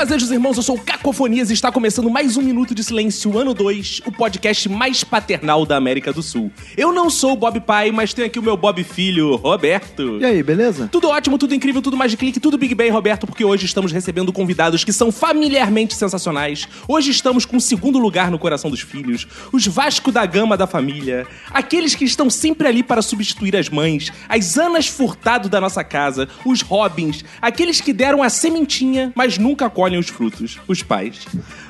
Bem, fazejos irmãos, eu sou o Cacofonias e está começando mais um Minuto de Silêncio, ano 2, o podcast mais paternal da América do Sul. Eu não sou o Bob pai, mas tenho aqui o meu Bob filho, Roberto. E aí, beleza? Tudo ótimo, tudo incrível, tudo mais de clique, tudo Big Bang, Roberto, porque hoje estamos recebendo convidados que são familiarmente sensacionais. Hoje estamos com o segundo lugar no coração dos filhos, os Vasco da Gama da família, aqueles que estão sempre ali para substituir as mães, as Anas Furtado da nossa casa, os Robins, aqueles que deram a sementinha, mas nunca colhem os frutos, os pais.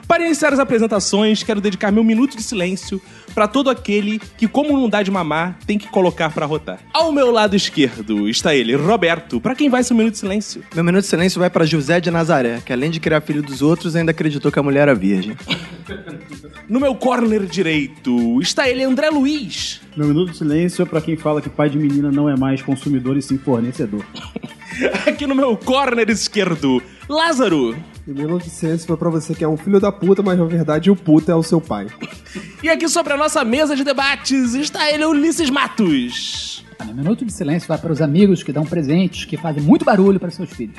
Para iniciar as apresentações, quero dedicar meu minuto de silêncio para todo aquele que, como não dá de mamar, tem que colocar para rotar. Ao meu lado esquerdo está ele, Roberto. Para quem vai ser um minuto de silêncio? Meu minuto de silêncio vai pra José de Nazaré, que além de criar filho dos outros, ainda acreditou que a mulher era virgem. No meu corner direito está ele, André Luiz. Meu minuto de silêncio é pra quem fala que pai de menina não é mais consumidor e sim fornecedor. Aqui no meu corner esquerdo, Lázaro. E minuto de silêncio foi pra você que é um filho da puta, mas na verdade o puta é o seu pai. E aqui sobre a nossa mesa de debates está ele, Ulisses Matos. Ah, meu minuto de silêncio vai para os amigos que dão presentes, que fazem muito barulho para seus filhos.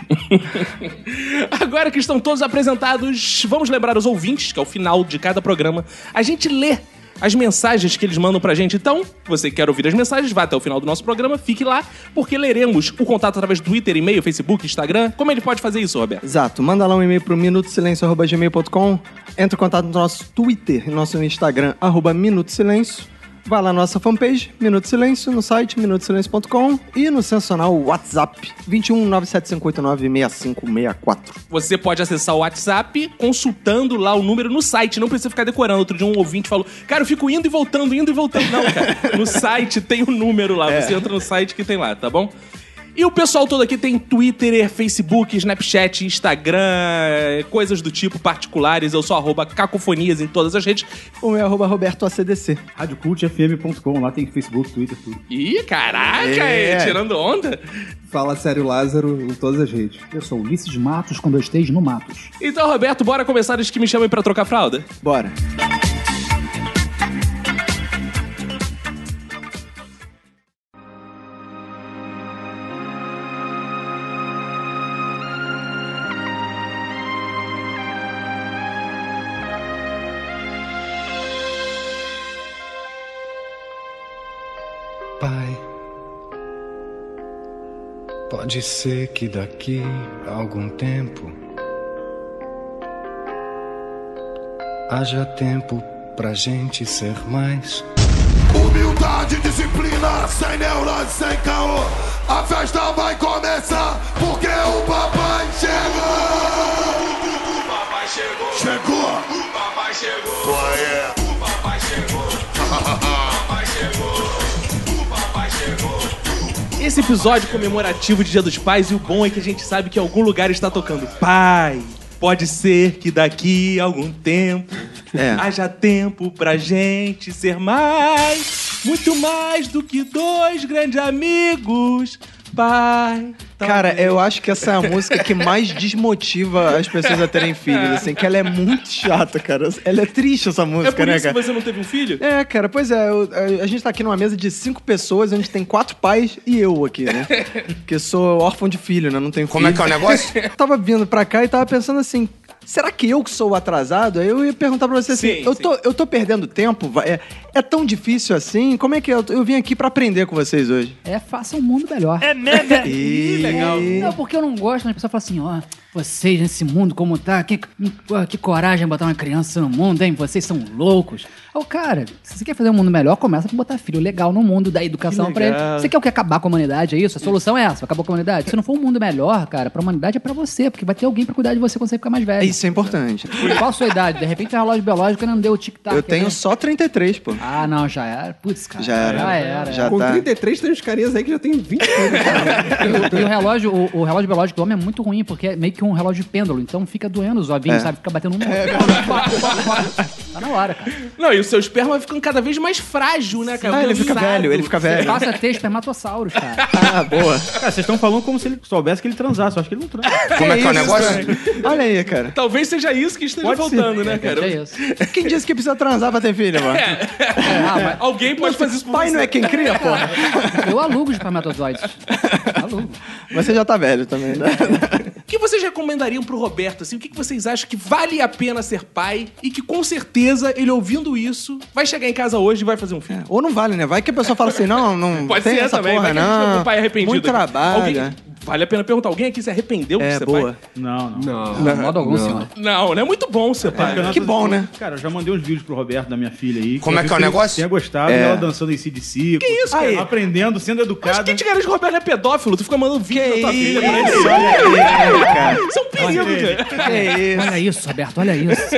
Agora que estão todos apresentados, vamos lembrar os ouvintes que ao final de cada programa a gente lê as mensagens que eles mandam pra gente. Então, você quer ouvir as mensagens, vá até o final do nosso programa, fique lá, porque leremos o contato através do Twitter, e-mail, Facebook, Instagram. Como ele pode fazer isso, Roberto? Exato, manda lá um e-mail pro minutosilencio.gmail.com, entra em contato no nosso Twitter, no nosso Instagram, arroba Minuto Silêncio. Vai lá na nossa fanpage, Minuto Silêncio, no site minutosilencio.com e no sensacional WhatsApp 21 97589 6564. Você pode acessar o WhatsApp consultando lá o número no site, não precisa ficar decorando. Outro dia um ouvinte falou, cara, eu fico indo e voltando, indo e voltando. Não, cara, no site tem o número lá, você entra no site que tem lá, tá bom? E o pessoal todo aqui tem Twitter, Facebook, Snapchat, Instagram, coisas do tipo particulares. Eu sou arroba cacofonias em todas as redes. O meu é arroba Roberto ACDC. RadioCultFM.com, lá tem Facebook, Twitter, tudo. Ih, caraca, É. é, tirando onda. Fala sério Lázaro em todas as redes. Eu sou Ulisses Matos com dois T's no Matos. Então, Roberto, bora começar os que me chamem pra trocar fralda? Bora. Pode ser que daqui a algum tempo haja tempo pra gente ser mais. Humildade, disciplina, sem neurose, sem caô. A festa vai começar porque o papai chegou. O papai chegou. Chegou. O papai chegou. Qual é? Esse episódio comemorativo de Dia dos Pais, e o bom é que a gente sabe que em algum lugar está tocando Pai. Pode ser que daqui a algum tempo É. haja tempo pra gente ser mais, muito mais do que dois grandes amigos. Pai. Cara, eu acho que essa é a música que mais desmotiva as pessoas a terem filhos, assim, que ela é muito chata, cara. Ela é triste essa É música, por né, isso que cara? você não teve um filho? É, cara, pois é, eu- a, a gente tá aqui numa mesa de cinco pessoas, onde tem quatro pais e eu aqui, né? Porque sou órfão de filho, né? Não tenho filho. Como é que é o negócio? Eu tava vindo pra cá e tava pensando assim. Será que eu que sou o atrasado? Aí eu ia perguntar pra você assim: Sim, eu, sim. tô, eu tô perdendo tempo? É, é tão difícil assim? Como é que? Eu, eu vim aqui pra aprender com vocês hoje. É, faça um mundo melhor. É Ih, legal. Não, porque eu não gosto, né? A pessoa fala assim, ó, vocês nesse mundo como tá, que, que coragem botar uma criança no mundo, hein? Vocês são loucos. Ô, cara, se você quer fazer um mundo melhor, começa por botar filho legal no mundo da educação pra ele. Você quer o que? Acabar com a humanidade, é isso? A solução é essa, acabar com a humanidade? Se não for um mundo melhor, cara, pra humanidade é pra você, porque vai ter alguém pra cuidar de você quando você ficar mais velho. Isso é importante. Qual a sua idade? De repente o relógio biológico não deu tic-tac. Eu tenho né? só 33, pô. Ah, não, já era. Putz, cara. Já era. Já era. Já Com tá. 33 tem uns carinhas aí que já tem 20 anos. E o, e o relógio, o, o relógio biológico do homem é muito ruim, porque é meio que um relógio de pêndulo, então fica doendo os ovinhos, É. sabe? Fica batendo um. tá na hora, cara. Não, e o seu esperma vai ficando cada vez mais frágil, né, cara? Ah, ele fica Cansado. velho, ele fica Você velho. passa a ter espermatossauros, cara. Ah, boa. Cara, vocês estão falando como se ele soubesse que ele transasse. Eu acho que ele não transa. Como é que é o isso, negócio? Olha aí, cara. Talvez seja isso que esteja Pode ser. faltando, né, cara? É isso. Quem disse que precisa transar pra ter filho, mano? Ah, mas Alguém pode fazer isso por Pai você. não é quem cria, porra. eu alugo de espermatozoides. Alugo. Você já tá velho também, né? O que vocês recomendariam pro Roberto, assim? O que que vocês acham que vale a pena ser pai e que com certeza ele ouvindo isso vai chegar em casa hoje e vai fazer um filho? Ou não vale, né? Vai que a pessoa fala assim, não, não Pode tem ser essa também, porra, vai que a gente tem não. um pai arrependido. Muito trabalho. Alguém- Vale a pena perguntar, alguém aqui se arrependeu de É, ser boa. pai? Não, não. De modo algum, senhor. Não, não é muito bom ser pai. Porque Que bom, né? Cara, eu já mandei uns vídeos pro Roberto da minha filha aí. Como é que é o negócio? Tenha gostado É. dela dançando em CDC. Que isso, cara? Aprendendo, sendo Mas educada. quem te garante que o Roberto é pedófilo? Tu fica mandando vídeo da tua filha pra ele. Isso, olha aí, cara. Isso é um perigo, cara. Que isso. Olha isso, Roberto, olha isso.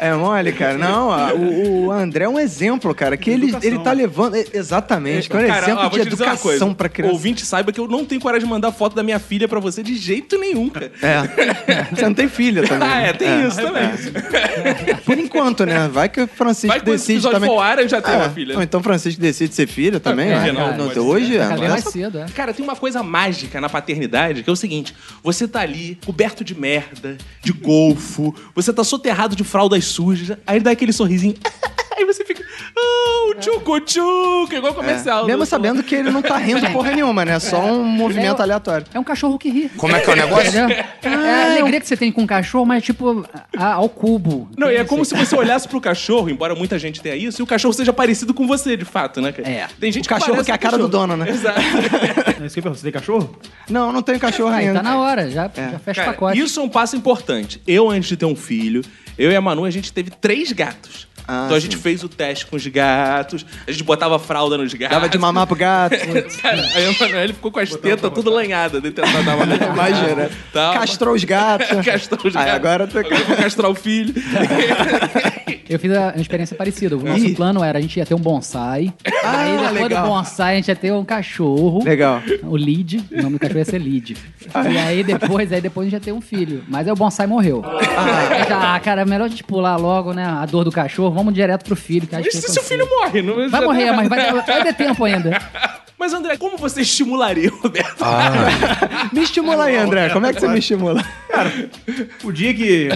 É mole, cara. Não, a- o, o André é um exemplo, cara, que ele, ele tá levando... é, Exatamente, que é um Cara, exemplo ó, de educação pra criança. Ouvinte, saiba que eu não tenho coragem de mandar foto da minha filha pra você de jeito nenhum, cara. É. Você não tem filha também. Ah, é, tem isso também. Por enquanto, né? Vai que o Francisco Vai que quando decide episódio também. for ar, eu já tenho É. uma filha. Ou então o Francisco decide ser filho também. É, né? não, Não, pode hoje é. Cada vez mais cedo, é. Cara, tem uma coisa mágica na paternidade que é o seguinte: você tá ali, coberto de merda, de golfo, você tá soterrado de fraldas sujas, aí dá aquele sorrisinho. Aí você fica. Oh, tchucu tchucu, igual comercial. É. Mesmo do- sabendo que ele não tá rindo porra nenhuma, né? Só um movimento É, aleatório. É um cachorro que ri. Como é que é o negócio? É a alegria que você tem com um cachorro, mas tipo, a- ao cubo. Não, e é como se você olhasse pro cachorro, embora muita gente tenha isso, e o cachorro seja parecido com você, de fato, né? cara? É. Tem gente O cachorro parece que é a cara do dono, né? Exato. É isso que eu pergunto, Você tem cachorro? Não, não tenho cachorro Aí ainda. tá na hora, já, já fecha o Cara, pacote. isso é um passo importante. Eu, antes de ter um filho, eu e a Manu, a gente teve três gatos. Ah, então a sim. gente fez o teste com os gatos, a gente botava fralda nos gatos. Dava de mamar pro gato. Cara, aí o Manoel ficou com as tetas tudo lanhadas de tentar dar uma Imagina. Tá, Castrou os gatos. Castrou os Aí gatos. agora tu- agora eu vou castrar o filho. Eu fiz uma experiência parecida. O nosso Ih. plano era a gente ia ter um bonsai. aí depois legal. do bonsai a gente ia ter um cachorro. Legal. O Lid, o nome do cachorro ia ser Lid. E aí depois, aí depois a gente ia ter um filho. Mas aí o bonsai morreu. Aí já, Ah, cara, é melhor a gente pular logo, né? A dor do cachorro, vamos direto pro filho. Que acho E que se é seu filho morre? Não, Vai morrer, mas vai, vai ter tempo ainda. Mas, André, como você estimularia o Roberto? Me estimula aí, André. Como é que você me estimula? O dia que.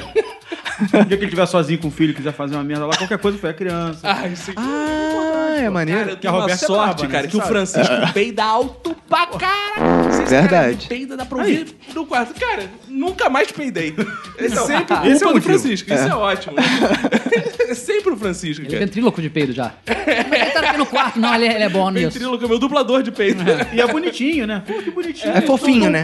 O dia que ele estiver sozinho com o filho e quiser fazer uma merda lá, qualquer coisa foi a criança. Ai, isso aqui. Ah, é Cara, maneiro. eu Que a uma Roberta é sorte, né? cara, Você que o sabe. Francisco peida alto pra caralho. Se, Verdade. Cara, ele peida, dá pra ouvir no quarto. Cara, nunca mais peidei. É sempre culpa esse é o do motivo. Francisco. Isso é ótimo. É sempre o Francisco, Ele é cara. ventríloco de peido já. Mas ele tá aqui no quarto, não, ele, é- ele é bom nisso. Ventríloco é meu dublador de peito. E é bonitinho, né? Pô, que bonitinho. É fofinho, né?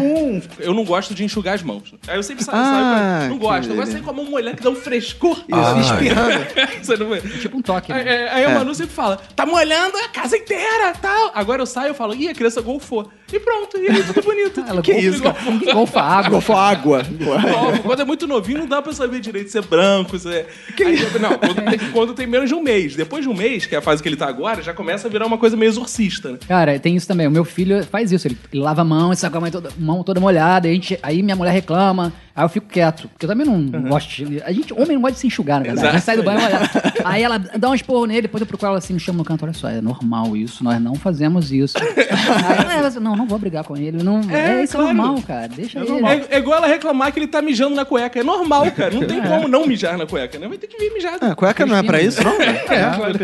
Eu não gosto de enxugar as mãos. Aí eu sempre saio, Ah, saio com- Não que gosto. Eu gosto de sair com a mão molhada que dá um frescor. Isso, espirrando. Vê? Tipo um toque. Aí, Né? aí- aí o Manu sempre fala, tá molhando a casa inteira, tal. Agora eu saio e falo, ih, a criança golfou. E pronto, e aí tudo bonito. Ela Que golfa- isso, cara? Ninguém golfa água. Golfou água. Novo. Quando é muito novinho, não dá pra saber direito se é branco, se é. Aí, não, quando tem, quando tem menos de um mês. Depois de um mês, que é a fase que ele tá agora, já começa a virar uma coisa meio exorcista, né? Cara, tem isso também. O meu filho faz isso. Ele, ele lava a mão, com a mão toda, mão toda molhada. A gente- aí minha mulher reclama. Aí eu fico quieto. Porque eu também não gosto de. A gente, homem não gosta de se enxugar, na verdade. A gente sai do banho molhado. Aí ela dá um esporro nele, depois eu procuro ela assim, me chama no canto. Olha só, é normal isso, nós não fazemos isso. Aí ela, não, não vou brigar com ele. Não, É, é, isso claro. é normal, cara. Deixa ele. É, é igual ela reclamar que ele tá mijando na cueca. É normal, cara. Não tem como não mijar na cueca, né? Vai ter que vir mijado. Ah, cueca não é pra isso, não? É, claro.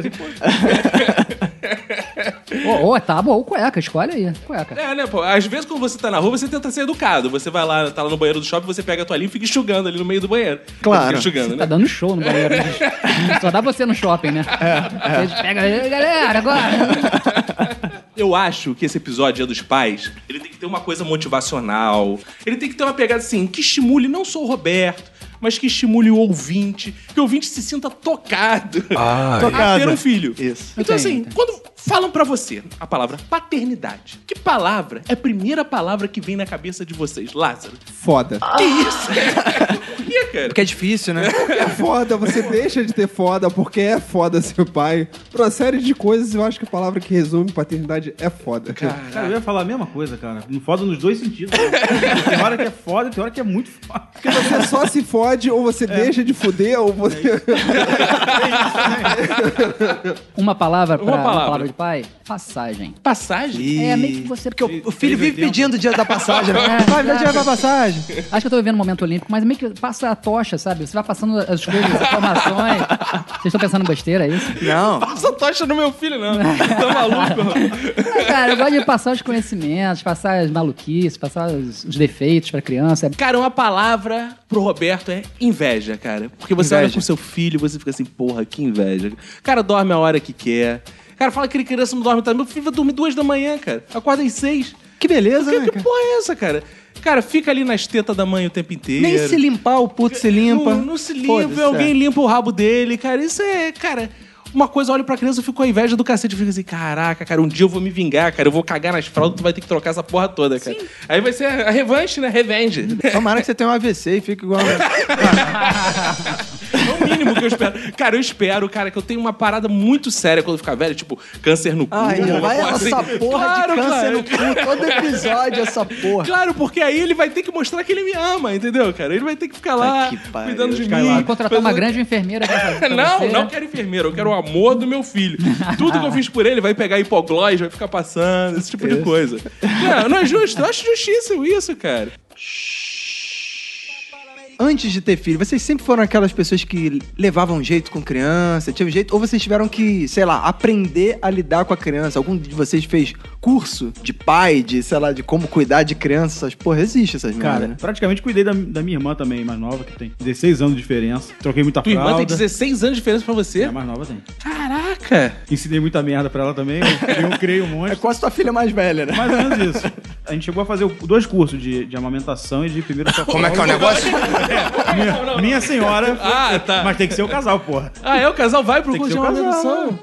Ou, ou é tábua ou cueca, escolhe aí. Cueca. É, né, pô? Às vezes, quando você tá na rua, você tenta ser educado. Você vai lá, tá lá no banheiro do shopping, você pega a toalhinha e fica enxugando ali no meio do banheiro. Claro. Fica enxugando, Tá né? dando show no banheiro. né? Só dá você no shopping, né? Você pega, "Ei, galera, agora. Eu acho que esse episódio Dia dos Pais, ele tem que ter uma coisa motivacional. Ele tem que ter uma pegada assim, que estimule não só o Roberto, mas que estimule o ouvinte, que o ouvinte se sinta tocado Ah, a Tocado. ter um filho. Isso. Então, assim, quando falam pra você a palavra paternidade, que palavra é a primeira palavra que vem na cabeça de vocês, Lázaro? Foda. Que isso? Por que, cara? Porque é difícil, né? É foda, você deixa de ter foda porque é foda ser pai. Pra uma série de coisas, eu acho que a palavra que resume paternidade é foda. Cara, eu ia falar a mesma coisa, cara. Foda nos dois sentidos. né? tem hora que é foda e tem hora que é muito foda. Porque você só se fode, ou você deixa de fuder, ou você. Uma palavra pra Uma uma palavra. De pai? Passagem. Passagem? É, meio que você. Porque o, o filho vive pedindo o dia da passagem. né? Vai, me dá dinheiro pra passagem. Acho que eu tô vivendo um momento olímpico, mas meio que passa a tocha, sabe? Você vai passando as coisas, as informações. Vocês estão pensando em besteira, é isso? Não. Passa tocha no meu filho, não. tá maluco? É, cara, eu gosto de passar os conhecimentos, passar as maluquices, passar os, os defeitos pra criança. Cara, uma palavra pro Roberto é inveja, cara. Porque você Inveja. olha pro seu filho e você fica assim, porra, que inveja. O cara dorme a hora que quer. Cara, fala que ele criança não dorme, tá? Meu filho vai dormir duas da manhã, cara. Acorda às seis. Que beleza, Que, né? que cara? porra é essa, cara? Cara, fica ali nas tetas da mãe o tempo inteiro. Nem se limpar, o puto se limpa. Não, não se limpa, alguém é. limpa o rabo dele, cara. Isso é, cara. Uma coisa, eu olho pra criança, eu fico com a inveja do cacete. Eu fico assim, caraca, cara, um dia eu vou me vingar, cara. Eu vou cagar nas fraldas, tu vai ter que trocar essa porra toda, cara. Aí vai ser a revanche, né? Revenge. Tomara que você tenha um AVC e fique igual. É o mínimo que eu espero. Cara, eu espero, cara, que eu tenha uma parada muito séria quando eu ficar velho, tipo, câncer no cu. Ai, uma vai essa assim. porra Claro, de câncer claro. no cu, todo episódio essa porra. Claro, porque aí ele vai ter que mostrar que ele me ama, entendeu, cara? Ele vai ter que ficar lá que cuidando de mim. lá. Contratar uma grande enfermeira pra pra Não, você. não quero enfermeiro, eu quero o amor do meu filho. Tudo que eu fiz por ele vai pegar hipoglós, vai ficar passando, esse tipo de coisa. Não, não é justo, eu acho justíssimo isso, cara. Antes de ter filho, vocês sempre foram aquelas pessoas que levavam jeito com criança, tinham jeito, ou vocês tiveram que, sei lá, aprender a lidar com a criança? Algum de vocês fez curso de pai, de, sei lá, de como cuidar de criança? Essas porra, existe essas Cara, né? praticamente cuidei da, da minha irmã também, mais nova, que tem 16 anos de diferença. Troquei muita Tua irmã fralda. tem 16 anos de diferença pra É, você? a mais nova tem. Caraca! Ensinei muita merda pra ela também. Eu, eu criei um monte. É quase tua filha mais velha, né? Mais ou menos isso. A gente chegou a fazer dois cursos de, de amamentação e de primeiro socorro. Como é que é o negócio? Minha, minha senhora. Ah, tá. Mas tem que ser o casal, porra. Ah, é? O casal vai pro Tem que curso ser de o casal. amamentação?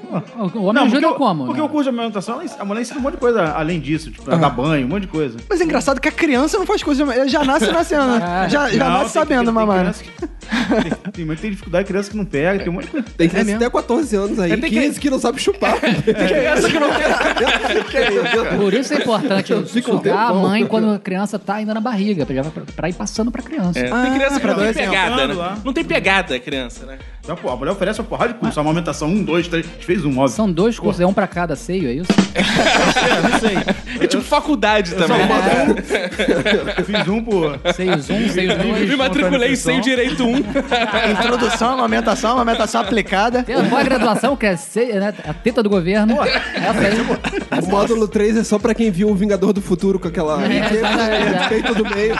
O homem porque, ajuda o- como? porque né? o curso de amamentação, ela ens- a mulher ensina um monte de coisa além disso, tipo, dar banho, um monte de coisa. Mas é engraçado que a criança não faz coisa. Ela já nasce nascendo, né? Ah, Já, já Não, nasce tem- sabendo, tem, mamãe. criança que- Tem, tem mãe que tem dificuldade, criança que não pega, tem um monte de coisa. Tem criança mesmo? até 14 anos aí, É, tem 15 que... não sabe chupar. Essa que não tem. Por isso é importante Fica um sugar a tempão. mãe quando a criança tá ainda na barriga, pra, pra- pra ir passando pra criança. É, tem criança que pra não tem dois, assim, pegada, né? lá. Não tem pegada a criança, né? Então, pô, a mulher oferece uma porrada de curso, amamentação, um, dois, três, a gente fez um, óbvio. São dois cursos, é um pra cada seio, é isso? É, não sei. É tipo faculdade Só também. uma- Eu fiz um por. Seios um, seios dois. Me matriculei sem direito um. Introdução, amamentação, amamentação aplicada. Tem a pós-graduação, que é seio, né? a teta do governo. Essa aí. O módulo 3 é só pra quem viu o Vingador do Futuro com aquela É, exatamente. peito do meio.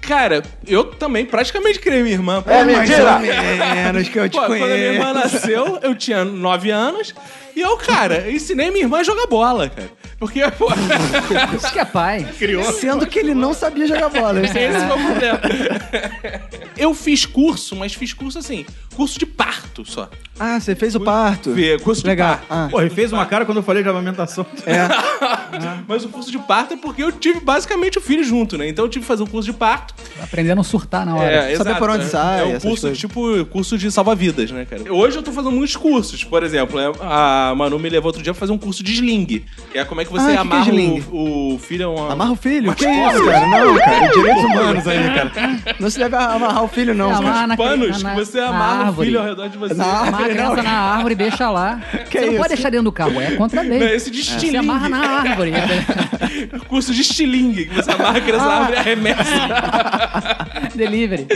Cara, eu também praticamente criei minha irmã. É mentira! menos que eu te Pô, quando a minha conheço. irmã nasceu, eu tinha 9 anos. E eu, cara, ensinei minha irmã a jogar bola, cara. Porque, pô, Isso que é pai. Sendo que ele não sabia jogar bola. esse é o meu problema. Eu fiz curso, mas fiz curso assim, curso de parto só. Ah, você fez o parto. Vê, curso de Legal. parto. Ah, Pô, ele fez uma cara quando eu falei de amamentação. Mas o curso de parto é porque eu tive basicamente o filho junto, né? Então eu tive que fazer um curso de parto. Aprendendo a surtar na hora. É, Saber exato, por onde é. sai, É um curso, coisas. tipo, curso de salva-vidas, né, cara? Hoje eu tô fazendo muitos cursos. Por exemplo, né, a Manu me levou outro dia pra fazer um curso de sling. Que é como é que você Ah, que que é amarra sling? o, o filho a uma... Amarra o filho? Mas que como? isso, cara? Não, cara. Direitos humanos aí, cara. Não se deve amarrar o filho, não. É, cara. amarra na- panos na- que você amarra o árvore. filho ao redor de você. Na Amarra a criança na árvore e deixa lá. Que você não isso? pode deixar dentro do carro, é contra a lei. Não, esse de Você estilingue. amarra na árvore. Curso de estilingue, que você amarra a criança na árvore e arremessa. Delivery.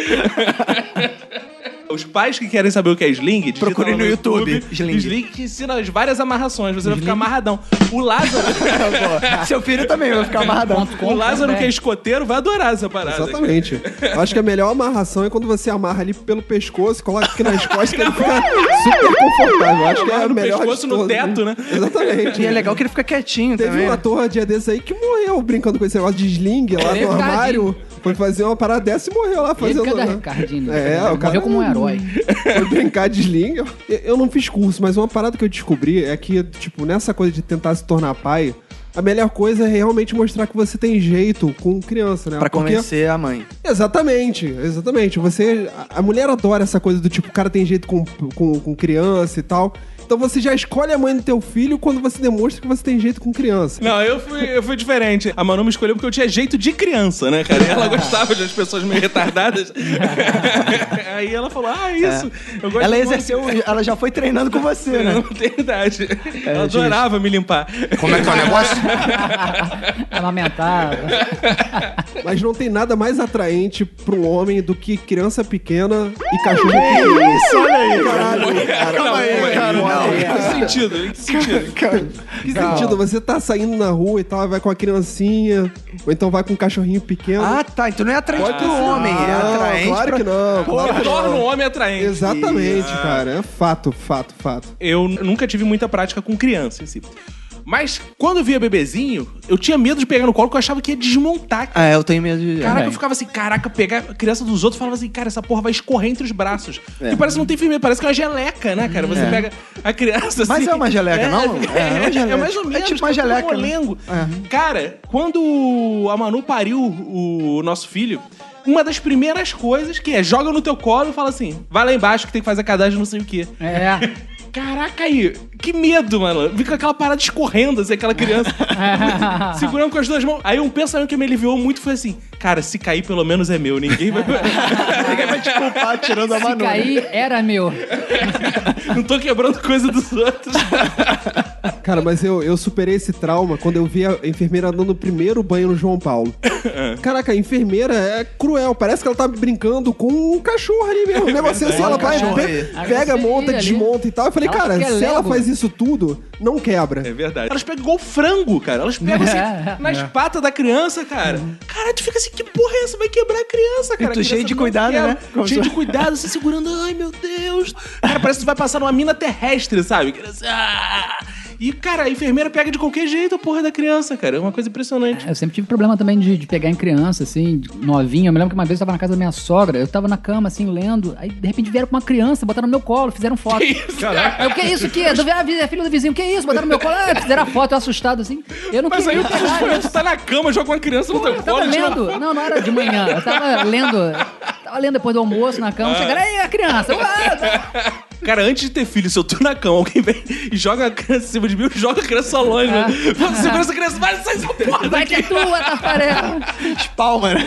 Os pais que querem saber o que é sling, Procurem lá no YouTube, Sling. sling. te ensina as várias amarrações, você vai ficar amarradão. O Lázaro, Pô, Seu filho também vai ficar amarradão. O Lázaro ponto que é escoteiro vai adorar essa parada. Exatamente. Eu acho que a melhor amarração é quando você amarra ali pelo pescoço, coloca aqui nas costas, que ele fica super confortável. Eu acho que é a no melhor pescoço, no teto, né? Exatamente. E é legal que ele fica quietinho Teve também. um ator dia desses aí que morreu brincando com esse negócio de sling lá Ele no armário. Foi fazer uma parada dessa e morreu lá Ele fazendo. que é da né? Ricardinho. É, né? o cara Morreu como um herói. Foi brincar de sling. Eu, não fiz curso, mas uma parada que eu descobri é que, tipo, nessa coisa de tentar se tornar pai, a melhor coisa é realmente mostrar que você tem jeito com criança, né? Pra Porque- convencer a mãe. Exatamente, exatamente. Você. A a mulher adora essa coisa do tipo, o cara tem jeito com, com, com criança e tal. Então você já escolhe a mãe do teu filho quando você demonstra que você tem jeito com criança. Não, eu fui, eu fui diferente. A Manu me escolheu porque eu tinha jeito de criança, né, cara? E ela gostava de as pessoas meio retardadas. Aí ela falou: Ah, isso. Eu gosto Ela de exerceu, ela já foi treinando com você, né? Não tem idade. ela adorava me limpar. Como é que é o negócio? Amamentar. Mas não tem nada mais atraente pra um homem do que criança pequena e cachorro pequeno. Isso, olha aí. Caralho, cara. Calma aí, cara. Não, Em que sentido? Em que sentido? Que sentido? Você tá saindo na rua e tal, vai com a criancinha, ou então vai com um cachorrinho pequeno. Ah, tá. Então não é atraente Pode pro ser. homem, é Não, atraente claro pra... que não. Claro que Torna não. o homem atraente. Exatamente, cara. É fato, fato, fato. Eu nunca tive muita prática com criança em si. Mas quando eu via bebezinho, eu tinha medo de pegar no colo porque eu achava que ia desmontar. Ah, eu tenho medo de... Caraca, eu ficava assim, caraca, pegar a criança dos outros e falava assim, cara, essa porra vai escorrer entre os braços. É. E parece que não tem firmeza, parece que é uma geleca, né, cara? Você É. pega a criança assim. Mas é uma geleca, não? É, É, é uma é, geleca. mais ou É menos. tipo uma cara, geleca, Um né? molengo. Cara, quando a Manu pariu o nosso filho, uma das primeiras coisas que é joga no teu colo e fala assim: vai lá embaixo que tem que fazer a cadastro não sei o quê. É. Caraca aí, que medo, mano. Fica aquela parada escorrendo, assim, aquela criança segurando com as duas mãos. Aí um pensamento que me aliviou muito foi assim: cara, se cair pelo menos é meu, ninguém vai. Ninguém vai te culpar tirando a Se Manu. cair, era meu. não tô quebrando coisa dos outros. Cara, mas eu, eu superei esse trauma quando eu vi a enfermeira dando o primeiro banho no João Paulo. Caraca, a enfermeira é cruel. Parece que ela tá brincando com um cachorro ali mesmo. Um negocinho assim, ela vai, aí. pega, você monta, ali. desmonta e tal. Eu falei, Ela cara, se ela faz isso tudo, não quebra. É verdade. Elas pegam igual frango, cara. Elas pegam assim, É. nas patas da criança, cara. Cara, tu fica assim, que porra é essa? Vai quebrar a criança, cara. tu A cheio de cuidado, quebra. né? Como Cheio de cuidado, se segurando. Ai, meu Deus. Cara, parece que tu vai passar numa mina terrestre, sabe? Criança, ah! E, cara, a enfermeira pega de qualquer jeito a porra da criança, cara. É uma coisa impressionante. Eu sempre tive problema também de, de pegar em criança, assim, novinha. Eu me lembro que uma vez eu tava na casa da minha sogra, eu tava na cama, assim, lendo. Aí, de repente, vieram com uma criança, botaram no meu colo, fizeram foto. Que isso, cara? Aí, o que é isso aqui? É, do, é filho do vizinho, o que é isso? Botaram no meu colo, ah, fizeram a foto, eu assustado, assim. Eu não Mas aí queria tu, tá na cama, joga uma criança no teu Eu tava colo. lendo. Não, não era de manhã. Eu tava lendo. Tava lendo depois do almoço na cama. Chegaram aí, a criança. Tá. Cara, antes de ter filho, se eu tô na cama, alguém vem e joga a criança em cima de mim, eu jogo a criança longe, né? Segura essa criança, vai, sai essa porra Vai que daqui. é tua, Tafarel. Espalma, né?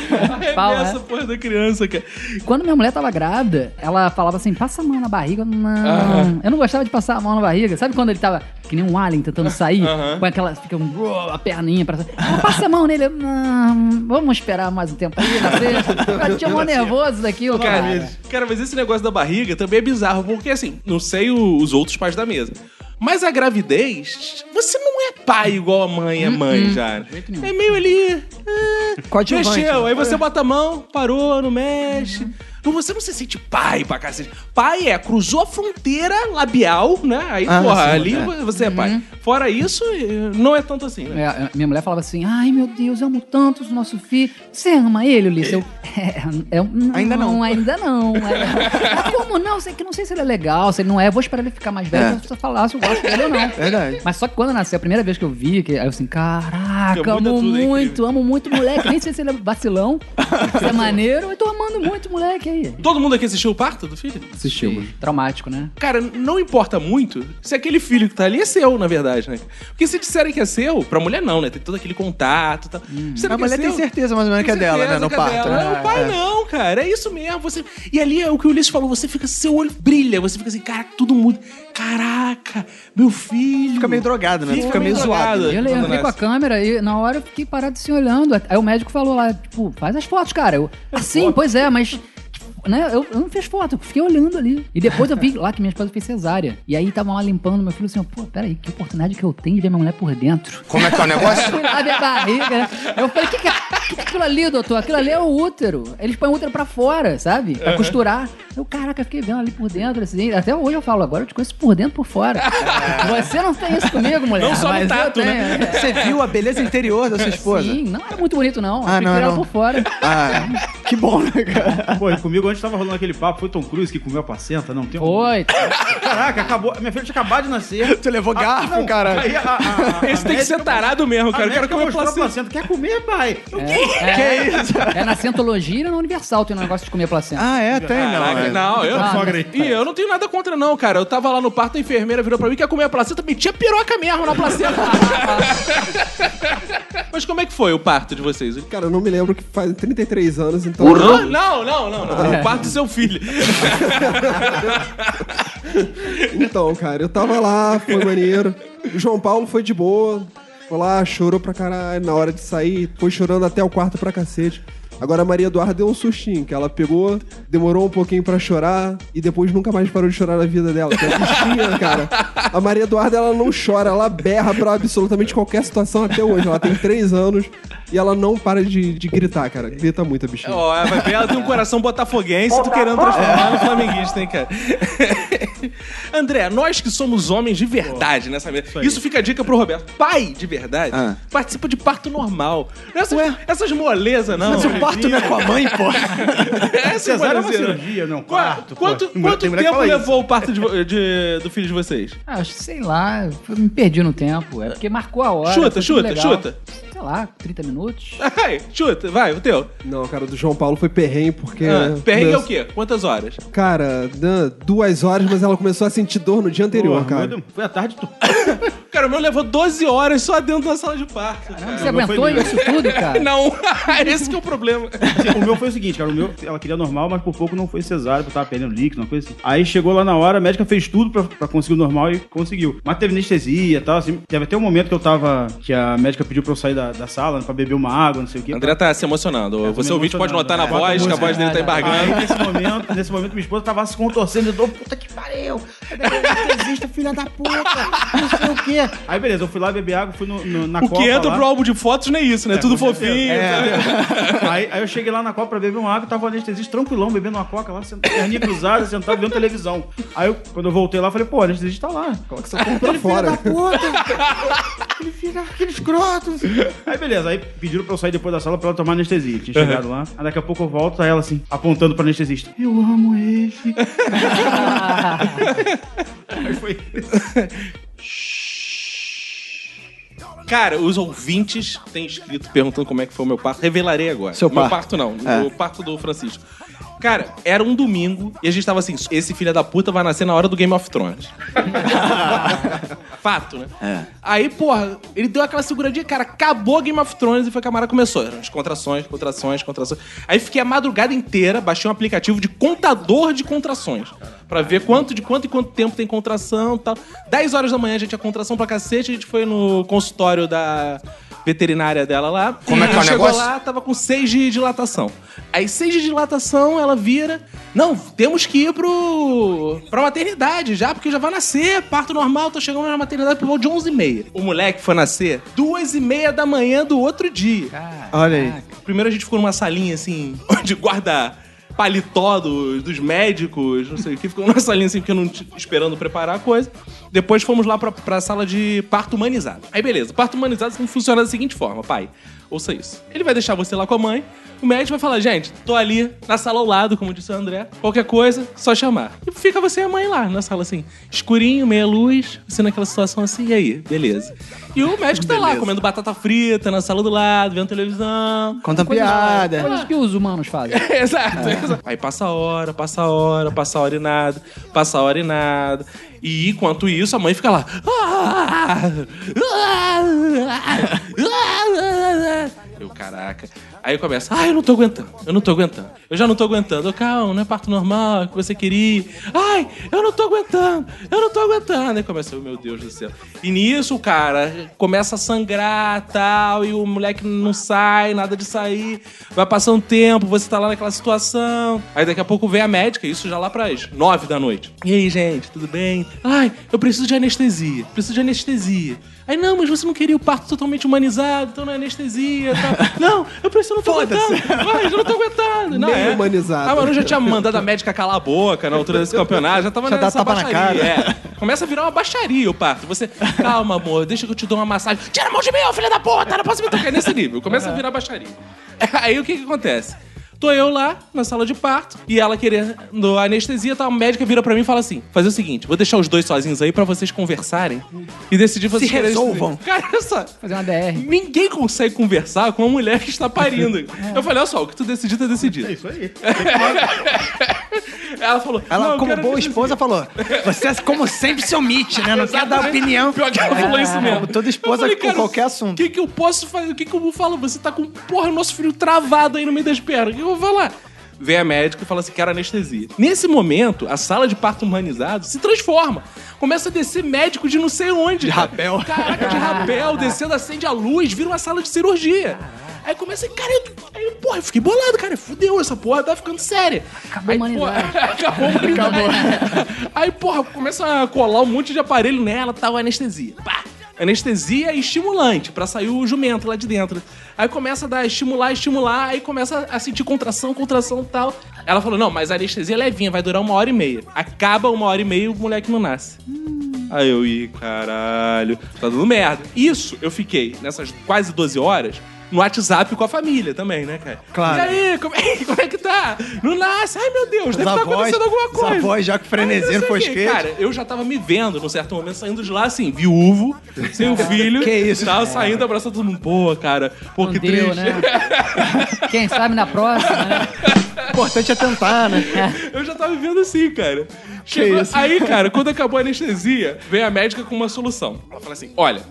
Pau, Arrebenta é. essa porra da criança, cara. Quando minha mulher tava grávida, ela falava assim: passa a mão na barriga. Não. Eu não gostava de passar a mão na barriga. Sabe quando ele tava que nem um alien tentando sair? Com aquela. Fica um, a perninha pra sair. Ah, passa a mão nele. Não, vamos esperar mais um tempo aí. Eu tinha mó nervoso daquilo, cara. Cara, cara, mas esse negócio da barriga também é bizarro, porque assim, não sei o- os outros pais da mesa. Mas a gravidez, você não é pai igual a mãe é mãe já. É meio ali. É, Coadjuvante, mexeu, né? aí você bota a mão, parou, não mexe. Não, você não se sente pai pra cacete. Pai é, cruzou a fronteira labial, né? Aí, Ah, porra, sim, ali é. você é pai. Fora isso, eh, não é tanto assim, né? É, minha mulher falava assim: Ai meu Deus, eu amo tanto o nosso filho. Você ama ele, Ulisses? Eu. É, é, não, Ainda não. Ainda não. Mas como não? Sei que não sei se ele é legal, se ele não é. Eu vou esperar ele ficar mais velho É. pra você falar se eu gosto dele ou não. Verdade. Mas só que quando nasceu, a primeira vez que eu vi, que, aí eu assim, caraca, amo tudo, é muito, amo muito moleque. Nem sei se ele é vacilão, se é maneiro. Eu tô amando muito moleque aí. Todo mundo aqui assistiu o parto do filho? Assistimos. Traumático, né? Cara, não importa muito se aquele filho que tá ali é seu, na verdade, né? Porque se disserem que é seu, pra mulher não, né? Tem todo aquele contato e tal. Disserem A que é mulher tem seu, certeza mais ou menos que é tem dela, né? certeza No que é parto. dela. né? O pai É. não, cara. É isso mesmo. Você... E ali é o que o Ulisses falou, você fica, seu olho brilha, você fica assim, cara, tudo muda. Caraca, meu filho. Fica meio drogado, né? Fica, meio zoado. Eu, eu quando fiquei com a câmera e na hora eu fiquei parado assim olhando. Aí o médico falou lá, tipo, faz as fotos, cara. Eu, assim, pois é, mas. Né, eu, eu não fiz foto, eu fiquei olhando ali. E depois eu vi lá que minha esposa fez cesárea. E aí tava lá limpando meu filho assim, pô, peraí, que oportunidade que eu tenho de ver minha mulher por dentro. Como é que é o negócio? Lá a barriga. Eu falei, o que, que, é, que que é aquilo ali, doutor? Aquilo ali é o útero. Eles põem o útero pra fora, sabe? Pra costurar. Eu, caraca, fiquei vendo ali por dentro, assim. Até hoje eu falo, agora eu te conheço por dentro e por fora. Você não tem isso comigo, mulher. Não só no tato, né? tenho. É. Você viu a beleza interior da sua esposa? Sim, não era muito bonito, não. Ah, eu não, não. por fora. Ah, que bom, né, cara? Pô, e comigo antes tava rolando aquele papo, foi Tom Cruise que comeu a placenta, não tem um... Oi. Caraca, acabou. Minha filha tinha acabado de nascer. Você levou garfo, não, cara. Aí a, a, a, Esse tem que ser tarado mesmo, cara. Eu quero médica comer mostrou a placenta. placenta. Quer comer, pai? Eu É, Que isso? É na Cientologia e na Universal tem um negócio de comer placenta. Ah, é, tem, não. Caraca, é. não, eu. Ah, sogra aí. E eu não tenho nada contra, não, cara. Eu tava lá no parto, a enfermeira virou pra mim, quer comer a placenta, metia piroca mesmo na placenta. Mas como é que foi o parto de vocês? Cara, eu não me lembro que faz 33 anos, então. Ah, Não, não, não, não. O parto do seu filho. Então, cara, eu tava lá, foi maneiro. O João Paulo foi de boa. Foi lá, chorou pra caralho. Na hora de sair, foi chorando até o quarto pra cacete. Agora a Maria Eduarda deu um sustinho, que ela pegou, demorou um pouquinho pra chorar e depois nunca mais parou de chorar na vida dela. Que é bichinha, cara. A Maria Eduarda, ela não chora, ela berra pra absolutamente qualquer situação até hoje. Ela tem três anos e ela não para de, de gritar, cara. Grita muito a bichinha. Ó, vai ver, ela tem um coração botafoguense, tu querendo transformar no flamenguista, hein, cara? André, nós que somos homens de verdade nessa mesa. Isso, fica a dica pro Roberto. Pai de verdade, Ah. participa de parto normal. Essas, essas molezas, não. Mas o parto não é com a mãe, pô. Essas Cesárea é uma não. cirurgia, não. Qua- Quarto, pô. Quanto, Tem quanto tempo fala isso. levou o parto de de- do filho de vocês? Ah, acho que sei lá, me perdi no tempo. É porque marcou a hora. Chuta, chuta, chuta. Sei lá, 30 minutos. Vai, chuta, vai, o teu. Não, cara, do João Paulo foi perrengue, porque. Ah, perrengue é o quê? Quantas horas? Cara, duas horas, mas ela começou a sentir dor no dia anterior, Porra, cara. meu Foi a tarde toda. Cara, o meu levou 12 horas só dentro da sala de parto. Você meu foi aguentou isso tudo, cara? Não, esse que é o problema. O meu foi o seguinte, cara. O meu, ela queria normal, mas por pouco não foi cesárea, porque tava perdendo líquido, uma coisa assim. Aí chegou lá na hora, a médica fez tudo pra, pra conseguir o normal e conseguiu. Mas teve anestesia e tal, assim. Teve até um momento que eu tava. que a médica pediu pra eu sair da, da sala pra beber uma água, não sei o quê. André tá se emocionando. tô Você me ouvinte pode notar na voz que a voz dele tá embargando. Aí, nesse momento, nesse momento, minha esposa tava se contorcendo. Eu tô, puta que pariu! Existe, filha da puta! Não sei o quê. Aí, beleza, eu fui lá beber água, fui no, no- na O Copa que entra lá. pro álbum de fotos não é isso, né? Tudo com certeza. fofinho. É. aí, aí eu cheguei lá na Copa pra beber uma água, tava o anestesista tranquilão, bebendo uma coca lá, sentado, perninha cruzada, sentado vendo televisão. Aí eu, quando eu voltei lá, falei, pô, o anestesista tá lá. Coloca essa porra pra fora. Ele fica aquele escroto. Aí beleza, aí pediram pra eu sair depois da sala pra ela tomar anestesia. Tinha chegado lá. Aí daqui a pouco eu volto, tá ela assim, apontando pro anestesista. Eu amo ele. aí foi Cara, os ouvintes têm escrito perguntando como é que foi o meu parto. Revelarei agora. Seu meu parto. parto não, É. o parto do Francisco. Cara, era um domingo e a gente tava assim: esse filho da puta vai nascer na hora do Game of Thrones. Fato, né? É. Aí, porra, ele deu aquela seguradinha, cara, acabou Game of Thrones e foi que a Mara começou. Eram as contrações, contrações, contrações. Aí fiquei a madrugada inteira, baixei um aplicativo de contador de contrações. Pra ver quanto de quanto e quanto tempo tem contração e tal. 10 horas da manhã a gente tinha contração pra cacete, a gente foi no consultório da veterinária dela lá. Como é que é o Chegou negócio? lá, tava com 6 de dilatação. Aí 6 de dilatação, ela vira. Não, temos que ir pro. pra maternidade já, porque já vai nascer. Parto normal, tô chegando na maternidade por volta de 11 h 30 O moleque foi nascer 2 h 30 da manhã do outro dia. Olha aí. Primeiro a gente ficou numa salinha assim, onde guarda paletó do- dos médicos, não sei o que. Ficou numa salinha assim, porque não esperando preparar a coisa. Depois fomos lá pra, pra sala de parto humanizado. Aí beleza, parto humanizado funciona da seguinte forma, pai. Ouça isso. Ele vai deixar você lá com a mãe. O médico vai falar, gente, tô ali na sala ao lado, como disse o André. Qualquer coisa, só chamar. E fica você e a mãe lá, na sala assim, escurinho, meia luz, você naquela situação assim, e aí? Beleza. E o médico tá lá, comendo batata frita na sala do lado, vendo televisão. Conta Coisas- piada. Coisas que os humanos fazem. exato, exato. Aí passa a hora, passa a hora, passa a hora e nada, passa a hora e nada. E enquanto isso, a mãe fica lá. Eu, caraca. Aí começa, ai, eu não tô aguentando, eu não tô aguentando. Eu já não tô aguentando. Calma, não é parto normal, é o que você queria. Ai, eu não tô aguentando, eu não tô aguentando. Aí começa, oh, meu Deus do céu. E nisso, cara, começa a sangrar tal, e o moleque não sai, nada de sair. Vai passando tempo, você tá lá naquela situação. Aí daqui a pouco vem a médica, isso já lá pras nove da noite. E aí, gente, tudo bem? Ai, eu preciso de anestesia, preciso de anestesia. Aí, não, mas você não queria o parto totalmente humanizado, então não é anestesia tal. Não, eu preciso não tô aguentando. Vai, eu não tô aguentando. Não, Meio é. humanizado. A Manu já tinha mandado a médica calar a boca na altura desse campeonato, já tava Já nessa na baixaria. cara. É. Começa a virar uma baixaria o parto. Você, calma, amor, deixa que eu te dou uma massagem. Tira a mão de mim, ô filho da puta, não posso me tocar. É nesse nível. Começa a virar baixaria. Aí o que que acontece? Tô eu lá na sala de parto e ela querendo anestesia, tá? A médica vira pra mim e fala assim: fazer o seguinte, vou deixar os dois sozinhos aí pra vocês conversarem e decidir vocês Se resolvam. Cara, essa. Fazer uma DR. Ninguém consegue conversar com uma mulher que está parindo. Eu falei, olha só, o que tu decidir, tá decidido. É isso aí. Ela falou, Ela, "Não, eu como boa anestesia." esposa, falou: Você, como sempre, se omite, né? Não quer dar opinião. Pior que ela falou isso mesmo. Como toda esposa falei, com qualquer O assunto. que, que eu posso fazer? O que, que eu vou falar? Você tá com, porra, nosso filho travado aí no meio das pernas. O que eu vou falar? Vem a médica e fala assim, quero anestesia. Nesse momento, a sala de parto humanizado se transforma. Começa a descer médico de não sei onde. De rapel. Caraca, de rapel, descendo, acende a luz, vira uma sala de cirurgia. Aí começa, cara, eu, aí, porra, eu fiquei bolado, cara. Fudeu, essa porra tá ficando séria. Acabou a Aí, porra, acabou a humanidade. Aí, porra, começa a colar um monte de aparelho nela, tal, anestesia. Pá! Anestesia e estimulante, pra sair o jumento lá de dentro. Aí começa a dar estimular, estimular, aí começa a sentir contração, contração e tal. Ela falou: não, mas a anestesia é levinha, vai durar uma hora e meia. Acaba uma hora e meia e o moleque não nasce. Aí eu, ih, caralho, tá dando merda. Isso eu fiquei nessas quase 12 horas no WhatsApp com a família também, né, cara? Claro. E aí, como é, como é que tá? Não nasce? Ai, meu Deus, deve Os estar avós- acontecendo alguma os coisa. avós já com Ai, frenesia não sei no o quê. fosquete. Cara, eu já tava me vendo num certo momento saindo de lá, assim, viúvo, sem o filho. Que isso? Tava saindo, abraçando todo mundo. Pô, cara, pô, Não que deu, triste. né? Quem sabe na próxima, né? O importante é tentar, né? Eu já tava vivendo assim, cara. Chegou- isso? Aí, cara, quando acabou a anestesia, veio a médica com uma solução. Ela fala assim: olha,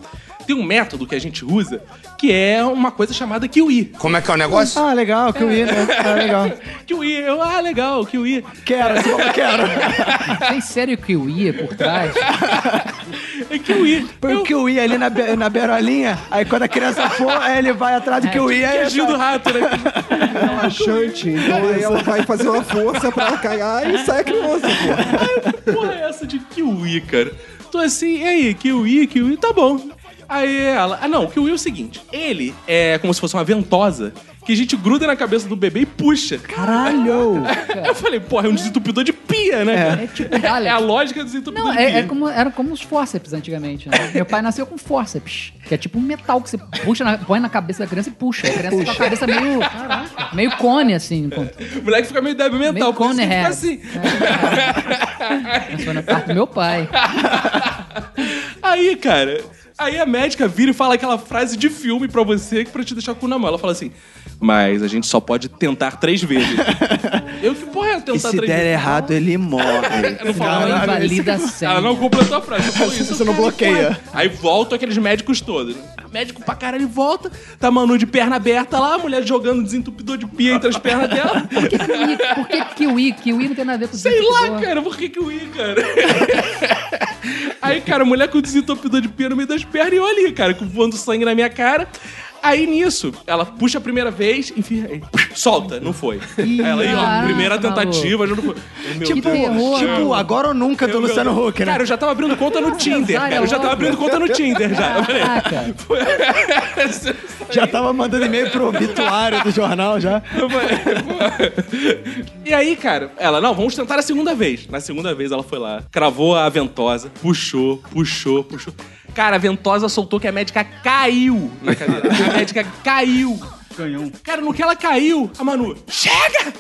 tem um método que a gente usa que é uma coisa chamada kiwi. Como é que é o negócio? Ah, legal, ia, né? Ah, legal. Kiwi, eu, ah, legal, kiwi. Quero, você falou quero. Tem sério ia por trás? É kiwi. Põe o eu ia ali na, be- na beirolinha, aí quando a criança for, aí ele vai atrás do que eu ia. Queijinho do rato, né? Relaxante. Então aí ela vai fazer uma força pra ela cagar e sai a criança, pô. Porra, é essa de kiwi, cara? Tô assim, e aí, kiwi, kiwi, tá bom. Aí ela, ah não, o kiwi é o seguinte, ele é como se fosse uma ventosa que a gente gruda na cabeça do bebê e puxa. Caralho! Eu falei, porra, é um desentupidor de pia, né? cara? É tipo. É a lógica do desentupidor Não, de pia. é, é como, era como os fórceps antigamente, né? Meu pai nasceu com fórceps, que é tipo um metal que você puxa na- põe na cabeça da criança e puxa. A criança com a cabeça meio, meio cone, assim. O moleque fica meio débil mental, Meio por isso que cone fica head. assim. Nasceu na parte do meu pai. Aí, cara, aí a médica vira e fala aquela frase de filme pra você pra te deixar com o na mão. Ela fala assim, mas a gente só pode tentar três vezes. Eu que porra é tentar E se três der vezes? errado, ele morre. não fala Não nada. invalida Ela não completou a frase. Falou isso. Você não cara, bloqueia. porra. Aí voltam aqueles médicos todos. né? Médico pra caralho volta, tá Manu de perna aberta lá, a mulher jogando desentupidor de pia entre as pernas dela. Kiwi, por que kiwi? Kiwi não tem nada a ver com Sei lá, cara, por que que ia, cara? Aí, cara, a mulher com desentupidor de pia no meio das pernas e eu ali, cara, voando sangue na minha cara. Aí nisso, ela puxa a primeira vez, enfim, aí, solta, não foi. Aí ela, aí, ó, primeira tentativa, já não foi. Meu Que terror, Tipo, mano. agora ou nunca do Luciano Deus. Huck, né? Cara, eu já tava abrindo conta no Tinder, cara. Eu já tava abrindo conta no Tinder, já. Eu falei, Caraca. Já tava mandando e-mail pro obituário do jornal já. Eu falei, pô. E aí, cara, ela, não, vamos tentar a segunda vez. Na segunda vez ela foi lá, cravou a ventosa, puxou, puxou, puxou. Cara, a ventosa soltou que a médica caiu na cadeira. Médica caiu. Canhão. Cara, no que ela caiu, a Manu, chega!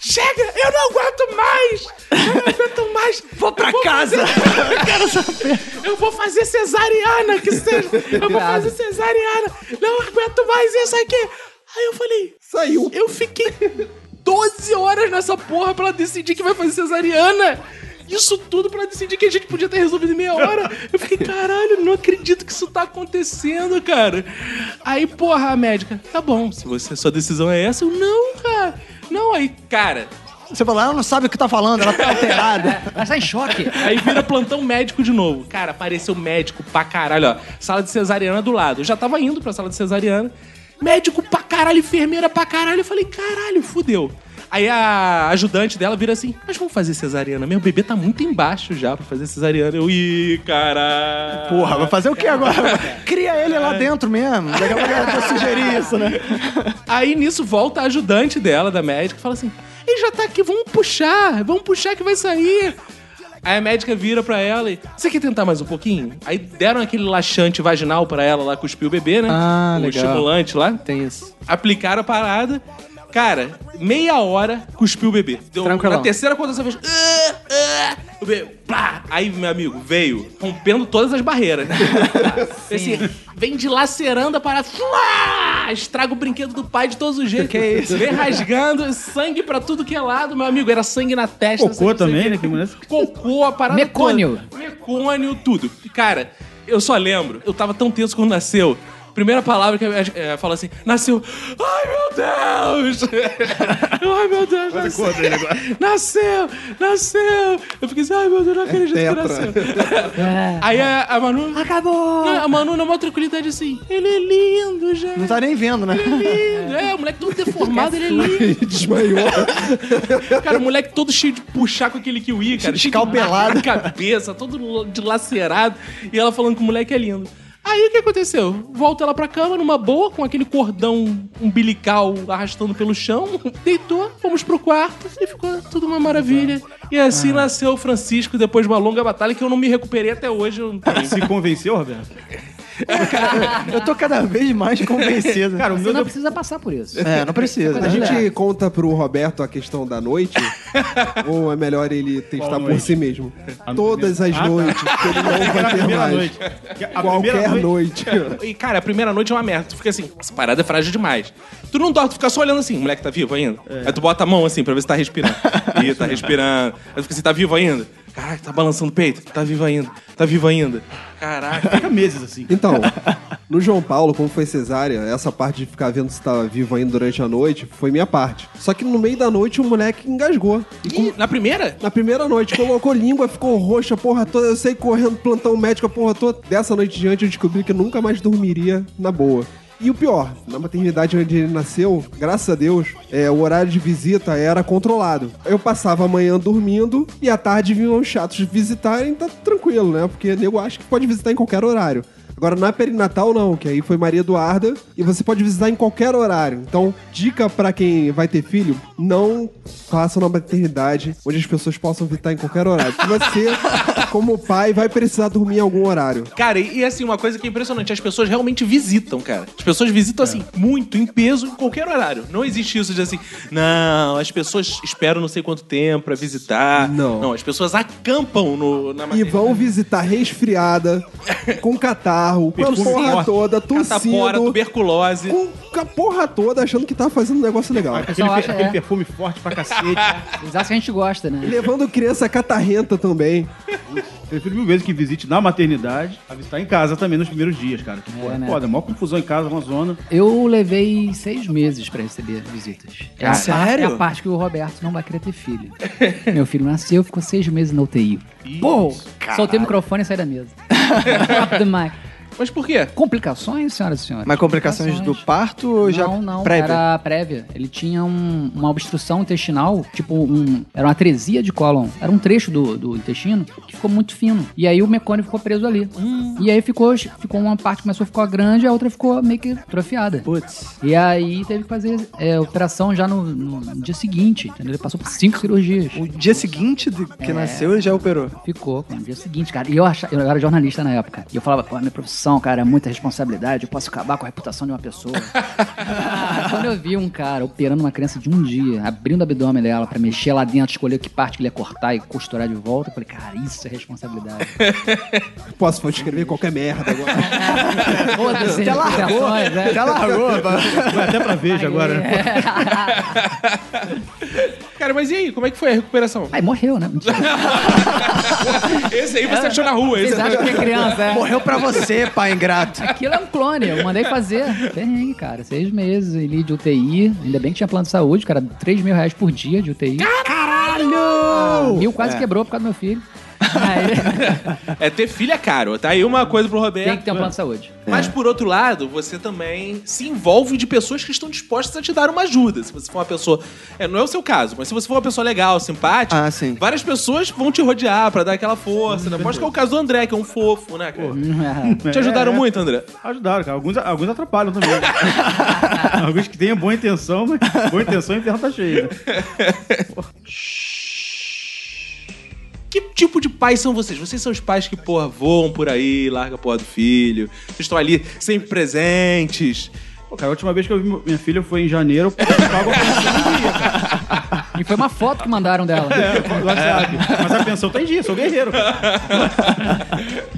Chega! Eu não aguento mais! Eu não aguento mais! Vou pra Eu casa! fazer- Quero saber! Eu vou fazer cesariana, que seja! Eu vou fazer cesariana! Não aguento mais isso aqui! Aí eu falei, Saiu. eu fiquei 12 horas nessa porra pra ela decidir que vai fazer cesariana. Isso tudo pra decidir que a gente podia ter resolvido em meia hora. Eu fiquei, caralho, não acredito que isso tá acontecendo, cara. Aí, porra, a médica, tá bom, se você, sua decisão é essa, eu não, cara. Não, aí, cara, Você falou, ela não sabe o que tá falando, ela tá alterada. Ela tá em choque. Aí vira plantão médico de novo. Cara, apareceu médico pra caralho, ó. Sala de cesariana do lado. Eu já tava indo pra sala de cesariana. Médico pra caralho, enfermeira pra caralho. Eu falei, caralho, fudeu. Aí a ajudante dela vira assim: Mas vamos fazer cesariana? O bebê tá muito embaixo já pra fazer cesariana. Eu, ih, cara. Porra, vai fazer o que agora? Cria ele lá dentro mesmo. Daqui a pouco eu sugerir isso, né? Aí nisso volta a ajudante dela, da médica, e fala assim: Ele já tá aqui, vamos puxar, vamos puxar que vai sair. Aí a médica vira pra ela e. Você quer tentar mais um pouquinho? Aí deram aquele laxante vaginal pra ela lá, cuspiu o bebê, né? Ah, o legal. estimulante lá. Tem isso. Aplicaram a parada. Cara, meia hora cuspiu o bebê. Deu, Tranquilão. Na terceira, quando você fez. "Ah, ah", o bebê. Plá! Aí, meu amigo, veio rompendo todas as barreiras. né? Esse, vem dilacerando a parada. Estraga o brinquedo do pai de todos os jeitos. Que é isso? Vem rasgando, sangue pra tudo que é lado, meu amigo. Era sangue na testa. Cocô também, né? Que mulher- Cocô, a parada Mecônio. toda. Mecônio, tudo. Cara, eu só lembro, eu tava tão tenso quando nasceu. Primeira palavra que é, fala assim, nasceu. Ai, meu Deus! ai, meu Deus, nasceu. Nasceu, nasceu. Eu fiquei assim, ai, meu Deus, não acredito que tetra. nasceu. Aí a, a Manu... Acabou! a Manu, na maior tranquilidade, assim, ele é lindo, gente. Não tá nem vendo, né? Lindo. É, o moleque todo deformado, ele é lindo. Desmaiou. Cara, o moleque todo cheio de puxar com aquele kiwi, cara. Escalpelado. cabeça, todo dilacerado. E ela falando que o moleque é lindo. Aí o que aconteceu? Volta ela pra cama numa boa, com aquele cordão umbilical arrastando pelo chão, deitou, fomos pro quarto e ficou tudo uma maravilha. E assim nasceu o Francisco depois de uma longa batalha que eu não me recuperei até hoje. Se convenceu, Roberto? Eu tô cada vez mais convencido. Cara, o Você meu não deu- precisa passar por isso. É, não precisa. A gente conta pro Roberto a questão da noite? ou é melhor ele testar por noite? si mesmo? A Todas as Ah, tá. noites, que ele não vai ter primeira mais. a Qualquer primeira noite. E, cara, a primeira noite é uma merda. Tu fica assim, essa parada é frágil demais. Tu não dorme, tu fica só olhando assim, o moleque tá vivo ainda? Aí tu bota a mão assim pra ver se tá respirando. Ih, tá respirando. Aí tu fica assim, tá vivo ainda? Caraca, tá balançando o peito? Tá vivo ainda. Tá vivo ainda. Caraca. Fica meses assim. Então, no João Paulo, como foi cesárea, essa parte de ficar vendo se tava vivo ainda durante a noite foi minha parte. Só que no meio da noite o moleque engasgou. E com- Ih, na primeira? Na primeira noite, colocou língua, ficou roxa, a porra toda. Eu sei correndo, plantão médico, a porra toda. Dessa noite em diante, eu descobri que eu nunca mais dormiria na boa. E o pior, na maternidade onde ele nasceu, graças a Deus, é, o horário de visita era controlado. Eu passava a manhã dormindo e à tarde vinham os chatos visitarem, tá tranquilo, né? Porque nego acha que pode visitar em qualquer horário. Agora, na perinatal, não, que aí foi Maria Eduarda e você pode visitar em qualquer horário. Então, dica pra quem vai ter filho, não faça na maternidade onde as pessoas possam visitar em qualquer horário. Porque você, como pai, vai precisar dormir em algum horário. Cara, e, e assim, uma coisa que é impressionante, as pessoas realmente visitam, cara. As pessoas visitam, assim, muito, em peso, em qualquer horário. Não existe isso de assim, não, as pessoas esperam não sei quanto tempo pra visitar. Não. Não, as pessoas acampam no, na E maternidade. vão visitar resfriada, com catarro, com a porra forte. toda, Catapora, tossindo, tuberculose. com a porra toda achando que tá fazendo um negócio legal. Aquele, pessoal per- acha, aquele é. perfume forte pra cacete. Acham que a gente gosta, né? Levando criança catarrenta também. Prefiro mil vezes que visite na maternidade a visitar em casa também nos primeiros dias, cara. Que porra, né? foda, maior confusão em casa, uma zona. Eu levei seis meses pra receber visitas. É a, sério? É a parte que o Roberto não vai querer ter filho. Meu filho nasceu, ficou seis meses na UTI. Pô, soltei o microfone e saí da mesa. Drop the mic. Mas por quê? Complicações, senhoras e senhores? Mas complicações do parto ou já Não, não, prévia? era prévia. Ele tinha um- uma obstrução intestinal, tipo um... Era uma atresia de cólon. Era um trecho do, do intestino que ficou muito fino. E aí o mecônio ficou preso ali. E aí ficou, ficou uma parte começou a ficar grande, a outra ficou meio que atrofiada. Putz. E aí teve que fazer é, operação já no, no dia seguinte, entendeu? Ele passou por cinco cirurgias. O dia seguinte de que nasceu, ele já operou. Ficou, no dia seguinte, cara. E eu, achava, eu era jornalista na época. E eu falava, pô, minha profissão, cara, é muita responsabilidade, eu posso acabar com a reputação de uma pessoa. Quando eu vi um cara operando uma criança de um dia, abrindo o abdômen dela pra mexer lá dentro, escolher que parte que ele ia cortar e costurar de volta, eu falei, cara, isso é responsabilidade. Posso escrever qualquer merda agora. Foda-se, Já largou, né? já largou. Vai até pra Veja agora. Cara, mas e aí, como é que foi a recuperação? Aí morreu, né? Esse aí você achou na rua. Esse Vocês acham que é criança, é? Morreu pra você, pai ingrato. Aquilo é um clone, eu mandei fazer. Perrengue, cara. Seis meses ali de UTI. Ainda bem que tinha plano de saúde, cara. 3 mil reais por dia de UTI. Caralho! mil quase quebrou por causa do meu filho. É, ter filho é caro. Tá aí uma coisa pro Roberto. tem que ter um plano de saúde. Mas por outro lado, você também se envolve de pessoas que estão dispostas a te dar uma ajuda. Se você for uma pessoa. É, não é o seu caso, mas se você for uma pessoa legal, simpática, Ah, sim. várias pessoas vão te rodear pra dar aquela força. Né? Aposto que é o caso do André, que é um fofo, né, cara? Te ajudaram É, é. muito, André? Ajudaram, cara. Alguns, alguns atrapalham também. alguns que têm boa intenção, mas boa intenção e o inferno tá cheio. Que tipo de pais são vocês? Vocês são os pais que, porra, voam por aí, larga a porra do filho. Vocês estão ali sempre presentes. Pô, cara, a última vez que eu vi minha filha foi em janeiro, eu pago a pensão em dia, cara. E foi uma foto que mandaram dela. É, do WhatsApp. Mas a pensão tá em dia, sou guerreiro, cara.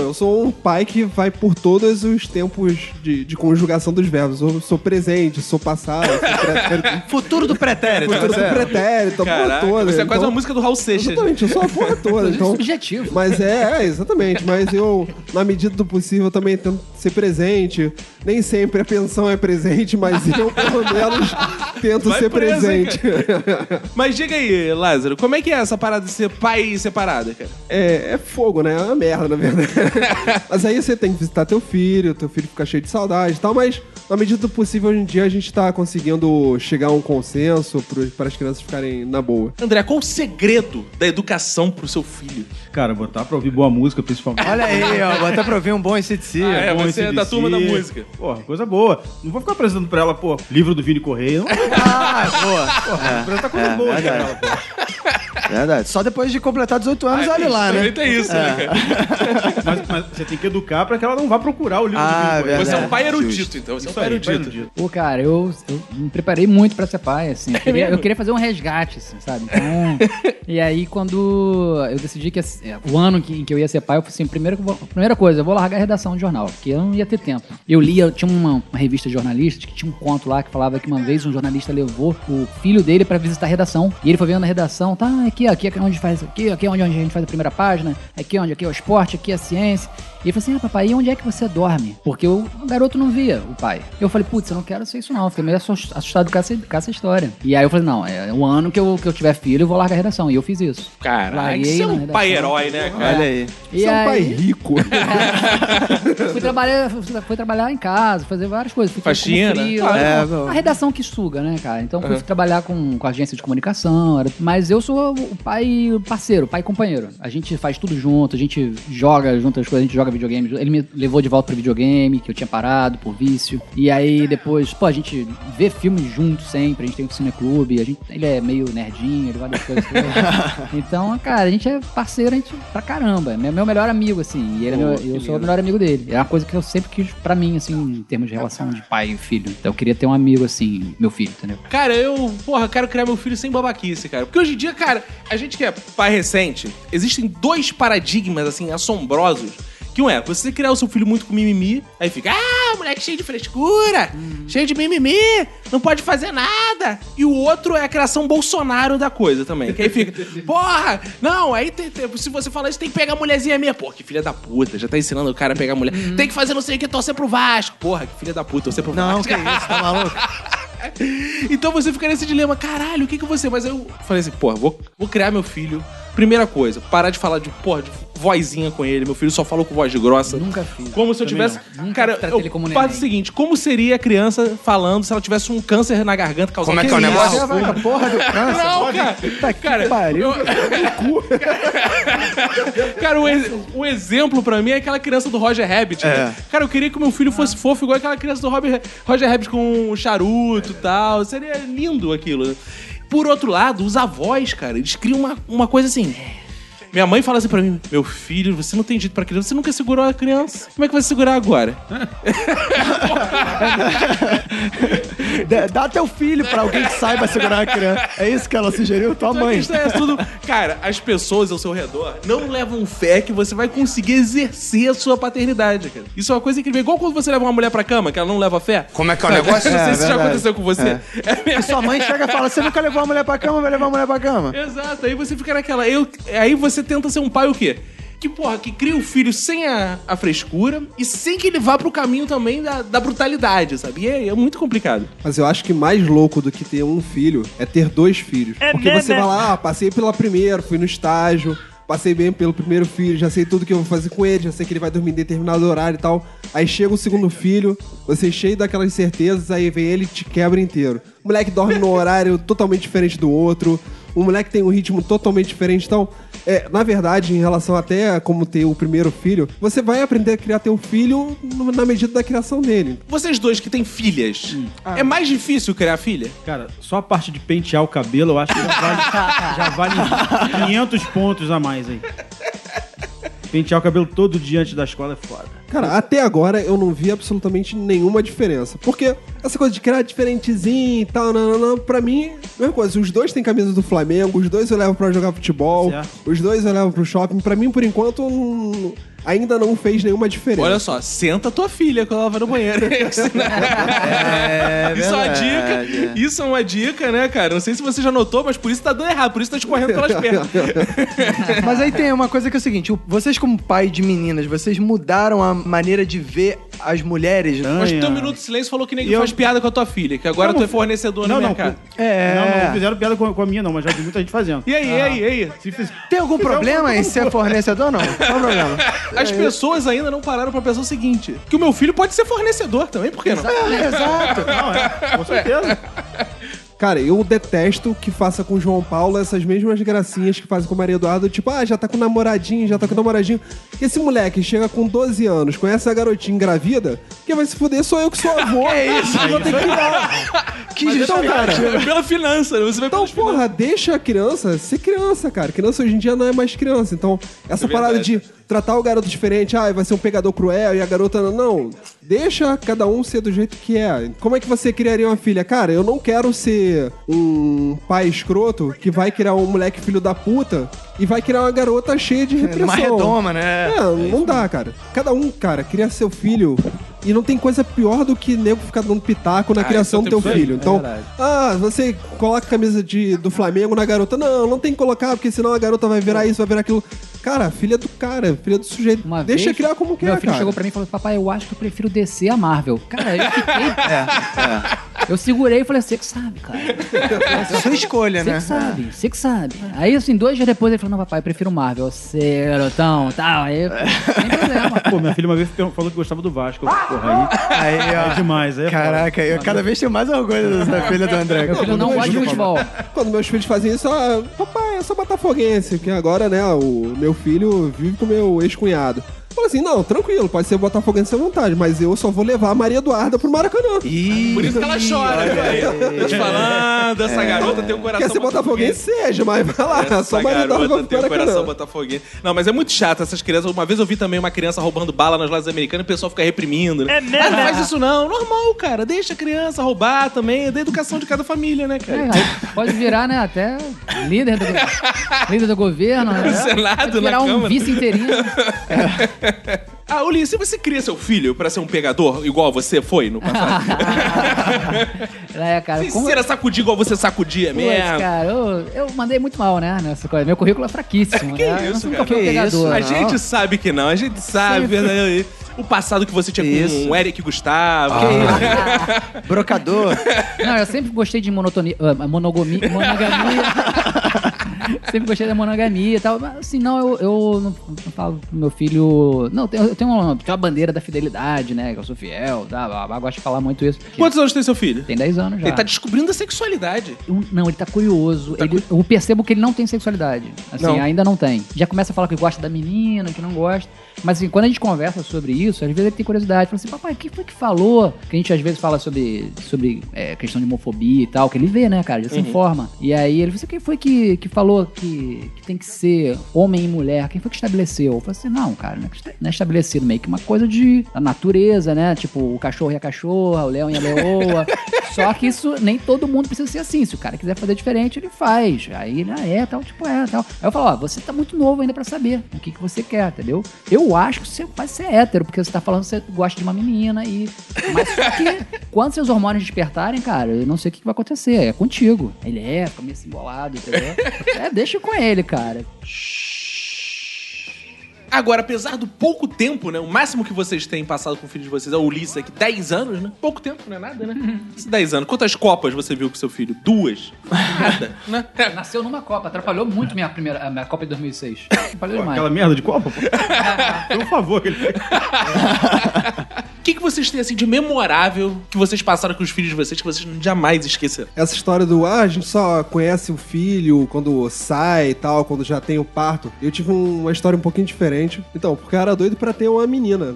Eu sou um pai que vai por todos os tempos de, de conjugação dos verbos. Eu sou presente, sou passado, sou pretérito, Futuro do pretérito. futuro do pretérito, a porra Caraca, toda. você é quase Então- uma música do Raul Seixas. Exatamente, eu sou a porra toda. Então, Subjetivo. Mas é, é, exatamente. Mas eu, na medida do possível, também tento ser presente. Nem sempre a pensão é presente, mas eu, pelo menos, tento Vai ser hein, presente. Mas diga aí, Lázaro, como é que é essa parada de ser pai separado, cara? É, é fogo, né? É uma merda, na verdade. mas aí você tem que visitar teu filho, teu filho fica cheio de saudade e tal, mas na medida do possível, hoje em dia, a gente tá conseguindo chegar a um consenso para as crianças ficarem na boa. André, qual o segredo da educação pro seu filho? Cara, botar pra ouvir boa música, principalmente. Olha aí, ó. Bota pra ouvir um bom ICDC. Ah, é, Bom você é da turma da música. Porra, coisa boa. Não vou ficar apresentando pra ela, pô, livro do Vini Correia. Não, Ah, boa. porra, apresentar coisa é, boa pra ela, pô. Verdade. Só depois de completar 18 anos, olha lá, né? Também tem isso, né, cara? Mas, mas você tem que educar pra que ela não vá procurar o livro Ah, do Vini Correia. Você é um pai erudito, justo. então. Você é um pai erudito. Pô, cara, eu, eu me preparei muito pra ser pai, assim. Eu queria, eu queria fazer um resgate, assim, sabe? Então, e aí, quando eu decidi que assim, é, o ano que, em que eu ia ser pai, eu falei assim, vou- primeira coisa, eu vou largar a redação de jornal, porque eu não ia ter tempo. Eu lia, tinha uma, uma revista de jornalistas que tinha um conto lá que falava que uma vez um jornalista levou o filho dele pra visitar a redação, e ele foi vendo na redação, tá, aqui, aqui é onde faz aqui, aqui é onde a gente faz a primeira página, aqui é onde aqui é o esporte, aqui é a ciência. E ele falou assim: Ah, papai, e onde é que você dorme? Porque o garoto não via o pai. Eu falei, putz, eu não quero ser isso, não. Eu Fiquei meio assus- assustado com essa, com essa história. E aí eu falei, não, é o ano que eu, que eu tiver filho, eu vou largar a redação. E eu fiz isso. Larguei você é um pai herói, né, cara? Olha aí. E Você é um pai aí, rico. fui trabalhar, fui, trabalhar em casa, fazer várias coisas. Fui como Faxina. freela, É, a- redação que suga, né, cara? Então fui trabalhar com, com agência de comunicação. era- mas eu sou o pai parceiro, pai companheiro. A gente faz tudo junto, a gente joga junto as coisas, a gente joga videogame. Ele me levou de volta pro videogame, que eu tinha parado por vício. E aí depois, pô, a gente vê filmes juntos sempre, a gente tem um cineclube, a gente, ele é meio nerdinho, ele várias coisas. então, cara, a gente é parceiro, gente pra caramba. É meu, meu melhor amigo, assim. E ele é meu- eu sou o melhor amigo dele. É uma coisa que eu sempre quis pra mim, assim, em termos de relação de pai e filho. Então eu queria ter um amigo, assim, meu filho, entendeu? Cara, eu, porra, quero criar meu filho sem babaquice, cara. Porque hoje em dia, cara, a gente que é pai recente, existem dois paradigmas, assim, assombrosos. Que um é, você criar o seu filho muito com mimimi, aí fica, ah, moleque cheio de frescura, cheio de mimimi, não pode fazer nada. E o outro é a criação Bolsonaro da coisa também. Que aí fica, porra, não, aí tem, tem- se você falar isso, tem que pegar a mulherzinha minha. Pô, que filha da puta, já tá ensinando o cara a pegar a mulher. Tem que fazer não sei o que, torcer pro Vasco. Porra, que filha da puta, torcer pro Não, Vasco. que isso, tá maluco? Então você fica nesse dilema, caralho, o que que você. Mas eu falei assim, porra, vou, vou criar meu filho. Primeira coisa, parar de falar de, porra, de vozinha com ele. Meu filho só falou com voz grossa. Nunca fiz. Como se eu Também tivesse. não. Nunca Cara, eu ele como faço o seguinte: como seria a criança falando se ela tivesse um câncer na garganta causando Como é que é o negócio? Vai a porra do câncer. Não, cara. Tá que Cara, pariu. Cara, o, ex- o exemplo pra mim é aquela criança do Roger Rabbit. né? Cara, eu queria que o meu filho fosse fofo igual aquela criança do Robert- Roger Rabbit com um charuto e tal. Seria lindo aquilo. Por outro lado, os avós, cara, eles criam uma, uma coisa assim. Minha mãe fala assim pra mim: Meu filho, você não tem jeito pra criança, você nunca segurou a criança. Como é que vai segurar agora? Dá- Dá teu filho pra alguém que saiba segurar a criança. É isso que ela sugeriu? Tua Só que mãe. isso é tudo. Cara, as pessoas ao seu redor não levam fé que você vai conseguir exercer a sua paternidade, cara. Isso é uma coisa incrível. Igual quando você leva uma mulher pra cama, que ela não leva fé. Como é que é o negócio? Não sei É, se já verdade. aconteceu com você. É. E sua mãe chega e fala: Você nunca levou a mulher pra cama, vai levar a mulher pra cama. Exato, aí você fica naquela. Eu, aí você tenta ser um pai o quê? Que, porra, que cria o filho sem a, a frescura e sem que ele vá pro caminho também da, da brutalidade, sabe? E é, é muito complicado. Mas eu acho que mais louco do que ter um filho é ter dois filhos. Porque você vai lá, ah, passei pela primeira, fui no estágio, passei bem pelo primeiro filho, já sei tudo que eu vou fazer com ele, já sei que ele vai dormir em determinado horário e tal. Aí chega o segundo filho, você cheio daquelas certezas, aí vem ele e te quebra inteiro. O moleque dorme num horário totalmente diferente do outro, o moleque tem um ritmo totalmente diferente. Então, é, na verdade, em relação até a como ter o primeiro filho, você vai aprender a criar teu filho no- na medida da criação dele. Vocês dois que têm filhas, é mais difícil criar filha? Cara, só a parte de pentear o cabelo, eu acho que já vale, já vale 500 pontos a mais aí. Pentear o cabelo todo dia antes da escola é foda. Cara, até agora eu não vi absolutamente nenhuma diferença. Porque essa coisa de criar diferentezinho e tal, não, não, não, pra mim, mesma coisa. Os dois têm camisa do Flamengo, os dois eu levo pra jogar futebol, Certo. os dois eu levo pro shopping. Pra mim, por enquanto, não- ainda não fez nenhuma diferença. Olha só, senta tua filha quando ela vai no banheiro. É, isso é uma dica. Isso é uma dica, né, cara? Não sei se você já notou, mas por isso tá dando errado, por isso tá escorrendo pelas pernas. Mas aí tem uma coisa que é o seguinte: vocês, como pai de meninas, vocês mudaram a maneira de ver as mulheres. Mas Ai, teu minuto de silêncio falou que eu- faz piada com a tua filha, que agora Não, tu é fornecedor Não, no não. mercado. É. Não, não fizeram piada com, com a minha, não, mas já vi muita gente fazendo. E aí, e aí, e aí? Se fiz... Tem algum problema em ser fornecedor ou não? Qual o problema? As pessoas ainda não pararam pra pensar o seguinte: que o meu filho pode ser fornecedor também, por que não? Exato. Não, é, com certeza. Cara, eu detesto que faça com o João Paulo essas mesmas gracinhas que fazem com o Maria Eduardo. Tipo, ah, já tá com namoradinho, já tá com namoradinho. Esse moleque chega com 12 anos, conhece a garotinha engravida, que vai se fuder sou eu que sou avô. é isso? Eu vou ter que criar. Que então, cara... Pela finança, né? Você vai Então, pelas finanças. porra, deixa a criança ser criança, cara. Criança hoje em dia não é mais criança. Então, essa É parada de tratar o garoto diferente, ah, vai ser um pegador cruel e a garota não. Não. Deixa cada um ser do jeito que é. Como é que você criaria uma filha? Cara, eu não quero ser um pai escroto que vai criar um moleque filho da puta e vai criar uma garota cheia de repressão. Numa redoma, né? É, não dá, cara. Cada um, cara, cria seu filho. E não tem coisa pior do que nego ficar dando pitaco na Ah, criação isso do eu teu filho. Então, verdade. ah, você coloca a camisa de, do Flamengo na garota. Não, não tem que colocar, porque senão a garota vai virar isso, vai virar aquilo. Cara, filha do cara, filha do sujeito. Uma Deixa vez, criar como quer, Meu filho cara. chegou pra mim e falou: Papai, eu acho que eu prefiro descer a Marvel. Cara, eu fiquei. É, Eu segurei e falei: Você que sabe, cara. É sua escolha, Você né? que sabe, você que sabe. Aí, assim, dois dias depois ele falou: Não, papai, eu prefiro Marvel. Você, garotão, tal. Aí, sem problema. Pô, minha filha uma vez falou que gostava do Vasco. Eu, Porra, aí Aí, é ó. demais. Aí é foda. Caraca, eu cada vez tenho mais orgulho dessa filha do André. Meu filho não gosta de futebol. Quando meus filhos fazem isso, papai, eu sou botafoguense, porque agora, né, o meu filho vive com o meu ex-cunhado. Fala assim, não, tranquilo, pode ser botafoguense à vontade, mas eu só vou levar a Maria Eduarda pro Maracanã. Ih, Por isso que ela chora, aí. Tô te falando, essa garota tem um coração. Quer ser botafoguense, seja, mas vai lá, Essa só Maria Eduarda vai garota pro tem um coração botafoguense. Não, mas é muito chato essas crianças. Uma vez eu vi também uma criança roubando bala nas lojas americanas e o pessoal fica reprimindo. Né? É mesmo? não faz isso não. Normal, cara. Deixa a criança roubar também. É da educação de cada família, né, cara? É, pode virar, né, até líder do, líder do governo. Né? No Senado, pode virar na um Câmara. vice interino. Ah, Ulisses, se você cria seu filho pra ser um pegador igual você foi no passado? é, cara. Sem como- ser a sacudir igual você sacudia Putz, mesmo. cara, eu, eu mandei muito mal, né, nessa coisa. Meu currículo é fraquíssimo, Que né? Eu isso, nunca cara? fui um Que pegador. isso? A não. gente sabe que não, a gente sabe. né? O passado que você tinha Isso. com o Eric Gustavo. Brocador. Não, eu sempre gostei de monotonia, ah, monogamia, monogamia. Sempre gostei da monogamia e tal. Mas assim, não, eu, eu não, não falo pro meu filho. Não, eu tenho, eu uma, tenho uma bandeira da fidelidade, né? Que eu sou fiel, tá? blá, gosto de falar muito isso. Quantos anos tem seu filho? Tem 10 anos já. Ele tá descobrindo a sexualidade. Eu- não, ele tá curioso. Ele- eu percebo que ele não tem sexualidade. Assim, Não. ainda não tem. Já começa a falar que gosta da menina, que não gosta. Mas assim, quando a gente conversa sobre isso, às vezes ele tem curiosidade. Fala assim, papai, o que foi que falou? Que a gente às vezes fala sobre, sobre é, questão de homofobia e tal, que ele vê, né, cara? Já se informa. E aí ele falou assim, quem foi que, que falou que, que tem que ser homem e mulher? Quem foi que estabeleceu? Eu falei assim, não, cara, não é é estabelecido. Meio que uma coisa de da natureza, né? Tipo, o cachorro e a cachorra, o leão e a leoa. Só que isso, nem todo mundo precisa ser assim. Se o cara quiser fazer diferente, ele faz. Aí ele, ah, é, tal, tipo, é, tal. Aí eu falo, ó, você tá muito novo ainda pra saber o que, que você quer, entendeu? Eu acho que você vai ser hétero, porque você tá falando que você gosta de uma menina e... Mas só que, quando seus hormônios despertarem, cara, eu não sei o que, que vai acontecer. É contigo. Ele é, fica meio assim bolado, entendeu? É, deixa com ele, cara. Agora, apesar do pouco tempo, né? O máximo que vocês têm passado com o filho de vocês é o Ulisses aqui, 10 anos, né? Pouco tempo, não é nada, né? Esses 10 anos. Quantas copas você viu com seu filho? Duas? Nada, né? Nasceu numa Copa, atrapalhou muito minha primeira, a minha Copa de 2006. Atrapalhou Pô, demais. aquela merda de Copa, pô. Por favor, ele O que, que vocês têm, assim, de memorável que vocês passaram com os filhos de vocês que vocês jamais esqueceram? Essa história do, ah, a gente só conhece o filho quando sai e tal, quando já tem o parto. Eu tive um- uma história um pouquinho diferente. Então, porque eu era doido pra ter uma menina,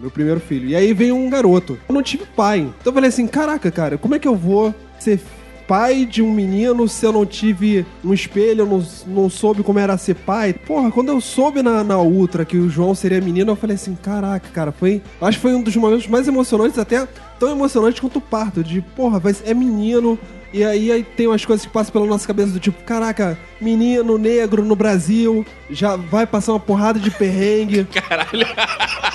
meu primeiro filho. E aí veio um garoto. Eu não tive pai. Então eu falei assim, caraca, cara, como é que eu vou ser pai de um menino se eu não tive um espelho, eu não, não soube como era ser pai. Porra, quando eu soube na, na Ultra que o João seria menino, eu falei assim, caraca, cara, foi. Acho que foi um dos momentos mais emocionantes, até tão emocionante quanto o parto. De, porra, vai, é menino. E aí, aí tem umas coisas que passam pela nossa cabeça do tipo, caraca, menino negro no Brasil, já vai passar uma porrada de perrengue. Caralho.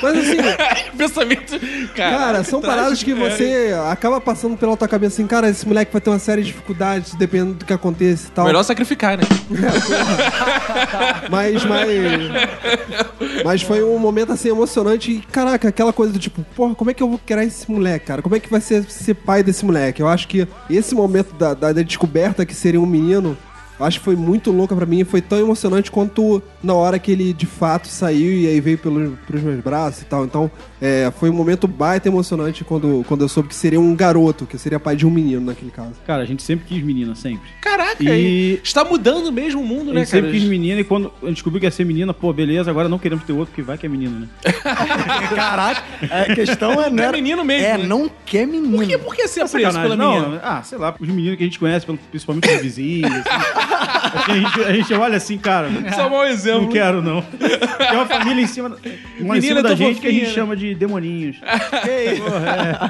Mas assim, Pensamento. Cara, são paradas que você acaba passando pela tua cabeça assim, cara, esse moleque vai ter uma série de dificuldades dependendo do que aconteça e tal. Melhor sacrificar, né? Mas, mas. Mas foi um momento assim emocionante e, caraca, aquela coisa do tipo, porra, como é que eu vou criar esse moleque, cara? Como é que vai ser ser pai desse moleque? Eu acho que esse momento da, da- da descoberta que seria um menino. Eu Acho que foi muito louca pra mim e foi tão emocionante quanto na hora que ele de fato saiu e aí veio pelo, pelos meus braços e tal. Então, é, foi um momento baita emocionante quando, quando eu soube que seria um garoto, que seria pai de um menino naquele caso. Cara, a gente sempre quis menina, sempre. Caraca, E- está mudando mesmo o mundo, A né, gente cara? sempre quis menina e quando a gente descobriu que ia ser menina, pô, beleza, agora não queremos ter outro, porque vai que é menino, né? Caraca, a questão é, Não é menino mesmo, É, né? não quer menino. Por que, por que ser preso Sacanagem. pela não, menina? Ah, sei lá, os meninos que a gente conhece, principalmente os vizinhos, assim. A, gente, a gente olha assim, cara. Só um mau exemplo. Não quero, não. Tem uma família em cima, uma em cima da gente que a gente fofinha, né? chama de demoninhos. Porra,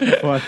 é. é foda.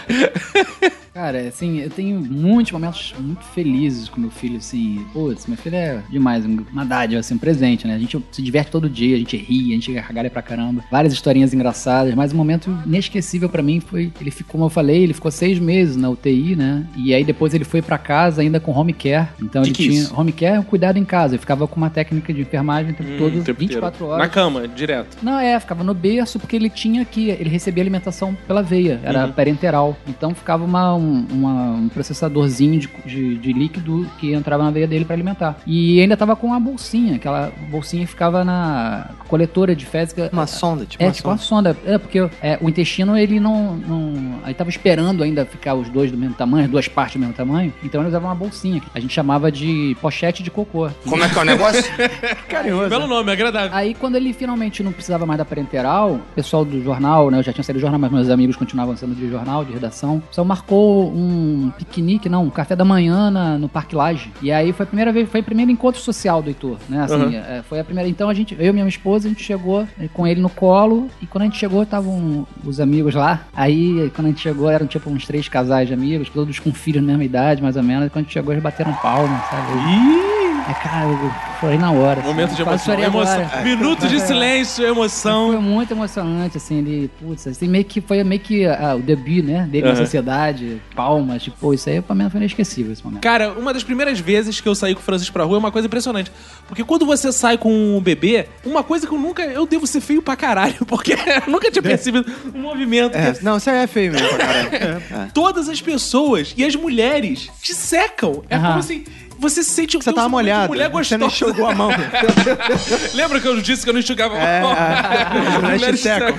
Cara, assim, eu tenho muitos momentos muito felizes com meu filho, assim. Putz, meu filho é demais, uma dádiva, assim, um presente, né? A gente se diverte todo dia, a gente ri, a gente gargalha pra caramba. Várias historinhas engraçadas, mas um momento inesquecível pra mim foi. Ele ficou, como eu falei, ele ficou seis meses na UTI, né? E aí depois ele foi pra casa ainda com home care. Então Que ele tinha. isso? Home care é um cuidado em casa. Eu ficava com uma técnica de enfermagem o tempo todo, Hum, o tempo 24 inteiro. horas. Na cama, direto. Não, é, ficava no berço porque ele tinha que. Ele recebia alimentação pela veia, era Uhum. parenteral. Então ficava uma, um, uma- um processadorzinho de, de, de líquido que entrava na veia dele pra alimentar. E ainda tava com uma bolsinha, aquela bolsinha que ficava na coletora de fezes. que- Uma sonda, tipo É, uma tipo uma sonda. sonda. É, porque é, o intestino, ele não, não. Aí tava esperando ainda ficar os dois do mesmo tamanho, as duas partes do mesmo tamanho. Então ele usava uma bolsinha. que A gente chamava de pochete de cocô. Como é que é o negócio? Carinhoso. Belo nome, agradável. Aí, quando ele finalmente não precisava mais da parenteral, o pessoal do jornal, né? Eu já tinha saído do jornal, mas meus amigos continuavam sendo de jornal, de redação. O pessoal marcou um piquenique, não, um café da manhã na- no Parque Laje. E aí foi a primeira vez, foi o primeiro encontro social do Heitor, né? Assim, Uhum. é, foi a primeira. Então a gente, eu e minha esposa, a gente chegou é, com ele no colo. E quando a gente chegou, estavam os amigos lá. Aí, quando a gente chegou, eram tipo uns três casais de amigos, todos com filhos na mesma idade, mais ou menos. E quando a gente chegou, eles bateram palma, sabe? É, cara, eu chorei na hora. assim. Momento de Quase emoção. emoção. agora. Minuto de silêncio, Foi emoção. muito emocionante, assim, ele, putz, assim, meio que foi meio que ah, o debut, né, dele na Aham. sociedade, palmas, tipo, isso aí pra mim foi inesquecível esse momento. Cara, uma das primeiras vezes que eu saí com o Francisco pra rua é uma coisa impressionante. Porque quando você sai com um bebê, uma coisa que eu nunca. Eu devo ser feio pra caralho, porque eu nunca tinha percebido um movimento É, que não, você é feio mesmo pra caralho. É. todas as pessoas e as mulheres te secam. É Aham. como assim. Você se sente Você tava molhado. Mulher Você gostosa. não enxugou a mão. Lembra que eu disse que eu não enxugava a É, mão? é. Te secam.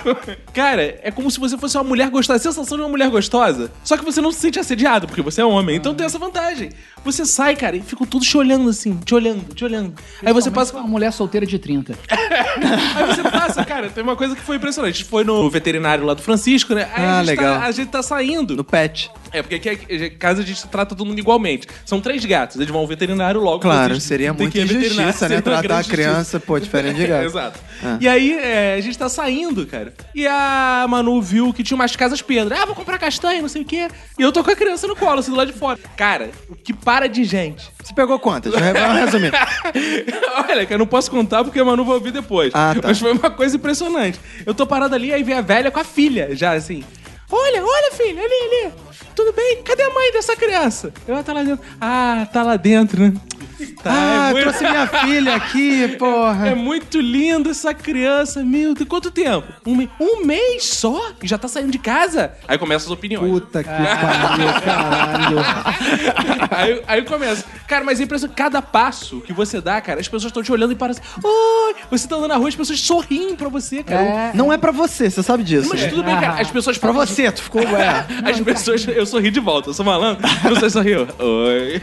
Cara, é como se você fosse uma mulher gostosa. A sensação de uma mulher gostosa. Só que você não se sente assediado, porque você é homem. Então tem essa vantagem. Você sai, cara, e ficam todos te olhando assim, te olhando, te olhando. Aí você passa. uma mulher solteira de 30. Aí você passa, cara, tem uma coisa que foi impressionante. A gente foi no veterinário lá do Francisco, né? Aí Ah, a, gente legal. Tá, a gente tá saindo. No pet. É, porque aqui em casa a gente trata todo mundo igualmente. São três gatos, eles vão ao veterinário logo. Claro, seria veterinário, injustiça, né? Tratar a criança, pô, diferente de gato. Exato. Ah. E aí, é, a gente tá saindo, cara. E a Manu viu que tinha umas casas Pedro. Ah, vou comprar castanha, não sei o quê. E eu tô com a criança no colo, assim, do lado de fora. Cara, o que para de gente. Você pegou quantas? Vamos resumir. Olha, que eu não posso contar porque a Manu vai ouvir depois. Ah, tá. Mas foi uma coisa impressionante. Eu tô parado ali, aí vem a velha com a filha, já assim. Olha, olha, filha, ali, ali. Tudo bem? Cadê a mãe dessa criança? Ela tá lá dentro. Ah, tá lá dentro, né? Ah, é muito- trouxe minha filha aqui, porra. É muito lindo essa criança, meu Deus. Quanto tempo? Um, me- um mês só? E já tá saindo de casa? Aí começam as opiniões. Puta que pariu, caralho. aí, aí começa. Cara, mas é impressionante. Cada passo que você dá, cara, as pessoas estão te olhando e param assim. Oi! Você tá andando na rua, as pessoas sorriem pra você, cara. É. Não é pra você, você sabe disso. Mas tudo bem, cara. As pessoas Pra você, tu ficou, ué. As pessoas, eu sorri de volta, eu sou malandro, pessoas sorriam. Oi.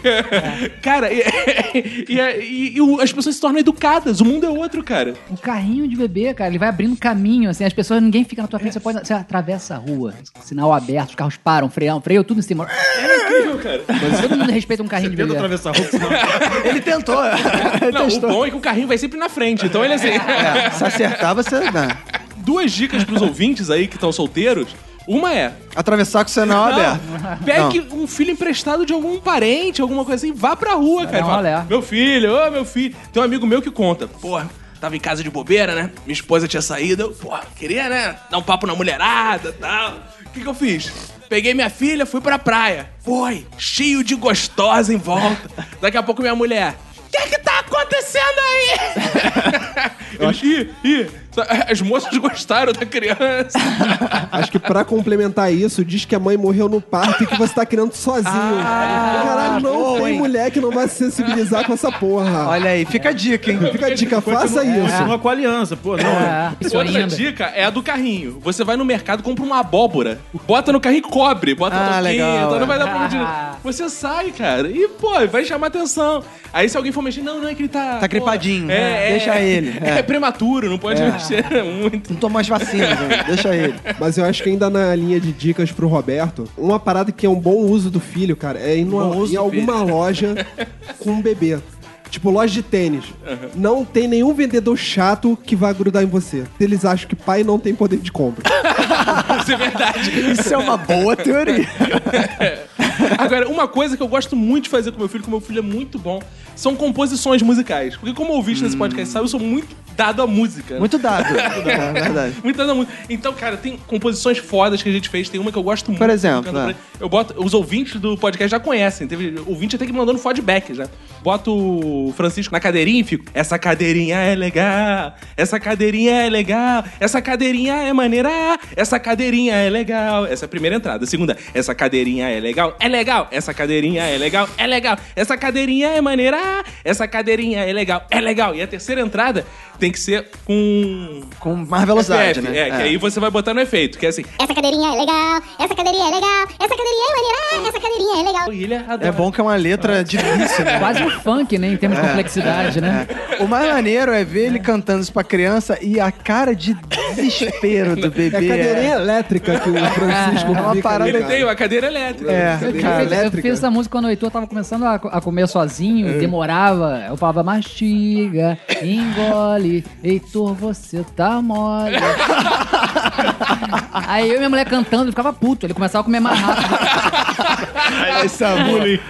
Cara, e, e- e- e o- as pessoas se tornam educadas, o mundo é outro, cara. O carrinho de bebê, cara, ele vai abrindo caminho, assim, as pessoas, ninguém fica na tua frente, você pode, você atravessa a rua, sinal aberto, os carros param, freiam, freiam tudo em cima. É incrível, cara. Mas todo mundo respeita um carrinho de Tenta bebê. atravessar a rua, senão... Ele tentou. Ele Não, o bom é que o carrinho vai sempre na frente, então ele assim. É, se acertar, você. Não. Duas dicas pros ouvintes aí que estão solteiros. Uma é, Atravessar com o sinal aberto. pegue um filho emprestado de algum parente, alguma coisa assim, vá pra rua, cara. um Fala, meu filho, ô meu filho. Tem um amigo meu que conta, porra, tava em casa de bobeira, né? Minha esposa tinha saído, eu, porra, queria, né? Dar um papo na mulherada e tal. O que que eu fiz? Peguei minha filha, fui pra praia. Foi, cheio de gostosa em volta. Daqui a pouco minha mulher. O que que tá acontecendo aí? Eu acho que. Ih, as moças gostaram da criança. Acho que pra complementar isso, diz que a mãe morreu no parto e que você tá criando sozinho. Caralho, não boa, tem hein? mulher que não vai se sensibilizar com essa porra. Olha aí, fica a dica, hein? Fica a dica, faça isso. Continua com a aliança, pô. Não, É, isso Outra ainda. dica é a do carrinho. Você vai no mercado, compra uma abóbora, bota no carrinho e cobre, bota Ah, no legal, então não é. vai dar pra medir. Você sai, cara, e pô, vai chamar atenção. Aí se alguém for mexer, não, não é que ele tá. Tá pô, gripadinho, É, é, deixa ele, É. é. prematuro, não pode mexer muito. Não tomou as vacinas, né? deixa ele. Mas eu acho que ainda na linha de dicas pro Roberto, uma parada que é um bom uso do filho, cara, é ir numa- em alguma loja com um bebê. Tipo, loja de tênis. Não tem nenhum vendedor chato que vai grudar em você. Eles acham que pai não tem poder de compra. Isso é verdade. Isso é uma boa teoria. Agora, uma coisa que eu gosto muito de fazer com meu filho, que meu filho é muito bom, são composições musicais. Porque como ouvinte nesse podcast sabe, eu sou muito dado à música. né? Muito dado. É verdade. Muito dado à música. Então, cara, tem composições fodas que a gente fez. Tem uma que eu gosto muito. exemplo, eu canto é. Eu boto. Os ouvintes do podcast já conhecem. Teve ouvinte até que mandando feedback já. Boto Francisco na cadeirinha e fico. Essa cadeirinha é legal. Essa cadeirinha é legal. Essa cadeirinha é maneira. Essa cadeirinha é legal. Essa é a primeira entrada. A segunda. Essa cadeirinha é legal. É legal. Essa cadeirinha é legal. É legal. Essa cadeirinha é maneira. Essa cadeirinha é legal. É legal. E a terceira entrada tem que ser com. Com mais velocidade, FF, né? É, que aí você vai botar no efeito, que é assim. Essa cadeirinha é legal, essa cadeirinha é legal, essa cadeirinha é maneira, essa cadeirinha é legal. E ele adora. É bom que é uma letra difícil, né? Quase um funk, né, em termos de complexidade, né? O mais maneiro é ver ele cantando isso pra criança e a cara de desespero do É a bebê. cadeirinha elétrica que o Francisco É uma parada Ele tem uma cadeira elétrica. É, Eu, Cadeirinha cara. eu fiz elétrica. essa música quando o Heitor tava começando a, a comer sozinho, demorava. Eu falava, mastiga, engole, Heitor, você tá mole. Aí eu e minha mulher cantando, ele ficava puto, ele começava a comer mais rápido. Essa bullying.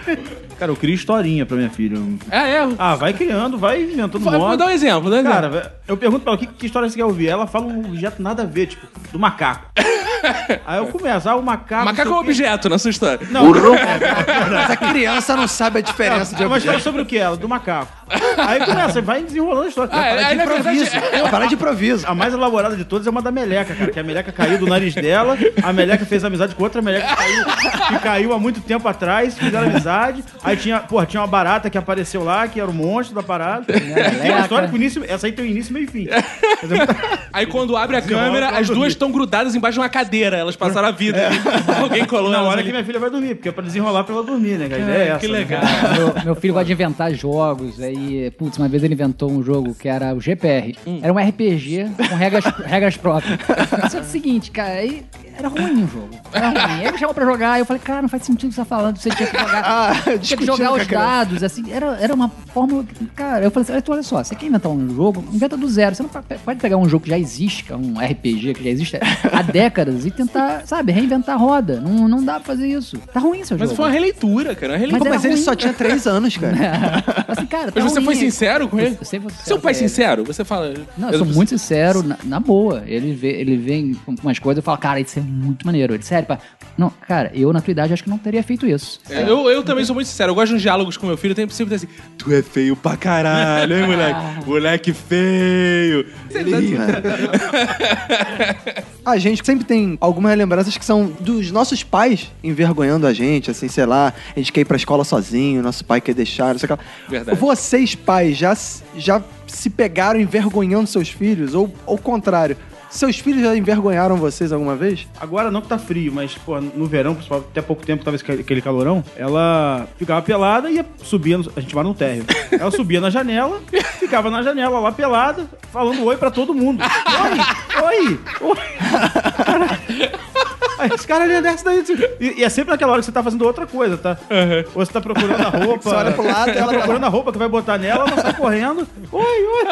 Cara, eu crio historinha pra minha filha. É, é. Ah, vai criando, vai inventando Vou, vou moda. dar um exemplo, um Cara, eu pergunto pra ela que, que história você quer ouvir. Ela fala um objeto nada a ver, tipo, do macaco. Aí eu começo, ah, o macaco. Macaco é um o objeto na sua história. Não, Mas a criança não sabe a diferença de é uma história objeto. sobre o que ela? Do macaco. Aí começa, vai desenrolando a história. Ah, é, de verdade, improviso. É parada de improviso. A mais elaborada de todas é uma da Meleca, cara. Que a Meleca caiu do nariz dela. A Meleca fez amizade com outra Meleca que caiu, que caiu há muito tempo atrás. Fizeram amizade. Aí tinha, porra, tinha uma barata que apareceu lá, que era o monstro da parada. E tem uma história com início. Essa aí tem um início, meio e fim. Aí quando abre a câmera, as duas estão grudadas embaixo de uma cadeira. Elas passaram a vida. Alguém colou na hora ali. que minha filha vai dormir, porque é pra desenrolar pra ela dormir, né? Que a ideia é essa. que né? legal. Meu, meu filho gosta de inventar jogos. Aí, putz, uma vez ele inventou um jogo que era o GPR. Hum. Era um RPG com regras, regras próprias. Só que é o seguinte, cara, aí era ruim o jogo. Era ruim. Ele me chamou pra jogar e eu falei, cara, não faz sentido o que você tá falando. Você tinha que jogar. Ah, tinha que jogar os dados, assim. Era, era uma fórmula. que- Cara, eu falei assim: "Arthur, olha só, você quer inventar um jogo? Inventa do zero. Você não pode pegar um jogo que já existe, que é um RPG que já existe há décadas, e tentar, sabe, reinventar a roda. Não, não dá pra fazer isso. Tá ruim seu Mas jogo. foi uma releitura, cara. Uma releitura. Mas Mas era ele só tinha três anos, cara. assim, cara, tá Mas você ruim. foi sincero com ele? Eu sempre Você é um pai com ele. sincero? Você fala. Não, eu sou muito sincero, na, na boa. Ele vê, ele vem com umas coisas e fala, cara, isso é muito maneiro. Ele, sério, pá. Não, cara, eu na tua idade acho que não teria feito isso. É, eu, eu também sou muito sincero. Eu gosto de uns diálogos com meu filho. Eu tenho sempre assim: Tu é feio pra caralho, hein, moleque? moleque feio. A gente sempre tem algumas lembranças que são dos nossos pais envergonhando a gente, assim, sei lá, a gente quer ir pra escola sozinho, nosso pai quer deixar, não sei o que lá. Verdade. Vocês, pais, já, se- já se pegaram envergonhando seus filhos? Ou ao contrário, seus filhos já envergonharam vocês alguma vez? Agora não que tá frio, mas, pô, no verão, pessoal, até pouco tempo tava aquele calorão, ela ficava pelada e ia subia, no- a gente mora no térreo. Ela subia na janela, ficava na janela lá pelada, falando oi pra todo mundo. Oi, oi, oi. Aí esse cara ele desce daí. E, e é sempre naquela hora que você tá fazendo outra coisa, tá? Ou você tá procurando a roupa. Você olha pro lado, tá ela tá procurando a roupa que vai botar nela, ela sai correndo. Oi, oi.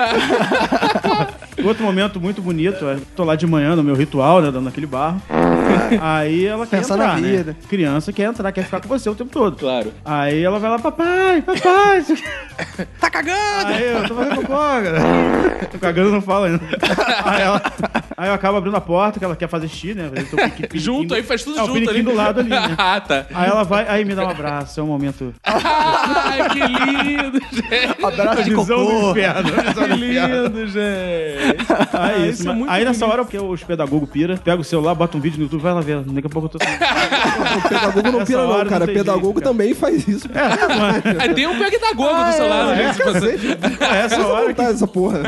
Outro momento muito bonito, é, tô lá de manhã no meu ritual, né, dando aquele barro. Aí ela quer Pensar na entrar, né? vida. Criança quer entrar, quer ficar com você o tempo todo. Claro. Aí ela vai lá, papai, papai. Tá cagando! Aí eu tô fazendo cocô, cara. Tô cagando, não fala ainda. Aí, ela, aí eu acabo abrindo a porta, que ela quer fazer xixi, né? O piqui- Junto, aí faz tudo é, o junto ali. do lado ali, né? ah, tá. Aí ela vai, aí me dá um abraço, é um momento. Ai, que lindo, gente. Abraço de Visão do cocô. inferno. visão Que inferno. lindo, gente. Aí, Ah, isso, isso é muito aí nessa hora, porque os pedagogos pira, pega o celular, bota um vídeo no YouTube, vai lá ver. Daqui a pouco eu tô. O pedagogo não pira, não, não cara. tem pedagogo jeito, cara. também faz isso. É, tem um pedagogo do seu lado, né? Se você- É essa Essa hora que. essa porra.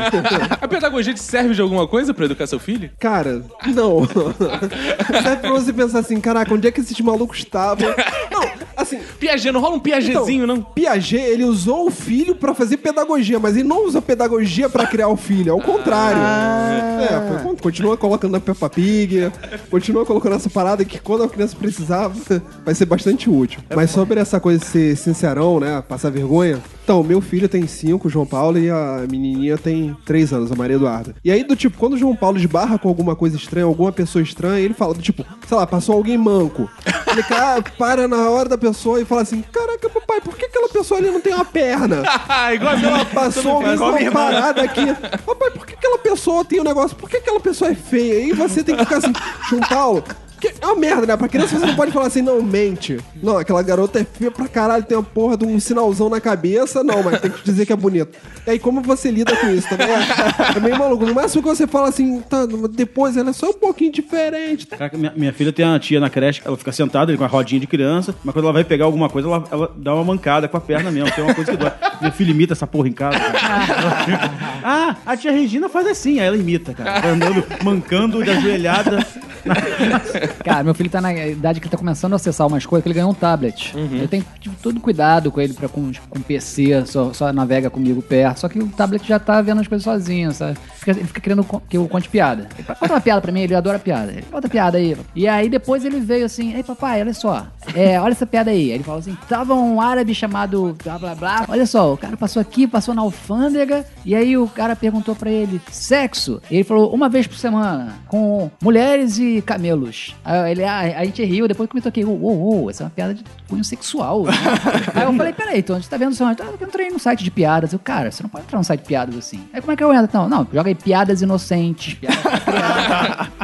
A pedagogia te serve de alguma coisa pra educar seu filho? Cara, não. Serve pra você pensar assim, caraca, onde é que esses malucos estavam? Não, assim, Piaget, não rola um Piagetzinho, então, não? Piaget, ele usou o filho pra fazer pedagogia, mas ele não usa pedagogia pra criar o filho, é o contrário. É, foi- continua colocando a Peppa Pig, continua colocando essa parada que quando a criança precisar, vai ser bastante útil. Mas sobre essa coisa de ser sincerão, né, passar vergonha, então, meu filho tem cinco, João Paulo, e a menininha tem três anos, a Maria Eduarda. E aí, do tipo, quando o João Paulo esbarra com alguma coisa estranha, alguma pessoa estranha, ele fala, do tipo, sei lá, passou alguém manco. Ele cara, para na hora da pessoa e fala assim, caraca, papai, por que aquela pessoa ali não tem uma perna? Ah, igual ela passou alguém com uma parada aqui. Papai, por que aquela pessoa tem um negócio? Por que aquela pessoa é feia? E você tem que ficar assim, João Paulo. Que é uma merda, né? Pra criança você não pode falar assim, não, mente. Não, aquela garota é feia pra caralho, tem uma porra de um sinalzão na cabeça. Não, mas tem que dizer que é bonito. E aí, como você lida com isso? Também é, é meio maluco. No máximo que você fala assim, tá, depois ela é só um pouquinho diferente. Caraca, minha, minha filha tem uma tia na creche, ela fica sentada ali com a rodinha de criança, mas quando ela vai pegar alguma coisa, ela, ela dá uma mancada com a perna mesmo. Tem uma coisa que dói. Minha filha imita essa porra em casa. cara. ah, a tia Regina faz assim, aí ela imita, cara. Andando, mancando de ajoelhada. Cara, meu filho tá na idade que ele tá começando a acessar umas coisas, que ele ganhou um tablet. Eu tenho tive todo cuidado com ele pra, com, com PC, só, só navega comigo perto. Só que o tablet já tá vendo as coisas sozinho, sabe? Fica- ele fica querendo que eu conte piada. Ele fala, Conta uma piada pra mim, ele adora piada. Ele, Conta piada aí. E aí depois ele veio assim, ei papai, olha só. É, olha essa piada aí. Aí ele falou assim: tava um árabe chamado blá blá blá. Olha só, o cara passou aqui, passou na alfândega, e aí o cara perguntou pra ele: sexo? E ele falou: uma vez por semana, com mulheres e camelos. Aí ele, ah, a gente riu, depois comentou aqui: uou, uou, uou, essa é uma piada de cunho sexual. né? aí eu falei: peraí, então, a gente tá vendo o seu. Eu entrei no site de piadas. Eu, cara, você não pode entrar no site de piadas assim. Aí como é que eu entro? Não, não, joga aí piadas inocentes. Piadas.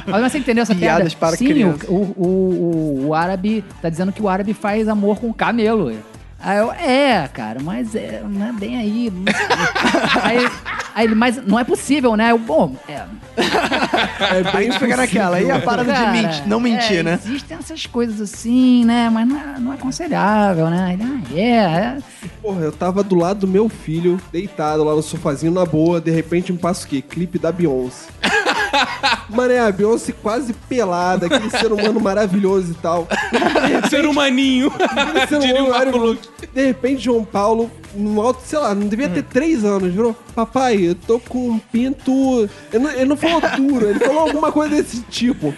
Mas você entendeu essa piada? Piadas para Sim, criança. o, o, o, o árabe tá dizendo que o árabe faz amor com camelo. Aí eu, é, cara, mas é, não é bem aí. aí, aí ele, mas não é possível, né? Eu, bom, é. Aí tu fica naquela. Aí a parada cara, de mentir, não mentir, é, né? Existem essas coisas assim, né? Mas não é, não é aconselhável, né? Ele, ah, é, é. Porra, eu tava do lado do meu filho, deitado lá no sofazinho na boa, de repente me passa o quê? Clipe da Beyoncé. Mano, é a Beyoncé quase pelada, aquele ser humano maravilhoso e tal. Ser humaninho. Ser humano. De repente, João Paulo, no alto, sei lá, não devia ter três anos, virou. Papai, eu tô com um pinto. Ele não, ele não falou duro, ele falou alguma coisa desse tipo.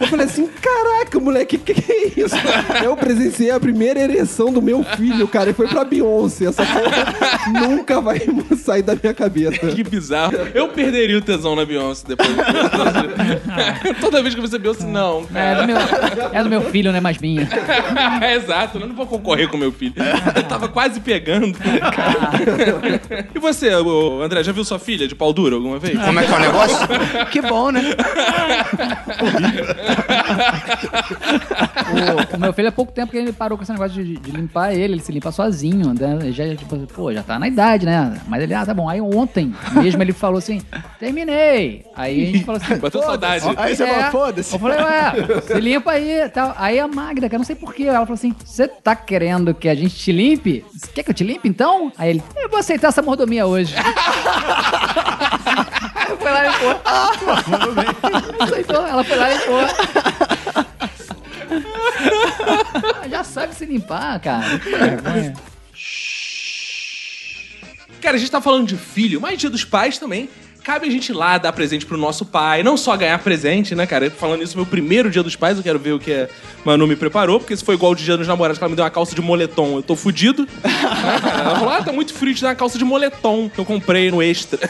Eu falei assim, caraca, moleque, que que é isso? Eu presenciei a primeira ereção do meu filho, cara, e foi pra Beyoncé. Essa porra nunca vai sair da minha cabeça. Que bizarro. Eu perderia o tesão na Beyoncé depois. Toda vez que você Beyoncé, não, É cara. do, meu, é do meu filho, né? Mais minha. Exato, eu não vou concorrer com meu filho. Eu tava quase pegando. e você, André, já viu sua filha de pau duro alguma vez? Como é que é o negócio? Que bom, né? O, o meu filho há pouco tempo que ele parou com esse negócio de, de limpar ele, ele se limpa sozinho, né? Ele Já, tipo, pô, já tá na idade, né? Mas ele, ah, tá bom. Aí ontem mesmo ele falou assim, terminei. Aí a gente falou assim, Bateu saudade. Aí você fala, foda-se. Eu falei, ué, se limpa aí tal. Aí a Magda, que eu não sei porquê, ela falou assim: você tá querendo que a gente te limpe? Quer que eu te limpe então? Aí ele, eu vou aceitar essa mordomia hoje. Foi lá e limpou. Aceitou, ela foi lá e limpou. Já sabe se limpar, cara. Que vergonha. Cara, a gente tá falando de filho, mas dia dos pais também. Cabe a gente ir lá dar presente pro nosso pai. Não só ganhar presente, né, cara? Falando isso, meu primeiro dia dos pais, eu quero ver o que a Manu me preparou, porque se foi igual o dia dos namorados, que ela me deu uma calça de moletom, eu tô fudido. Né, ela falou, ah, tá muito frio de dar uma calça de moletom, que eu comprei no extra.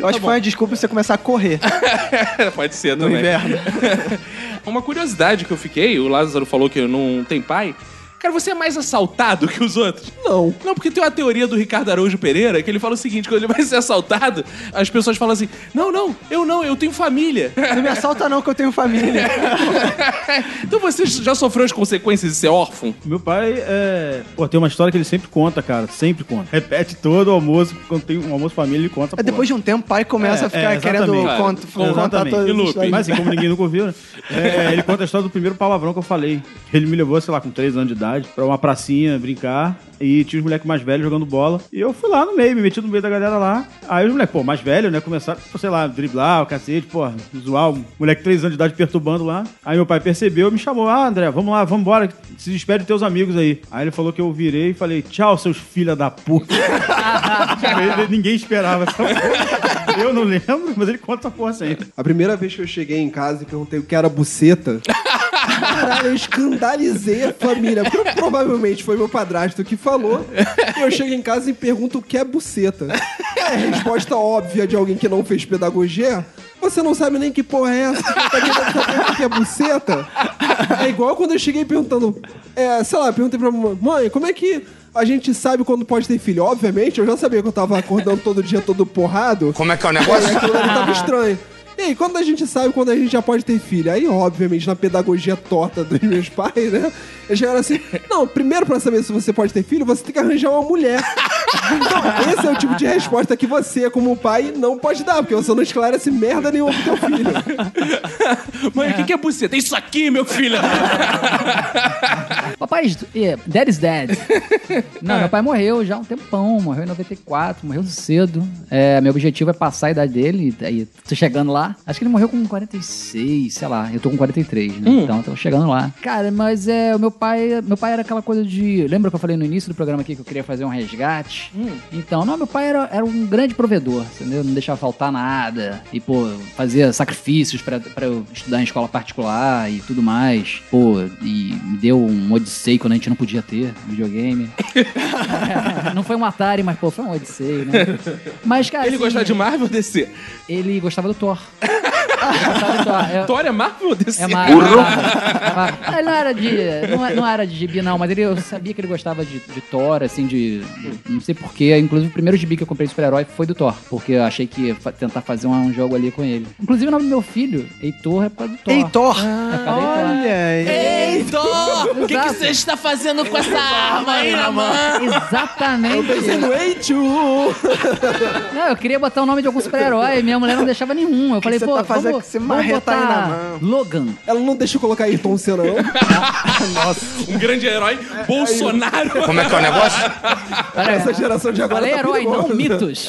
Eu acho que foi uma desculpa pra você começar a correr Pode ser no também. inverno. Uma curiosidade que eu fiquei, o Lázaro falou que não tem pai. Cara, você é mais assaltado que os outros? Não. Não, porque tem uma teoria do Ricardo Araújo Pereira que ele fala o seguinte: quando ele vai ser assaltado, as pessoas falam assim: Não, não, eu não, eu tenho família. Não me assalta não, que eu tenho família. então você já sofreu as consequências de ser órfão? Meu pai, é... Pô, tem uma história que ele sempre conta, cara. Sempre conta. Repete todo o almoço. Quando tem um almoço família, ele conta. Aí depois de um tempo, o pai começa a ficar querendo exatamente. cont- contar Exatamente. todas as. Mas assim, como ninguém nunca ouviu, né? É, ele conta a história do primeiro palavrão que eu falei. Ele me levou, sei lá, com 3 anos de idade, pra uma pracinha brincar. E tinha os moleques mais velhos jogando bola. E eu fui lá no meio, me meti no meio da galera lá. Aí os moleques, pô, mais velhos, né? Começaram, sei lá, driblar o cacete, pô, zoar. O moleque de 3 anos de idade perturbando lá. Aí meu pai percebeu e me chamou. Ah, André, vamos lá, vamos embora. Se despede dos teus amigos aí. Aí ele falou que eu virei e falei, tchau, seus filha da puta. Ele- Ninguém esperava essa porra. Eu não lembro, mas ele conta essa porra sempre. A primeira vez que eu cheguei em casa e perguntei o que era buceta, caralho, eu escandalizei a família. Porque provavelmente foi meu padrasto que falou. E eu chego em casa e pergunto o que é buceta. É a resposta óbvia de alguém que não fez pedagogia. Você não sabe nem que porra é essa? Tá querendo saber o que é buceta? É igual quando eu cheguei perguntando, é, sei lá, perguntei pra mamãe, mãe, como é que a gente sabe quando pode ter filho? Obviamente, eu já sabia que eu tava acordando todo dia todo porrado. Como é que é o negócio? aquilo ali tava estranho. E aí, quando a gente sabe quando a gente já pode ter filho? Aí, obviamente, na pedagogia torta dos meus pais, né? Eles chegaram assim: não, primeiro pra saber se você pode ter filho, você tem que arranjar uma mulher. Então, esse é o tipo de resposta que você, como pai, não pode dar, porque você não esclarece merda nenhuma pro teu filho. Mãe, o que, que é buceta? Isso aqui, meu filho! Papai, yeah, dead is dead. Não, meu pai morreu já há um tempão, morreu em 94, morreu cedo. É, meu objetivo é passar a idade dele, aí tô chegando lá. Acho que ele morreu com 46, sei lá, eu tô com 43, né? Então tô chegando lá. Cara, mas é, o meu pai, meu pai era aquela coisa de, lembra que eu falei no início do programa aqui que eu queria fazer um resgate? Então, não, meu pai era, era um grande provedor, entendeu? Não deixava faltar nada e, pô, fazia sacrifícios pra, pra eu estudar em escola particular e tudo mais. Pô, e me deu um Odyssey quando a gente não podia ter videogame. não foi um Atari, mas, pô, foi um Odyssey, né? Mas, cara, Ele assim, gostava de Marvel ou DC? Ele gostava do Thor. Eu- Thor é Marvel ou DC? é Marvel. Marvel. Ele não era de. Não, é- não era de gibi, não, mas ele, eu sabia que ele gostava de, de Thor, assim, de. Não sei porquê. Inclusive, o primeiro gibi que eu comprei de super-herói foi do Thor. Porque eu achei que ia tentar fazer um, um jogo ali com ele. Inclusive, o nome do meu filho, Heitor, é por causa do Thor. Heitor! É por causa do Heitor. Olha aí. Ei, Thor! O que, você está fazendo com essa arma aí na mão? Exatamente. Pensando, ei, tio! Não, eu queria botar o nome de algum super-herói, minha mulher não deixava nenhum. Eu falei, você pô, tá fazendo vamos, esse vamos botar na mão? Logan. Ela não deixa eu colocar Ayrton Senna, não. Um grande herói, Bolsonaro. Como é que é o negócio? Olha, Essa geração de agora Falei tá herói, não perigosa. mitos.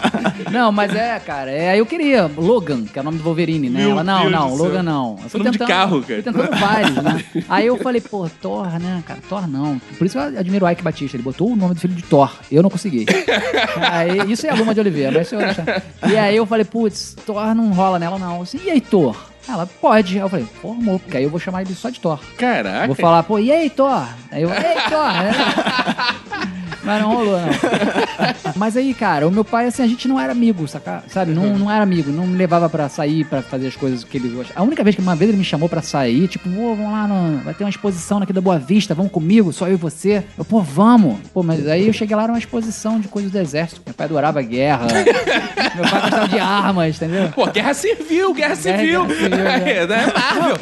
não, mas é, cara, é, eu queria Logan, que é o nome do Wolverine, né? Meu Ela, não, Deus não. Logan não. Eu fui nome de carro, cara. Fui tentando vários, né? Aí eu falei, pô, Thor, né, cara, Thor não. Por isso eu admiro o Ike Batista, ele botou o nome do filho de Thor, eu não consegui. aí, isso é a Luma de Oliveira, mas eu. E aí eu falei, putz, Thor não rola nela não. Assim, e aí, Thor? Ela, pode. Aí eu falei, formou, porque aí eu vou chamar ele só de Thor. Caraca. Vou falar, pô, e aí, Thor? Aí eu, e aí, Thor? Mas não rolou, não. Mas aí, cara, o meu pai, assim, a gente não era amigo, saca? sabe? Não, não era amigo, não me levava pra sair, pra fazer as coisas que ele gosta. A única vez que uma vez ele me chamou pra sair, tipo, "Ô, vamos lá, no... vai ter uma exposição aqui da Boa Vista, vamos comigo, só eu e você. Eu, pô, vamos. Pô, mas aí eu cheguei lá, era uma exposição de coisas do exército. Meu pai adorava guerra. meu pai gostava de armas, entendeu? Pô, guerra civil, guerra civil. guerra civil, né? É, né? Marvel.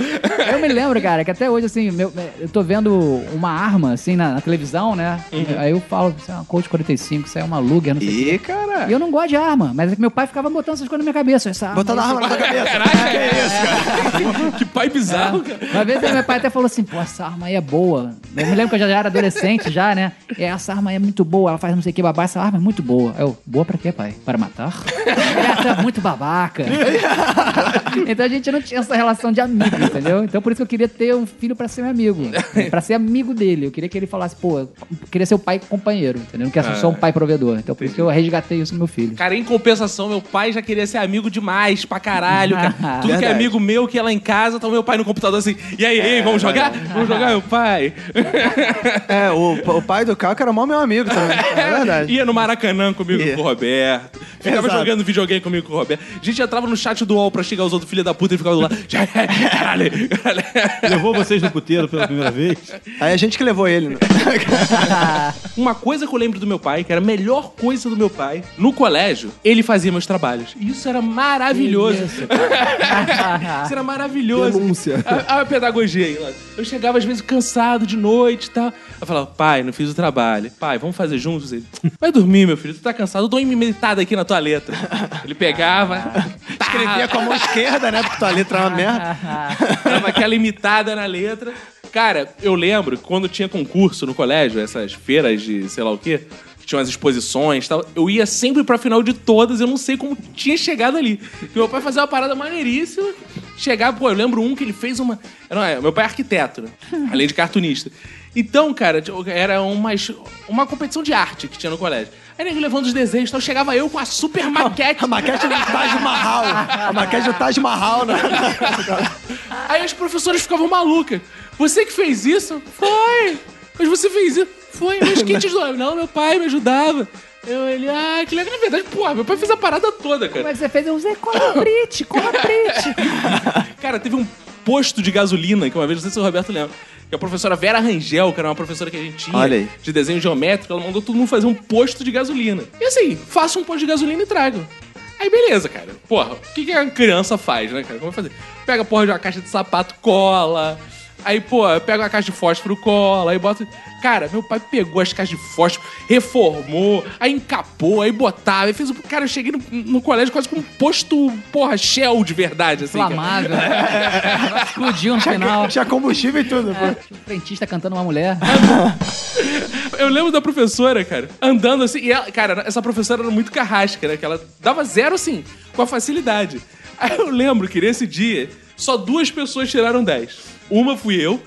Eu me lembro, cara, que até hoje, assim, meu- eu tô vendo uma arma, assim, na, na televisão, né? Aí eu falo, isso é uma Colt 45, isso é uma Luger, não sei o quê. Cara. E eu não gosto de arma, mas é que meu pai ficava botando essas coisas na minha cabeça. Essa arma, Botando a isso arma na cabeça. Caraca, que isso, cara? Que pai bizarro, cara. Uma vez meu pai até falou assim, pô, essa arma aí é boa. Eu me lembro que eu já era adolescente já, né? E essa arma aí é muito boa, ela faz não sei o que, babá, essa arma é muito boa. Eu, boa pra quê, pai? Para matar? essa é muito babaca. então a gente não tinha essa relação de amigo, entendeu? Então por isso que eu queria ter um filho pra ser meu amigo. Pra ser amigo dele. Eu queria que ele falasse, pô, eu queria ser o pai companheiro, entendeu? Não quero ser só um pai provedor. Então por isso que eu resgatei isso no meu filho. Cara, em compensação, meu pai já queria ser amigo demais pra caralho, cara. Tudo que é Verdade. amigo meu que ia lá em casa, tá o meu pai no computador assim, e aí, ei, vamos jogar? Vamos jogar, meu pai? É, o, o pai do Caco era mó meu amigo também. É verdade. Ia no Maracanã comigo Ia. com o Roberto. Ficava Exato. jogando videogame comigo com o Roberto. A gente entrava no chat do UOL pra chegar os outros filhos da puta e ficava do lado. Já, caralho, caralho. Levou vocês no puteiro pela primeira vez. Aí a gente que levou ele. né? Uma coisa que eu lembro do meu pai, que era a melhor coisa do meu pai, no colégio, ele fazia meus trabalhos. E isso era maravilhoso. Isso, Isso era maravilhoso. Denúncia. A, a pedagogia aí. Eu chegava às vezes cansado de noite e tal. Eu falava, pai, não fiz o trabalho. Pai, vamos fazer juntos? Ele, vai dormir, meu filho, tu tá cansado. Eu dou uma imitada aqui na tua letra. Ele pegava, Escrevia com a mão esquerda, né? Porque tua letra é uma merda. dava aquela imitada na letra. Cara, eu lembro que quando tinha concurso no colégio, essas feiras de sei lá o quê, que tinham as exposições e tal, eu ia sempre pra final de todas, eu não sei como tinha chegado ali. Porque meu pai fazia uma parada maneiríssima, chegava, pô, eu lembro um que ele fez uma. Não, é, meu pai é arquiteto, né? Além de cartunista. Então, cara, era uma, uma competição de arte que tinha no colégio. Aí ele levando os desenhos, então chegava eu com a super maquete. A maquete do Taj Mahal. A maquete do Taj Mahal, né? Aí as professoras ficavam malucas. Você que fez isso? Foi! Mas você fez isso? Foi, mas quem te ajudava? Não, meu pai me ajudava. Eu, ele, ah, que legal. Na verdade, porra, meu pai fez a parada toda, Como cara. é que você fez? Eu usei colabrite, colabrite. Cara, teve um posto de gasolina que uma vez, não sei se o Roberto lembra, que a professora Vera Rangel, que era uma professora que a gente tinha Olha aí. de desenho geométrico, ela mandou todo mundo fazer um posto de gasolina. E assim, faça um posto de gasolina e traga. Aí beleza, cara. Porra, o que, que a criança faz, né, cara? Como fazer? Pega a porra de uma caixa de sapato, cola. Aí, pô, pega uma caixa de fósforo, cola, aí bota. Cara, meu pai pegou as caixas de fósforo, reformou, aí encapou, aí botava, aí fez o. Cara, eu cheguei no, no colégio quase com um posto, porra, Shell de verdade, assim. cara. Inflamável. Explodiu no final. Tinha combustível e tudo. pô. Tinha um frentista cantando uma mulher. Eu lembro da professora, cara, andando assim. E ela, cara, essa professora era muito carrasca, né? Que ela dava zero, assim, com a facilidade. Aí eu lembro que nesse dia, só duas pessoas tiraram 10. Uma fui eu,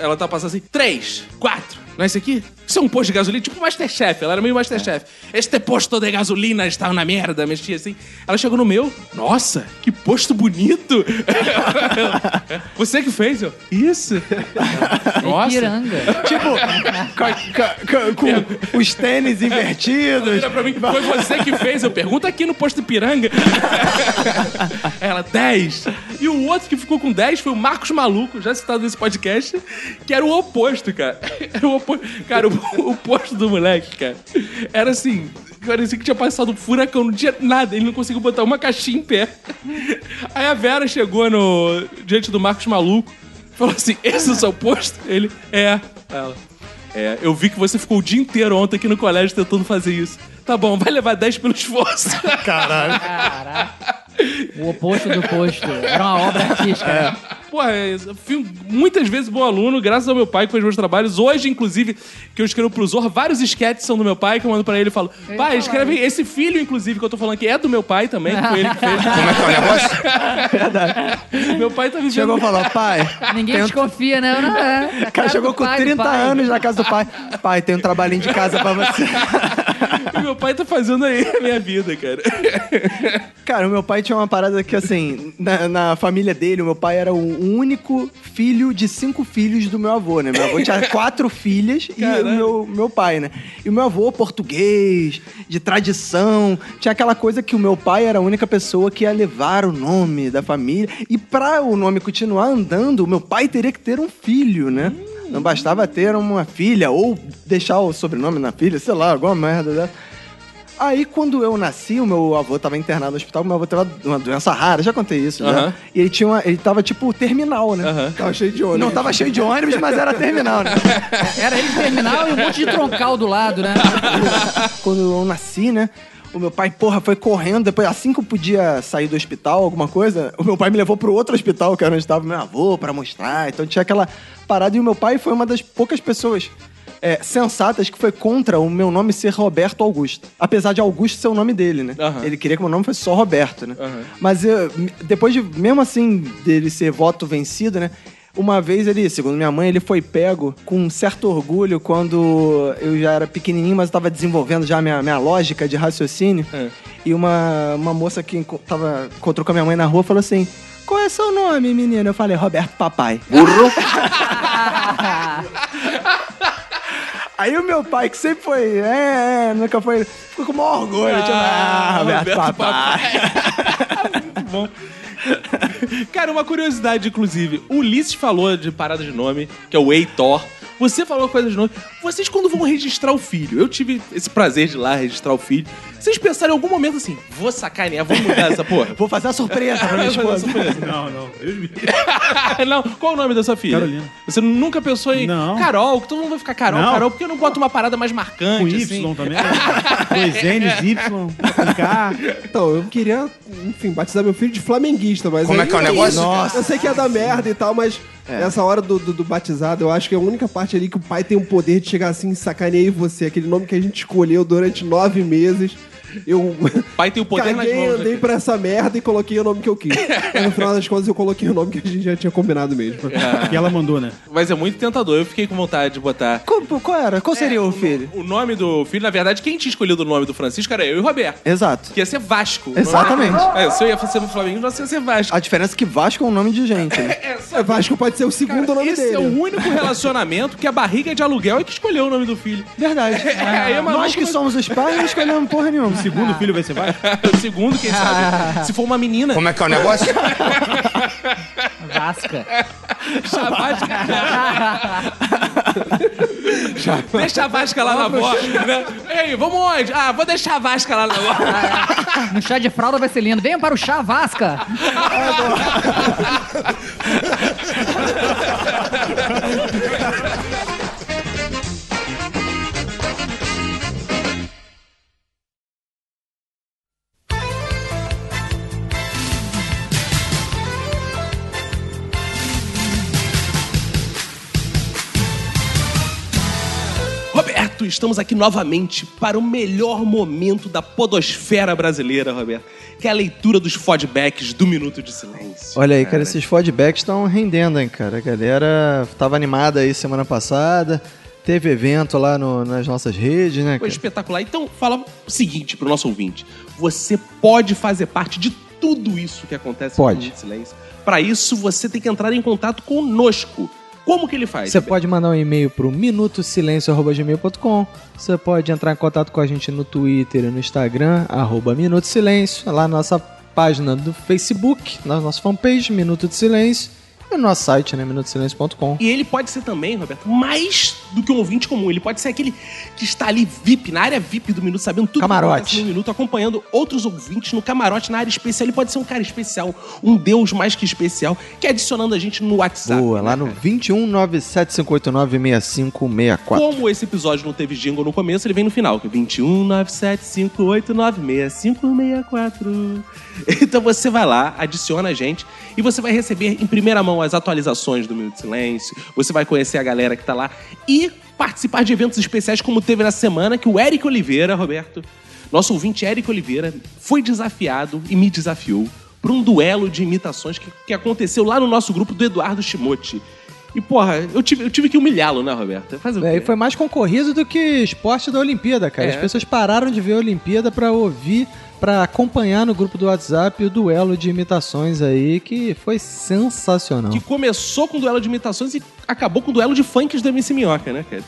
ela tá passando assim, três, quatro. Não é esse aqui? Isso é um posto de gasolina, tipo Masterchef. Ela era meio Masterchef. Este posto de gasolina está na merda, mexia assim. Ela chegou no meu, nossa, que posto bonito. Você que fez, eu? Isso. Nossa. Piranga. Tipo, com, com- com os tênis invertidos. Pra mim, foi você que fez. Eu pergunto aqui no posto Ipiranga. Ela, 10. E o outro que ficou com 10 foi o Marcos Maluco, já citado nesse podcast, que era o oposto, cara. Era o oposto. Cara, o, oposto do moleque, cara, era assim. Parecia que tinha passado um furacão, não tinha nada, ele não conseguiu botar uma caixinha em pé. Aí a Vera chegou no, diante do Marcos Maluco, falou assim: Esse é o seu posto? Ele, é. Ela, é, eu vi que você ficou o dia inteiro ontem aqui no colégio tentando fazer isso. Tá bom, vai levar 10 pelo esforço. O oposto do posto. Era uma obra artística. né? Porra, eu fui muitas vezes bom aluno, graças ao meu pai que fez meus trabalhos. Hoje, inclusive, que eu escrevo pro Zor, vários sketches são do meu pai, que eu mando pra ele e falo: Pai, escreve esse filho, inclusive, que eu tô falando aqui, é do meu pai também, que foi ele que fez. Como é que é o negócio? meu pai tá vivendo. Chegou e falou, pai. Ninguém tem desconfia, né? Não é. O cara chegou com 30 anos na casa do pai. Pai, tem um trabalhinho de casa pra você. E meu pai tá fazendo aí a minha vida, cara. Cara, o meu pai tinha uma parada que, assim, na, na família dele, o meu pai era o único filho de cinco filhos do meu avô, né? Meu avô tinha quatro filhas e o meu, meu pai, né? E o meu avô, português, de tradição, tinha aquela coisa que o meu pai era a única pessoa que ia levar o nome da família. E pra o nome continuar andando, o meu pai teria que ter um filho, né? Não bastava ter uma filha ou deixar o sobrenome na filha, sei lá, alguma merda dessa. Aí, quando eu nasci, o meu avô tava internado no hospital, meu avô teve uma doença rara, já contei isso, né? E ele tinha uma, ele tava tipo terminal, né? Aham. Tava cheio de ônibus. Não tava cheio de ônibus, mas era terminal, né? Era ele terminal e um monte de troncal do lado, né? quando eu nasci, né? O meu pai, porra, foi correndo. Depois, assim que eu podia sair do hospital, alguma coisa, o meu pai me levou pro outro hospital, que era onde estava meu avô, pra mostrar. Então tinha aquela parada. E o meu pai foi uma das poucas pessoas é, sensatas que foi contra o meu nome ser Roberto Augusto. Apesar de Augusto ser o nome dele, né? Aham. Ele queria que meu nome fosse só Roberto, né? Aham. Mas eu, depois de, mesmo assim, dele ser voto vencido, né? Uma vez ele, segundo minha mãe, ele foi pego com um certo orgulho quando eu já era pequenininho, mas estava desenvolvendo já a minha, minha lógica de raciocínio. É. E uma, uma moça que tava, encontrou com a minha mãe na rua falou assim: Qual é seu nome, menina? Eu falei: Roberto Papai. Aí o meu pai, que sempre foi, é, é, nunca foi, ficou com o maior orgulho. tipo, ah, Roberto, Roberto Papai. Muito bom. Cara, uma curiosidade, inclusive. O Ulisses falou de parada de nome, que é o Heitor. Você falou coisa de nome. Vocês, quando vão registrar o filho, eu tive esse prazer de ir lá registrar o filho. Vocês pensaram em algum momento assim, vou sacanear, vou mudar essa porra? Vou fazer a surpresa pra minha esposa. Não, não. Deus me livre. não, qual o nome da sua filha? Carolina. Você nunca pensou em Não. Carol, que todo mundo vai ficar Carol, Não. Carol, porque eu não boto uma parada mais marcante, Com Y assim? também. Dois N's, Y, com K. Então, eu queria, enfim, batizar meu filho de flamenguista, mas. Como é aí- que é o negócio? Nossa. Eu sei que ia dar merda e tal, mas essa hora do, do, do batizado, eu acho que é a única parte ali que o pai tem o poder de chegar assim, sacaneei você, aquele nome que a gente escolheu durante nove meses. Eu Pai tem o poder nas caguei, mãos. andei pra essa merda e coloquei o nome que eu quis. Mas no final das contas, eu coloquei o nome que a gente já tinha combinado mesmo. Que ela mandou, né? Mas é muito tentador. Eu fiquei com vontade de botar. Qual, qual era? Qual seria o filho? O nome do filho, na verdade, quem tinha escolhido o nome do Francisco era eu e o Roberto. Exato. Que ia ser Vasco. Exatamente. É, se eu ia ser no Flamengo, você ia ser Vasco. A diferença é que Vasco é um nome de gente, né? É, Vasco pode ser o segundo nome Esse dele. é o único relacionamento que a barriga de aluguel é que escolheu o nome do filho. Verdade. Aí é maluco, Nós que mas- somos os pais não escolhemos porra nenhuma. O segundo filho vai ser Vasco? o segundo, quem sabe? Se for uma menina, Como é que é o negócio? Vasca. Chavasca. Deixa a Vasca lá na bosta, né? Ei, vamos onde? Ah, vou deixar a Vasca lá na bosta. No chá de fralda vai ser lindo. Venham para o chá Vasca. Roberto, estamos aqui novamente para o melhor momento da podosfera brasileira, Roberto. Que é a leitura dos feedbacks do Minuto de Silêncio. Olha aí, cara, esses feedbacks estão rendendo, hein, cara. A galera tava animada aí semana passada. Teve evento lá no- nas nossas redes, né, Foi cara? espetacular. Então, fala o seguinte pro nosso ouvinte. Você pode fazer parte de tudo isso que acontece Pode. no Minuto de Silêncio. Para isso, você tem que entrar em contato conosco. Como que ele faz? Você pode mandar um e-mail pro minutosilencio.gmail.com Você pode entrar em contato com a gente no Twitter e no Instagram, arroba Minuto Silêncio, lá na nossa página do Facebook, na nossa fanpage, Minuto de Silêncio, e no nosso site, né, minutosilencio.com. E ele pode ser também, Roberto, mais do que um ouvinte comum. Ele pode ser aquele que está ali VIP, na área VIP do Minuto, sabendo tudo Camarote. no Minuto, acompanhando outros ouvintes no camarote, na área especial. Ele pode ser um cara especial, um deus mais que especial, que é adicionando a gente no WhatsApp. Boa, né, lá no cara? 21975896564. Como esse episódio não teve jingle no começo, ele vem no final, que é 21975896564. Então você vai lá, adiciona a gente e você vai receber em primeira mão as atualizações do Minuto de Silêncio, você vai conhecer a galera que tá lá e participar de eventos especiais como teve na semana que o Eric Oliveira, Roberto, nosso ouvinte Eric Oliveira, foi desafiado e me desafiou para um duelo de imitações que, que aconteceu lá no nosso grupo do Eduardo Shimote. E, porra, eu tive, eu tive que humilhá-lo, né, Roberto? Fazer o É, e foi mais concorrido do que esporte da Olimpíada, cara. É. As pessoas pararam de ver a Olimpíada pra ouvir, pra acompanhar no grupo do WhatsApp o duelo de imitações aí, que foi sensacional. Que começou com duelo de imitações e acabou com duelo de funks do MC Minhoca, né, cara?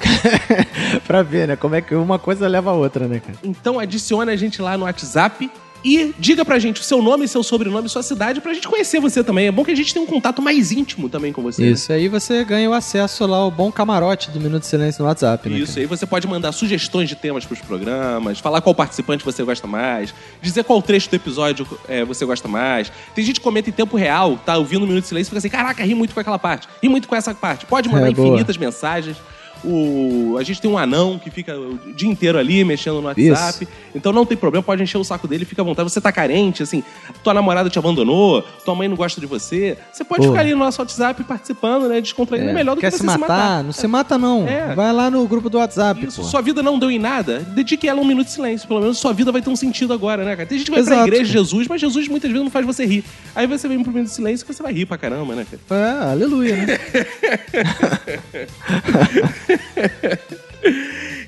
pra ver, né? Como é que uma coisa leva a outra, né, cara? Então adicione a gente lá no WhatsApp e diga pra gente o seu nome, seu sobrenome, sua cidade, pra gente conhecer você também. É bom que a gente tenha um contato mais íntimo também com você. né? Isso, aí você ganha o acesso lá ao bom camarote do Minuto de Silêncio no WhatsApp, né? Isso, aí você pode mandar sugestões de temas pros programas, falar qual participante você gosta mais, dizer qual trecho do episódio é, você gosta mais. Tem gente que comenta em tempo real, tá ouvindo um Minuto de Silêncio e fica assim, caraca, ri muito com aquela parte, ri muito com essa parte. Pode mandar É, infinitas mensagens. O... A gente tem um anão que fica o dia inteiro ali mexendo no WhatsApp. Então não tem problema, pode encher o saco dele, fica à vontade. Você tá carente, assim, tua namorada te abandonou, tua mãe não gosta de você. Você pode Pô. ficar ali no nosso WhatsApp participando, né? Descontraindo. É, melhor do Quer que você se matar? se Não se mata, não. É. Vai lá no grupo do WhatsApp, isso, sua vida não deu em nada, dedique ela um minuto de silêncio. Pelo menos sua vida vai ter um sentido agora, né, cara? Tem gente que vai pra Exato. igreja de Jesus, mas Jesus muitas vezes não faz você rir. Aí você vem pro minuto de silêncio que você vai rir pra caramba, né, cara? É, aleluia, né?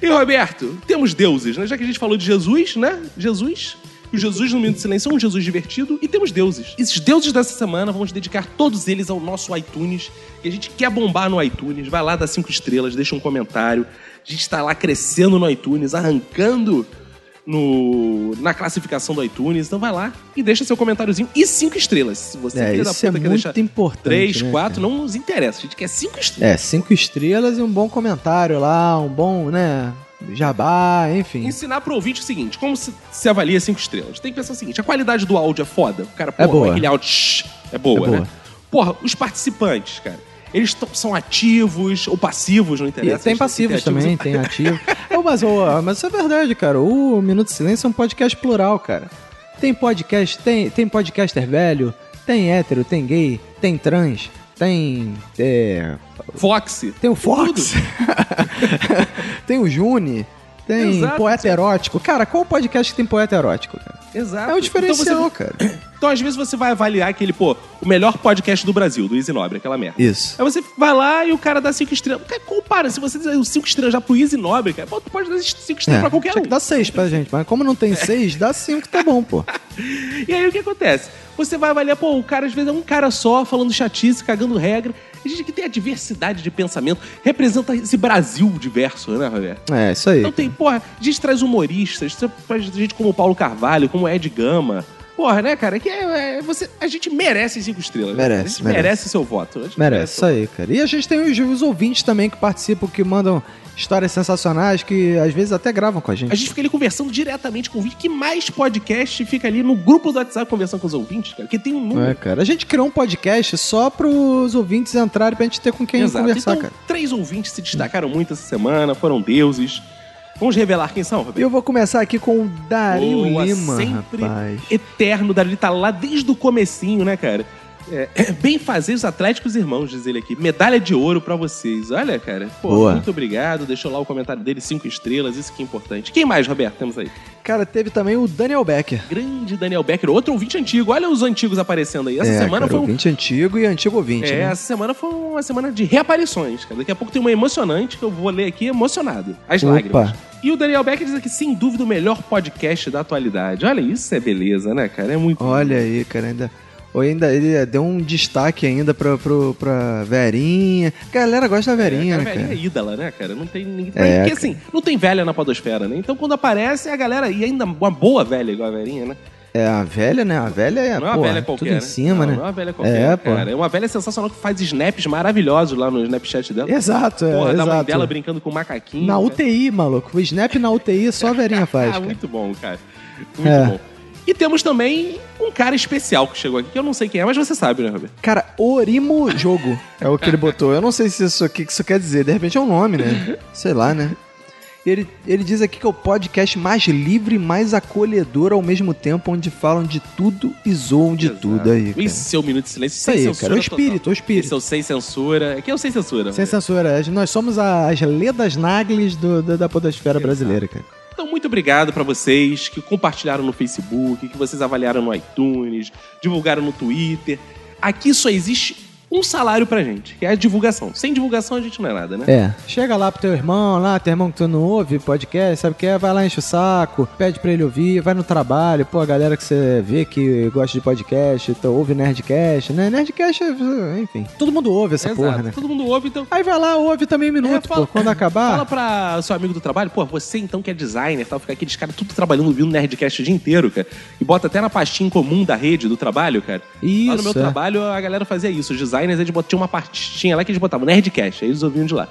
E Roberto, temos deuses, né? Já que a gente falou de Jesus, né? Jesus. O Jesus no Minuto de Silêncio é um Jesus divertido e temos deuses. Esses deuses dessa semana, vamos dedicar todos eles ao nosso iTunes. E a gente quer bombar no iTunes. Vai lá, dá cinco estrelas, deixa um comentário. A gente está lá crescendo no iTunes, arrancando no, na classificação do iTunes. Então vai lá e deixa seu comentáriozinho e cinco estrelas. Se você É, isso é muito deixar importante, três, né, quatro, cara? não nos interessa. A gente quer cinco estrelas. É, cinco estrelas e um bom comentário lá, um bom, né? Jabá, enfim. ensinar pro ouvinte o seguinte: como se, se avalia cinco estrelas? Tem que pensar o seguinte: a qualidade do áudio é foda. O cara, É porra, boa. aquele áudio shh, é boa, É boa. né? Porra, os participantes, cara. Eles são ativos ou passivos, não E interessa. tem eles passivos têm também, ativos. tem ativo. Ô, mas, ô, mas isso é verdade, cara. O Minuto de Silêncio é um podcast plural, cara. Tem podcast, tem, tem podcaster velho, tem hétero, tem gay, tem trans, tem. É, Fox. tem o Fox, tem o Juni, tem Exato. poeta erótico. Cara, qual podcast que tem poeta erótico, cara? Exato. É um diferencial, Então, cara. você, então, às vezes, você vai avaliar aquele, pô, o melhor podcast do Brasil, do Easy Nobre, aquela merda. Isso. Aí você vai lá e o cara dá cinco estrelas. Cara, compara, se você der os cinco estrelas já pro Easy Nobre, cara, pô, tu pode dar cinco estrelas É, pra qualquer tinha um. que dar seis pra gente, mas como não tem seis, dá cinco, tá bom, pô. E aí o que acontece? Você vai avaliar, pô, o cara às vezes é um cara só, falando chatice, cagando regra. A gente que tem a diversidade de pensamento, representa esse Brasil diverso, né, Roberto? É, isso aí. Então tem, porra, a gente traz humoristas, traz gente como o Paulo Carvalho, como o Ed Gama. Porra, né, cara? Que é, é- você, a gente merece cinco estrelas. né? Merece, A gente merece. merece seu voto. Gente Merece, isso aí, cara. E a gente tem os, os ouvintes também que participam, que mandam histórias sensacionais, que às vezes até gravam com a gente. A gente fica ali conversando diretamente com o ouvinte. Que mais podcast fica ali no grupo do WhatsApp conversando com os ouvintes, cara? Que tem um número. É, cara. A gente criou um podcast só pros ouvintes entrarem pra gente ter com quem Exato. conversar, então, cara. três ouvintes se destacaram muito essa semana, foram deuses. Vamos revelar quem são, E Roberto? eu vou começar aqui com o Dario Boa, Lima, sempre rapaz. eterno. Dario tá lá desde o comecinho, né, cara? É, bem fazer os Atléticos Irmãos, diz ele aqui. Medalha de ouro pra vocês. Olha, cara. Pô, Boa. muito obrigado. Deixou lá o comentário dele, cinco estrelas. Isso que é importante. Quem mais, Roberto, temos aí? Cara, teve também o Daniel Becker. Grande Daniel Becker, outro ouvinte antigo. Olha os antigos aparecendo aí. Essa é, semana cara, foi um ouvinte antigo e antigo ouvinte, É, né? essa semana foi uma semana de reaparições, cara. Daqui a pouco tem uma emocionante que eu vou ler aqui emocionado. As Opa. lágrimas. E o Daniel Becker diz aqui, sem dúvida, o melhor podcast da atualidade. Olha, isso é beleza, né, cara? É muito. Olha aí, cara, ainda... Ou ainda ele deu um destaque ainda pra, pro, pra Verinha. A galera gosta da Verinha, É, né, a velhinha cara? é ídola, né, cara? Não tem ninguém. É, Porque assim, não tem velha na podosfera, né? Então quando aparece, a galera. E ainda uma boa velha igual a velhinha, né? É, a velha, né? A velha é, não é uma velha qualquer. tudo em né? cima, não, né? Não é uma velha qualquer, É, pô. cara. É uma velha sensacional que faz snaps maravilhosos lá no Snapchat dela. Exato, é, Porra, da mãe dela brincando com o macaquinho. Na. UTI, maluco. O Snap na UTI só a Verinha faz, Ah, muito bom, cara. Muito É. bom. E temos também um cara especial que chegou aqui, que eu não sei quem é, mas você sabe, né, Roberto? Cara, Orimo Jogo é o que ele botou. Eu não sei se isso aqui que isso quer dizer. De repente é um nome, né? Sei lá, né? Ele, ele diz aqui que é o podcast mais livre e mais acolhedor ao mesmo tempo, onde falam de tudo e zoam de tudo aí, cara. Esse é o Minuto de Silêncio Isso sem aí, censura cara. O total. espírito, o espírito. Esse é o Sem Censura. Aqui é o Sem Censura. Sem censura. Nós somos as ledas nagles do, do- da podosfera brasileira, cara. Então, muito obrigado pra vocês que compartilharam no Facebook, que vocês avaliaram no iTunes, divulgaram no Twitter. Aqui só existe um salário pra gente, que é a divulgação. Sem divulgação a gente não é nada, né? É. Chega lá pro teu irmão, lá, teu irmão que tu não ouve podcast, sabe o que é? Vai lá, enche o saco, pede pra ele ouvir, vai no trabalho, pô, a galera que você vê que gosta de podcast, então ouve Nerdcast, né? Nerdcast, é, enfim. Todo mundo ouve essa Exato. porra, né? Todo mundo ouve, então. Aí vai lá, ouve também um minuto, É, fala- pô, quando acabar. Fala pra seu amigo do trabalho, pô, você então que é designer e tal, fica aqueles caras tudo trabalhando, vindo Nerdcast o dia inteiro, cara. E bota até na pastinha em comum da rede do trabalho, cara. Isso, Lá no meu é. trabalho a galera fazia isso. Os designers, eles botavam uma pastinha lá que eles botavam Nerdcast, aí eles ouviam de lá.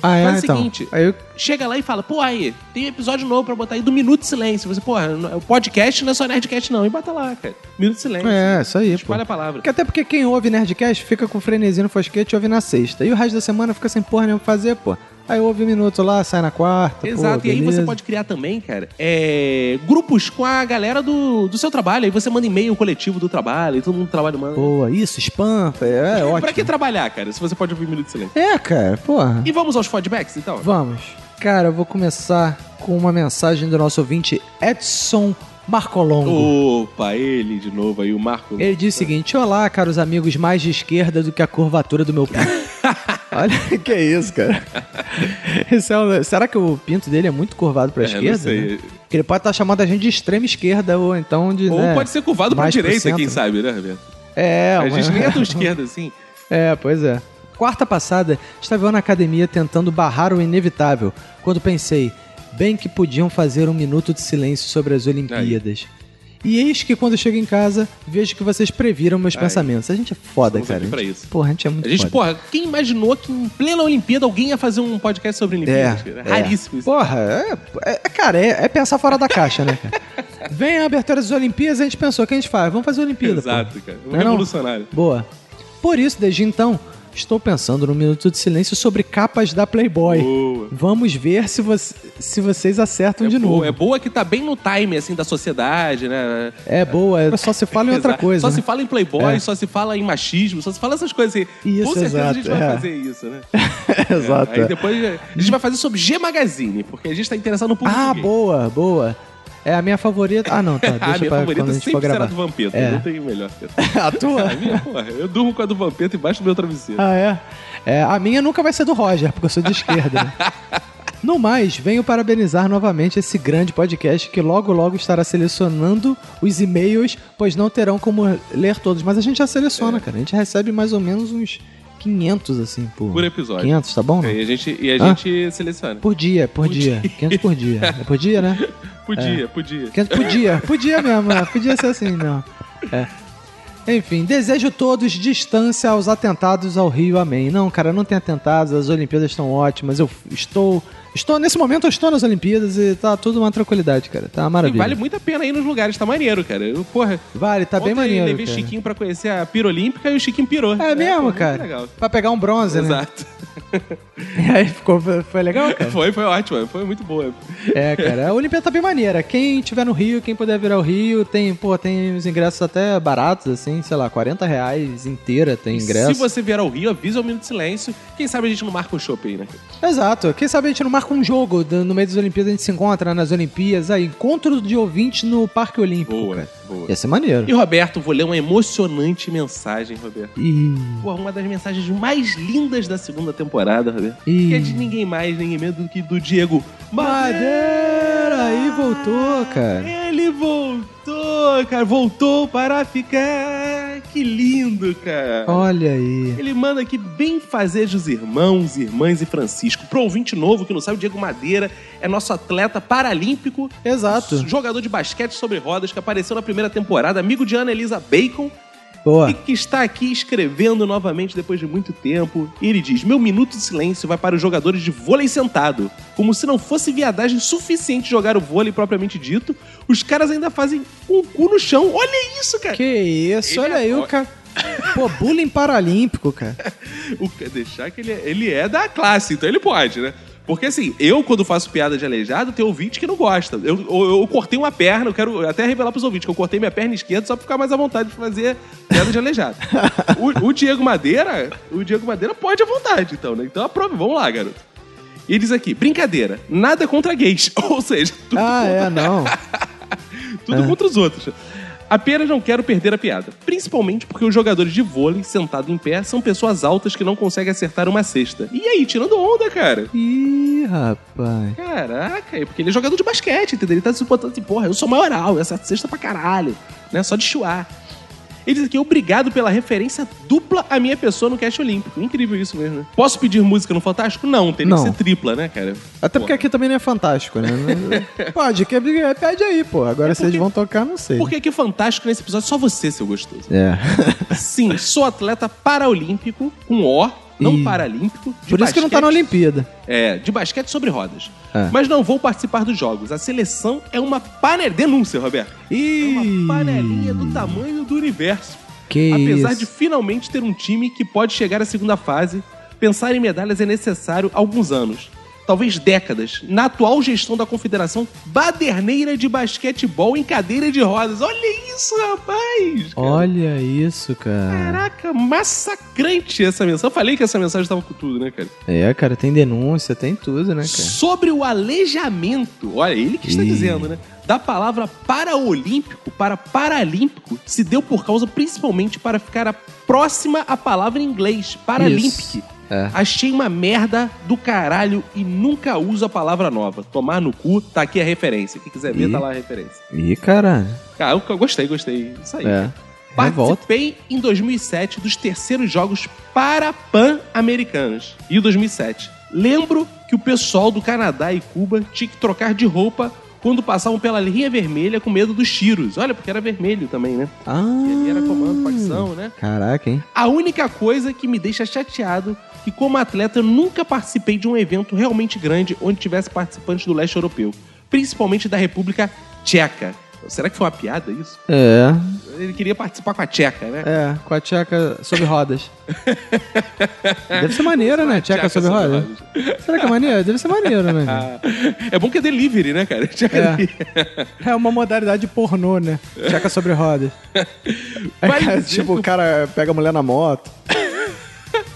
Ah, é, Faz o então. seguinte, Aí eu- chega lá e fala, pô, aí, tem episódio novo pra botar aí do Minuto de Silêncio. Você, porra, o podcast não é só Nerdcast não, e bota lá, cara. Minuto de Silêncio. É, isso aí, pô. Espalha a palavra. Porque até porque quem ouve Nerdcast fica com frenesia no fosquete e ouve na sexta. E o resto da semana fica sem porra nenhuma fazer, pô. Aí ouve um minuto lá, sai na quarta. Exato, pô, e aí você pode criar também, cara, é, grupos com a galera do, do seu trabalho. Aí você manda e-mail coletivo do trabalho, e todo mundo do trabalho manda. Boa, isso, spam, é, é ótimo. pra que trabalhar, cara, se você pode ouvir Minuto de Silêncio? É, cara, porra. E vamos aos feedbacks, então? Vamos. Cara, eu vou começar com uma mensagem do nosso ouvinte Edson Marcolongo. Opa, ele de novo aí, o Marco. Ele diz o seguinte: Olá, caros amigos, mais de esquerda do que a curvatura do meu pinto. Olha, que isso, cara. Isso é um- Será que o pinto dele é muito curvado pra É, esquerda? não sei. né? Porque ele pode estar chamando a gente de extrema esquerda ou então de. Ou né, pode ser curvado pra direita, centro. quem sabe, né, Roberto? É, A gente nem é tão esquerda assim. É, pois é. Quarta passada, estava eu na academia tentando barrar o inevitável, quando pensei, bem que podiam fazer um minuto de silêncio sobre as Olimpíadas. E eis que quando eu chego em casa, vejo que vocês previram meus Aí. pensamentos. A gente é foda, Estamos cara. aqui pra A isso. Porra, a gente é muito A gente, foda. porra, quem imaginou que em plena Olimpíada alguém ia fazer um podcast sobre Olimpíadas? cara? é. Raríssimo isso. Porra, é, é- cara, é, é pensar fora da caixa, né, cara? Vem a abertura das Olimpíadas, a gente pensou, o que a gente faz? Vamos fazer Olimpíada, pô. Exato, cara. Um Não é não? revolucionário. Boa. Por isso, desde então, estou pensando no Minuto de Silêncio sobre capas da Playboy. Boa. Vamos ver se, você- se vocês acertam É de boa, novo. é boa que tá bem no time, assim, da sociedade, né? É boa, é- só se fala em outra coisa. Só né? se fala em playboy, É. só se fala em machismo, só se fala essas coisas aí. Isso, Com certeza a exato, gente vai é. fazer isso, né? Exato. Aí depois a gente vai fazer sobre G Magazine, porque a gente tá interessado no público Ah, boa, boa. É a minha favorita. Ah, não, tá. Deixa a minha pra favorita quando a gente for sempre será gravar. do Vampeta, É. não tem melhor. A tua? A minha, porra, eu durmo com a do Vampeta embaixo do meu travesseiro. Ah, é? é? A minha nunca vai ser do Roger, porque eu sou de esquerda. né? No mais, venho parabenizar novamente esse grande podcast que logo logo estará selecionando os e-mails, pois não terão como ler todos. Mas a gente já seleciona, cara. A gente recebe mais ou menos uns 500, assim, por, Por episódio. 500, tá bom? não? E a gente, e a Ah? gente seleciona. Por dia, por, Por dia. dia. 500 por dia. É por dia, né? Podia, podia. 500 por dia. Podia mesmo, né? Podia ser assim, não. É. Enfim, desejo todos distância aos atentados ao Rio, amém. Não, cara, não tem atentados, as Olimpíadas estão ótimas. Eu estou. Estou, nesse momento eu estou nas Olimpíadas e tá tudo uma tranquilidade, cara. Tá uma E vale muito a pena ir nos lugares, tá maneiro, cara. Eu, porra, Vale, tá bem maneiro. levei cara. Chiquinho pra conhecer a Pira Olímpica e o Chiquinho pirou. É mesmo, muito cara? legal. Pra pegar um bronze, né? Exato. E aí ficou, foi legal, cara? Foi, foi ótimo, foi muito boa. É, cara, a Olimpíada tá bem maneira. Quem tiver no Rio, quem puder vir ao Rio, tem, pô, tem os ingressos até baratos, assim, sei lá, 40 reais inteira tem ingresso. Se você vier ao Rio, avisa o Minuto de Silêncio. Quem sabe a gente não marca um shopping né? Exato. Quem sabe a gente não marca um jogo no meio das Olimpíadas, a gente se encontra nas Olimpíadas. Aí, encontro de ouvintes no Parque Olímpico. Boa, cara. boa. Ia ser maneiro. E Roberto, vou ler uma emocionante mensagem, Roberto. Ih, Pô, uma das mensagens mais lindas da segunda temporada, Roberto. Ih. Que é de ninguém mais, ninguém menos do que do Diego Madeira! Aí voltou, cara. Ele voltou, cara. Voltou para ficar. Que lindo, cara. Olha aí. Ele manda aqui bem fazejos irmãos, irmãs e Francisco. Pro ouvinte novo que não sabe, o Diego Madeira é nosso atleta paralímpico, Exato. jogador de basquete sobre rodas que apareceu na primeira temporada, amigo de Ana Elisa Bacon Boa. e que está aqui escrevendo novamente depois de muito tempo. E ele diz: Meu minuto de silêncio vai para os jogadores de vôlei sentado. Como se não fosse viadagem suficiente jogar o vôlei propriamente dito, os caras ainda fazem um cu no chão. Olha isso, cara! Que isso, Ele olha é aí o cara. Pô, bullying paralímpico, cara. O que deixar que ele é, ele é da classe, então ele pode, né? Porque assim, eu quando faço piada de aleijado, tem ouvinte que não gosta. Eu, eu, eu cortei uma perna, eu quero até revelar pros ouvintes que eu cortei minha perna esquerda só pra ficar mais à vontade de fazer piada de aleijado. o, o Diego Madeira, o Diego Madeira pode à vontade, então, né? Então aprove, vamos lá, garoto. E diz aqui, brincadeira, nada contra gays. Ou seja, tudo, Ah, é, não. tudo contra os outros. Apenas não quero perder a piada. Principalmente porque os jogadores de vôlei, sentado em pé, são pessoas altas que não conseguem acertar uma cesta. E aí, tirando onda, cara? Ih, rapaz. Caraca, é porque ele é jogador de basquete, entendeu? Ele tá se botando assim, porra, eu sou maioral, eu acerto cesta pra caralho, né? Só de chuar. Ele diz aqui, obrigado pela referência dupla à minha pessoa no Cast Olímpico. Incrível isso mesmo, né? Posso pedir música no Fantástico? Não, tem Não. que ser tripla, né, cara? Até Pô. porque aqui também não é fantástico, né? Pode, quer brigar, pede aí, pô. Agora se eles vão tocar, não sei. Porque aqui Fantástico nesse episódio, só você, seu gostoso. É. Sim, sou atleta paraolímpico, com O, não Ih. paralímpico. de Por isso que não tá na basquete- Olimpíada. É, de basquete sobre rodas. É. Mas não vou participar dos jogos. A seleção é uma panela. Denúncia, Roberto. É Ih. uma panelinha do tamanho do universo. Que Apesar isso. de finalmente ter um time que pode chegar à segunda fase, pensar em medalhas é necessário alguns anos. Talvez décadas, na atual gestão da Confederação Baderneira de Basquetebol em cadeira de rodas. Olha isso, rapaz! Olha isso, cara. Caraca, massacrante essa mensagem. Eu falei que essa mensagem estava com tudo, né, cara? É, cara, tem denúncia, tem tudo, né, cara? Sobre o aleijamento, olha, ele que está dizendo, né? Da palavra paraolímpico para paralímpico se deu por causa principalmente para ficar a- próxima à palavra em inglês, paralímpico. É. Achei uma merda do caralho e nunca uso a palavra nova. Tomar no cu, tá aqui a referência. Quem quiser ver, Ih. tá lá a referência. Ih, caralho. Ah, eu, eu gostei, gostei. Isso aí. É. Revolta. Participei em 2007 dos terceiros Jogos Parapan-Americanos. E o 2007. Lembro que o pessoal do Canadá e Cuba tinha que trocar de roupa quando passavam pela linha vermelha com medo dos tiros. Olha, porque era vermelho também, né? Ah. E ali era comando, facção, né? Caraca, hein? A única coisa que me deixa chateado é que como atleta eu nunca participei de um evento realmente grande onde tivesse participantes do leste europeu, principalmente da República Tcheca. Será que foi uma piada isso? É. Ele queria participar com a Tcheca, né? É, com a tcheca sobre rodas. Deve ser maneiro, né? Tcheca, Tcheca sobre sobre rodas. Será que é maneiro? Deve ser maneiro, né? Ah, é bom que é delivery, né, cara? É. É uma modalidade pornô, né? Tcheca sobre rodas. Cara, dizer tipo, o cara pega a mulher na moto.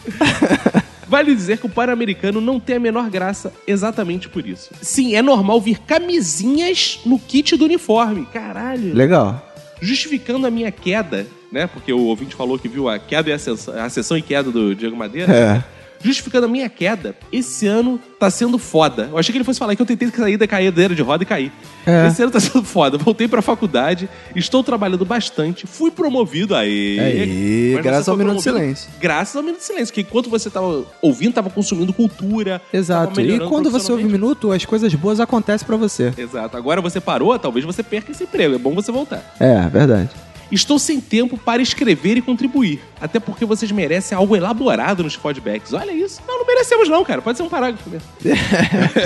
Vale dizer que o Pan-Americano não tem a menor graça exatamente por isso. Sim, é normal vir camisinhas no kit do uniforme. Caralho. Legal. Justificando a minha queda, né? Porque o ouvinte falou que viu a queda e a ascensão, a ascensão e queda do Diego Madeira. É. Justificando a minha queda, esse ano tá sendo foda. Eu achei que ele fosse falar que eu tentei sair da cadeira de roda e caí. É. Esse ano tá sendo foda. Voltei pra faculdade, estou trabalhando bastante, fui promovido aí. Aí, graças ao Minuto de Silêncio. Graças ao Minuto de Silêncio, que enquanto você tava ouvindo, tava consumindo cultura. Exato. E quando você ouve um minuto, as coisas boas acontecem pra você. Exato. Agora você parou, talvez você perca esse emprego. É bom você voltar. É, verdade. Estou sem tempo para escrever e contribuir. Até porque vocês merecem algo elaborado nos feedbacks. Olha isso. Não, não merecemos não, cara. Pode ser um parágrafo mesmo.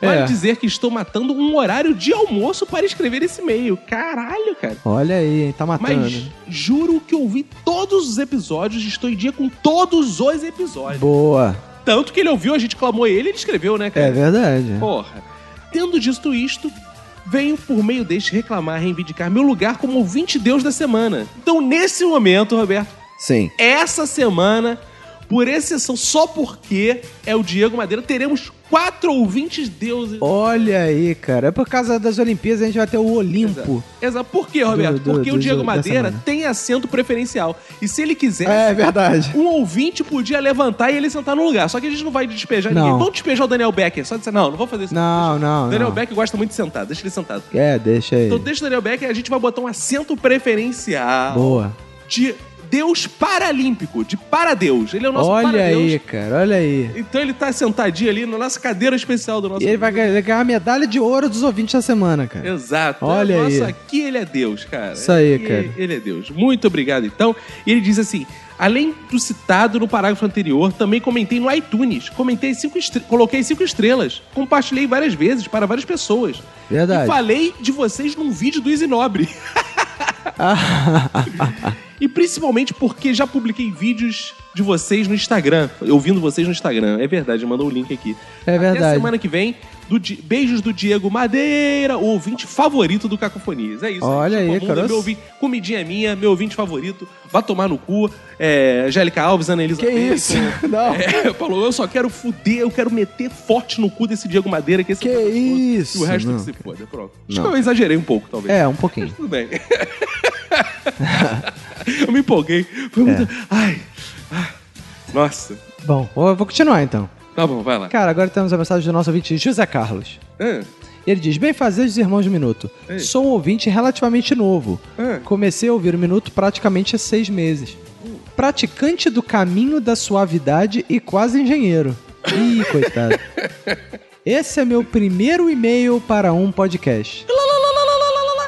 Vale É. dizer que estou matando um horário de almoço para escrever esse e-mail. Caralho, cara. Olha aí, hein? Tá matando. Mas juro que ouvi todos os episódios e estou em dia com todos os episódios. Boa. Tanto que ele ouviu, a gente clamou ele e ele escreveu, né, cara? É verdade. Porra. Tendo dito isto, venho por meio deste reclamar, reivindicar meu lugar como ouvinte Deus da semana. Então, nesse momento, Roberto, Sim. essa semana, por exceção, só porque é o Diego Madeira, teremos quatro ouvintes deuses. Olha aí, cara. É por causa das Olimpíadas a gente vai ter o Olimpo. Exato. Por quê, Roberto? Do- do- porque o do- Diego da Madeira tem assento preferencial. E se ele quiser, É verdade. um ouvinte podia levantar e ele sentar no lugar. Só que a gente não vai despejar Não. ninguém. Vamos despejar o Daniel Becker. Só dizer, não, não vou fazer isso. Não, não, Daniel não. Becker gosta muito de sentar. Deixa ele sentado. É, deixa aí. Então deixa o Daniel Becker e a gente vai botar um assento preferencial Boa. de Deus paralímpico, de para-Deus. Ele é o nosso Olha para-Deus. aí, cara. Olha aí. Então ele tá sentadinho ali na nossa cadeira especial do nosso. E ele vai ganhar a medalha de ouro dos ouvintes da semana, cara. Exato. Olha É, aí. Nossa, aqui ele é Deus, cara. Isso aí, Aqui cara. Ele é Deus. Muito obrigado, então. E ele diz assim: além do citado no parágrafo anterior, também comentei no iTunes. Comentei cinco coloquei cinco estrelas. Compartilhei várias vezes para várias pessoas. Verdade. E falei de vocês num vídeo do Easy Nobre. E principalmente porque já publiquei vídeos de vocês no Instagram, ouvindo vocês no Instagram. É verdade, mandou o link aqui. É Até verdade. semana que vem, do Di- beijos do Diego Madeira, o ouvinte favorito do Cacofonias. É isso. Olha aí, caroço. meu ouvinte, comidinha minha, meu ouvinte favorito. Vai tomar no cu. É, Angélica Alves, Ana Elisa Que isso? Não. É, falou, eu só quero fuder, eu quero meter forte no cu desse Diego Madeira. Que, esse Que cara é isso? E o resto Não, tem que se foda. Pronto. Acho Não. que eu exagerei um pouco, talvez. É, um pouquinho. Tudo bem. eu me empolguei. Foi muito... É. Ai. ai. Nossa. Bom, eu vou continuar então. Tá bom, vai lá. Cara, agora temos a mensagem do nosso ouvinte José Carlos. Ah, Ele diz: Bem fazer dos irmãos do Minuto. Ei. Sou um ouvinte relativamente novo. Ah. Comecei a ouvir o Minuto praticamente há seis meses. Praticante do caminho da suavidade e quase engenheiro. Ih, coitado. Esse é meu primeiro e-mail para um podcast.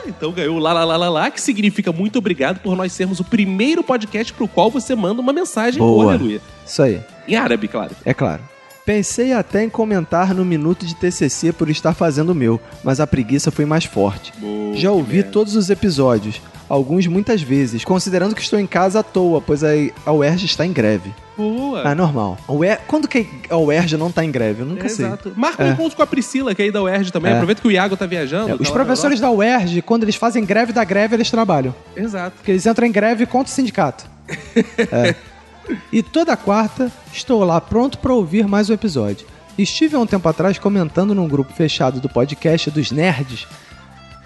Então ganhou o lá, lá, lá, lá, lá, que significa muito obrigado por nós sermos o primeiro podcast pro qual você manda uma mensagem. Boa. Aleluia. Isso aí, Em árabe, claro. é claro. Pensei até em comentar no minuto de TCC por estar fazendo o meu, mas a preguiça foi mais forte. Boa, Já ouvi todos os episódios, alguns muitas vezes, considerando que estou em casa à toa, pois a UERJ está em greve. Boa. Ah, normal. A UER... Quando que a UERJ não tá em greve? Eu nunca É, sei. Exato. Marca um É. encontro com a Priscila, que é aí da UERJ também. É. Aproveita que o Iago tá viajando. É, tá os lá- professores da UERJ, quando eles fazem greve da greve, eles trabalham. Exato. Porque eles entram em greve contra o sindicato. É. E toda quarta estou lá pronto para ouvir mais um episódio. Estive há um tempo atrás comentando num grupo fechado do podcast dos nerds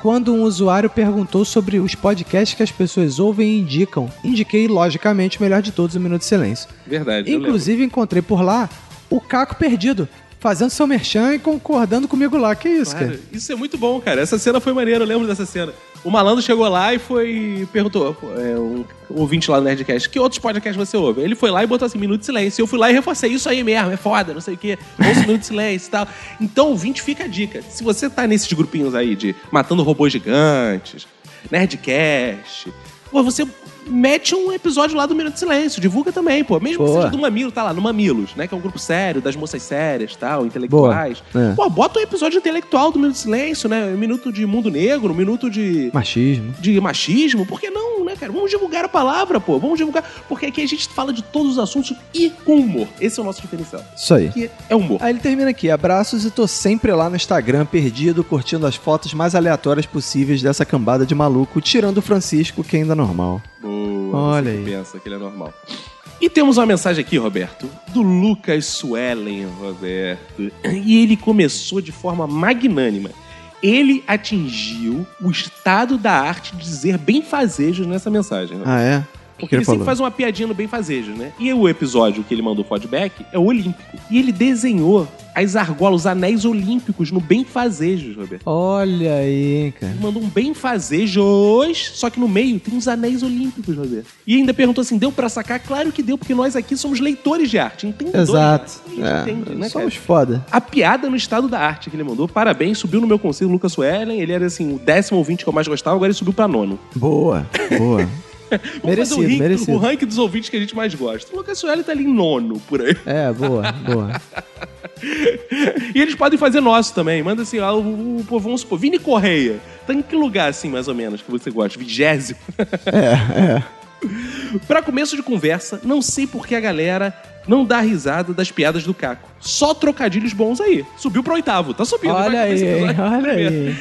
quando um usuário perguntou sobre os podcasts que as pessoas ouvem e indicam. Indiquei, logicamente, o melhor de todos, o Minuto de Silêncio. Verdade. Inclusive, encontrei por lá o Caco Perdido, fazendo seu merchan e concordando comigo lá. Que isso, Claro, cara? isso é muito bom, cara. Essa cena foi maneira, eu lembro dessa cena. O malandro chegou lá e foi. perguntou, é, um, ouvinte lá no Nerdcast, que outros podcasts você ouve? Ele foi lá e botou assim, Minuto de Silêncio. Eu fui lá e reforcei, isso aí mesmo, é foda, não sei o quê. Ouça Minuto de Silêncio e tal. Então, ouvinte, fica a dica. Se você tá nesses grupinhos aí de Matando Robôs Gigantes, Nerdcast, pô, você mete um episódio lá do Minuto de Silêncio, divulga também, pô. Mesmo que Boa. seja do Mamilo, tá lá, no Mamilos, né? Que é um grupo sério, das moças sérias, tal, intelectuais. É. Pô, bota um episódio intelectual do Minuto de Silêncio, né? Um minuto de mundo negro, um minuto de, Machismo. de machismo. Por que não, né, cara? Vamos divulgar a palavra, pô. Vamos divulgar. Porque aqui a gente fala de todos os assuntos e com humor. Esse é o nosso diferencial. Isso aí. Que é humor. Aí ele termina aqui, abraços e tô sempre lá no Instagram, perdido, curtindo as fotos mais aleatórias possíveis dessa cambada de maluco, tirando o Francisco, que ainda é normal. Boa, Olha você aí. pensa que ele é normal. E temos uma mensagem aqui, Roberto, do Lucas Suellen, Roberto. E ele começou de forma magnânima. Ele atingiu o estado da arte de dizer bem-fazejos nessa mensagem. Ah, é? O que Porque ele ele sempre faz uma piadinha no bem-fazejo, né? E o episódio que ele mandou feedback é o Olímpico. E ele desenhou as argolas, os anéis olímpicos no bem-fazejos, Roberto. Olha aí, cara. Ele mandou um bem-fazejos, só que no meio tem os anéis olímpicos, Roberto. E ainda perguntou assim, deu pra sacar? Claro que deu, porque nós aqui somos leitores de arte, entendedores. Exato. A gente É, entende, né, somos cara? foda. A piada no estado da arte que ele mandou, parabéns, subiu no meu conselho, Lucas Suellen, ele era assim, o décimo ouvinte que eu mais gostava, agora ele subiu pra nono. Boa, boa. Vamos merecido, fazer o, ranking, merecido. o ranking dos ouvintes que a gente mais gosta. O Lucas Sueli tá ali em nono, por aí. É, boa, boa. E eles podem fazer nosso também. Manda assim, ah, o, o, vamos supor, Vini Correia. Tá em que lugar, assim, mais ou menos, que você gosta? Vigésimo? É, é. Pra começo de conversa, não sei por que a galera não dá risada das piadas do Caco. Só trocadilhos bons aí. Subiu pro oitavo, tá subindo. Olha aí, olha aí.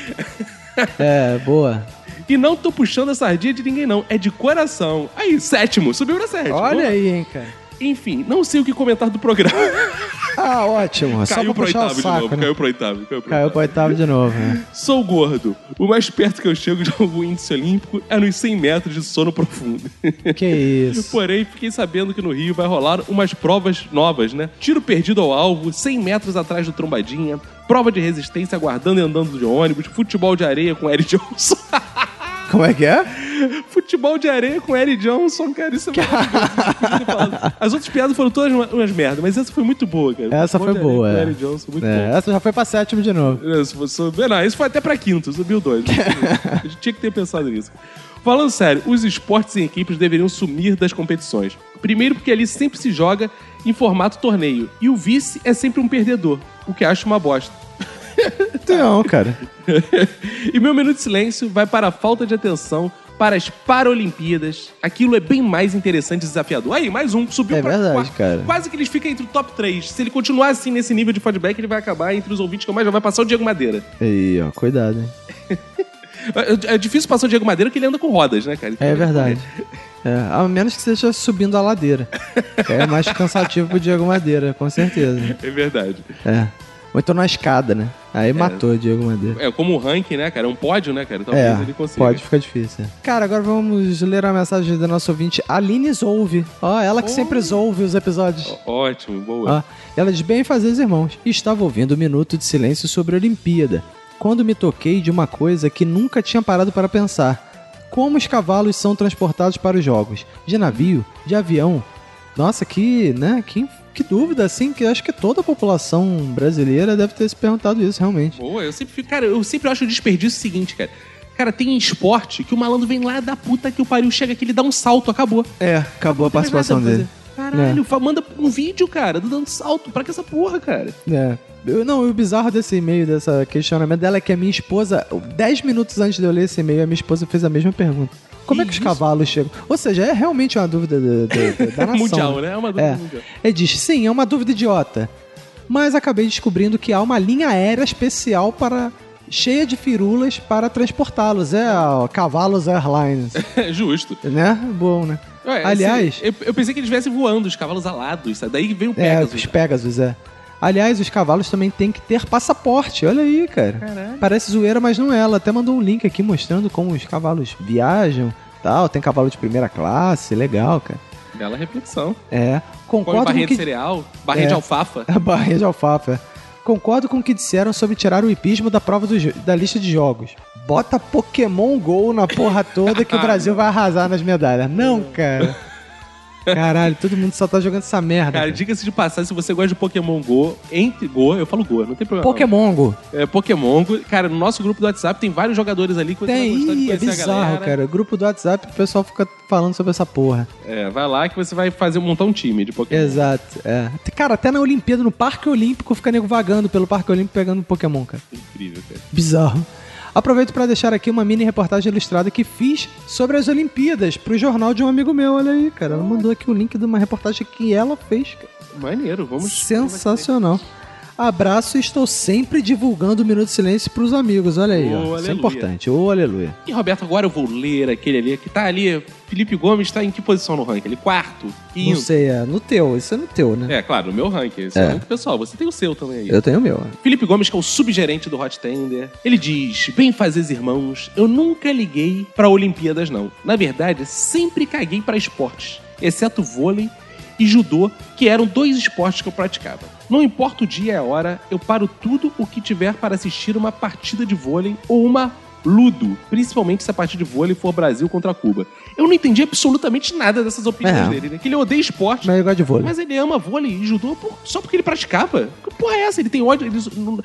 É, boa. E não tô puxando a sardinha de ninguém, não. É de coração. Aí, sétimo. Subiu pra sétimo. Olha aí, hein, cara. Enfim, não sei o que comentar do programa. Ah, ótimo. Só Caiu pra pro o oitavo de novo. né? Caiu pro oitavo. Caiu pro Caiu pro oitavo de novo, né? Sou gordo. O mais perto que eu chego de algum índice olímpico é nos 100 metros de sono profundo. Que isso. Porém, fiquei sabendo que no Rio vai rolar umas provas novas, né? Tiro perdido ao alvo, 100 metros atrás do trombadinha, prova de resistência aguardando e andando de ônibus, futebol de areia com Eric Johnson. Como é que é? futebol de areia com Eric Johnson, cara, isso é muito. As outras piadas foram todas uma- umas merdas, mas essa foi muito boa, cara. Essa Futebol foi boa, é. Eric Johnson, muito. É, essa já foi pra sétimo de novo. Isso, você- Não, isso foi até pra quinto, subiu dois. A gente tinha que ter pensado nisso. Falando sério, os esportes em equipes deveriam sumir das competições. Primeiro porque ali sempre se joga em formato torneio. E o vice é sempre um perdedor, o que acho uma bosta. Não, cara. e meu minuto de silêncio vai para a falta de atenção para as Paralimpíadas, aquilo é bem mais interessante e desafiador. Aí, mais um, subiu É pra verdade, quarto. cara. Quase que eles ficam entre o top 3. Se ele continuar assim nesse nível de feedback, ele vai acabar entre os ouvintes que eu mais já vai passar o Diego Madeira. Aí, ó, cuidado, hein? É, é difícil passar o Diego Madeira porque ele anda com rodas, né, cara? Então, É verdade. É, a menos que seja subindo a ladeira. É mais cansativo pro Diego Madeira, com certeza. É verdade. É. Ou então na escada, né? Aí matou o Diego Madeira. É como o ranking, né, cara? É um pódio, né, cara? Talvez É, ele consiga. pode ficar difícil. é. Cara, agora vamos ler a mensagem da nossa ouvinte, Aline Zouve. Ó, ela que sempre ouve os episódios. Ótimo, boa. Ah, ela diz bem fazer os irmãos. Estava ouvindo um minuto de silêncio sobre a Olimpíada, quando me toquei de uma coisa que nunca tinha parado para pensar. Como os cavalos são transportados para os jogos? De navio? De avião? Nossa, que, né, que, que dúvida, assim, que eu acho que toda a população brasileira deve ter se perguntado isso, realmente. Boa, eu sempre fico. Cara, eu sempre acho o desperdício o seguinte, cara. Cara, tem esporte que o malandro vem lá da puta que o pariu, chega aqui, ele dá um salto, acabou. É, acabou a participação dele. Caralho, fa- manda um vídeo, cara, do dando salto. Pra que essa porra, cara? É. Eu, não, o bizarro desse e-mail, dessa questionamento dela é que a minha esposa, 10 minutos antes de eu ler esse e-mail, a minha esposa fez a mesma pergunta. Como é que os cavalos chegam? Ou seja, é realmente uma dúvida do- do- da nação. Mundial, né? É uma dúvida É. mundial. Ele diz, sim, é uma dúvida idiota. Mas acabei descobrindo que há uma linha aérea especial para cheia de firulas para transportá-los. É a Cavalos Airlines, Justo. né? Bom, né? Ué, Aliás, assim, eu, eu pensei que eles estivessem voando, os cavalos alados, sabe? Daí veio o É, Pegasus. os Pegasus, é. Aliás, os cavalos também têm que ter passaporte. Olha aí, cara. Caralho. Parece zoeira, mas não é. Ela até mandou um link aqui mostrando como os cavalos viajam tal. Tem cavalo de primeira classe, legal, cara. Bela reflexão. É. Concordo com barrinha que... de cereal, barrinha É. de alfafa. Barrinha de alfafa. é. Concordo com o que disseram sobre tirar o hipismo da prova do da lista de jogos. Bota Pokémon GO na porra toda que o Brasil vai arrasar nas medalhas. Não, cara. Caralho, todo mundo só tá jogando essa merda. Cara, cara. diga-se de passagem, se você gosta de Pokémon Go, entre Go, eu falo Go, não tem problema. Pokémon GO. É, Pokémon Go. Cara, no nosso grupo do WhatsApp tem vários jogadores ali que você vai Tem, gostar de é conhecer a bizarro, cara. Grupo do WhatsApp, o pessoal fica falando sobre essa porra. É, vai lá que você vai fazer montar um time de Pokémon. Exato, é. Cara, até na Olimpíada, no Parque Olímpico, fica nego vagando pelo Parque Olímpico pegando Pokémon, cara. Incrível, cara. Bizarro. Aproveito para deixar aqui uma mini reportagem ilustrada que fiz sobre as Olimpíadas pro jornal de um amigo meu. Olha aí, cara. Ela mandou aqui o link de uma reportagem que ela fez, cara. Maneiro, vamos. Sensacional. Abraço e estou sempre divulgando o Minuto de Silêncio pros amigos. Olha aí, Ô, ó. Isso é importante. Ô, aleluia. E Roberto, agora eu vou ler aquele ali que tá ali. Felipe Gomes tá em que posição no ranking? Ele quarto, Não quinto. sei, é no teu. Isso é no teu, né? É, claro, no meu ranking. É. É. pessoal. Você tem o seu também aí. Eu tenho o meu. Felipe Gomes, que é o subgerente do Hot Tender, ele diz: Bem fazeres irmãos, eu nunca liguei pra Olimpíadas, não. Na verdade, sempre caguei pra esportes, exceto vôlei e judô, que eram dois esportes que eu praticava. Não importa o dia e a hora, eu paro tudo o que tiver para assistir uma partida de vôlei ou uma ludo, principalmente se a partida de vôlei for Brasil contra Cuba. Eu não entendi absolutamente nada dessas opiniões É. dele, né? Que ele odeia esporte, Mas eu gosto de vôlei. mas ele ama vôlei e judô por- só porque ele praticava. Que porra é essa? Ele tem ódio. ele não-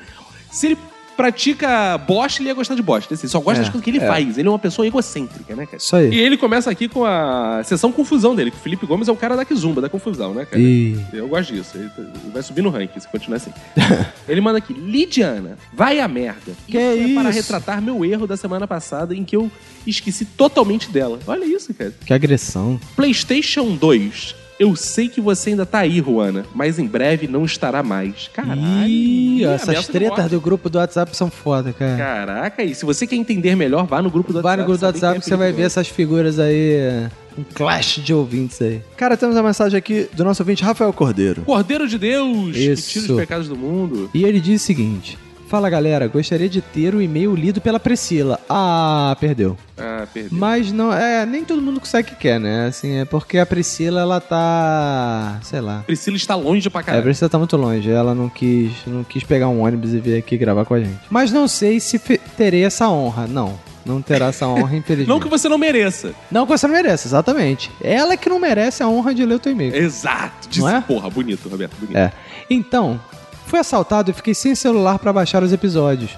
se ele pratica bosta, ele ia gostar de bosta. Assim, só gosta É, das coisas que ele é. faz. Ele é uma pessoa egocêntrica, né, cara? Isso aí. E ele começa aqui com a sessão confusão dele, que o Felipe Gomes é o cara da Kizumba, da confusão, né, cara? E... Eu gosto disso. Ele vai subir no ranking se continuar assim. ele manda aqui, Lidiana, vai a merda. Que é para isso? retratar meu erro da semana passada em que eu esqueci totalmente dela. Olha isso, cara. Que agressão. PlayStation 2. Eu sei que você ainda tá aí, Juana, mas em breve não estará mais. Caralho. Ih, ó, essas tretas morte. do grupo do WhatsApp são foda, cara. Caraca, e se você quer entender melhor, vá no grupo do Vai WhatsApp. no grupo do WhatsApp é que você vai ver essas figuras aí. Um clash de ouvintes aí. Cara, temos a mensagem aqui do nosso ouvinte Rafael Cordeiro. Cordeiro de Deus, Isso. que tira os pecados do mundo. E ele diz o seguinte: Fala galera, gostaria de ter o e-mail lido pela Priscila. Ah, perdeu. Ah, perdi. Mas não, é, nem todo mundo consegue que quer, né? Assim, é porque a Priscila, ela tá. sei lá. Priscila está longe pra É, a caralho. Priscila tá muito longe. Ela não quis, não quis pegar um ônibus e vir aqui gravar com a gente. Mas não sei se terei essa honra. Não. Não terá essa honra, infelizmente. Não que você não mereça. Não que você não merece, exatamente. Ela que não merece a honra de ler o teu e-mail. Exato. Disse, Não é? Porra, bonito, Roberto, bonito. É. Então, fui assaltado e fiquei sem celular pra baixar os episódios.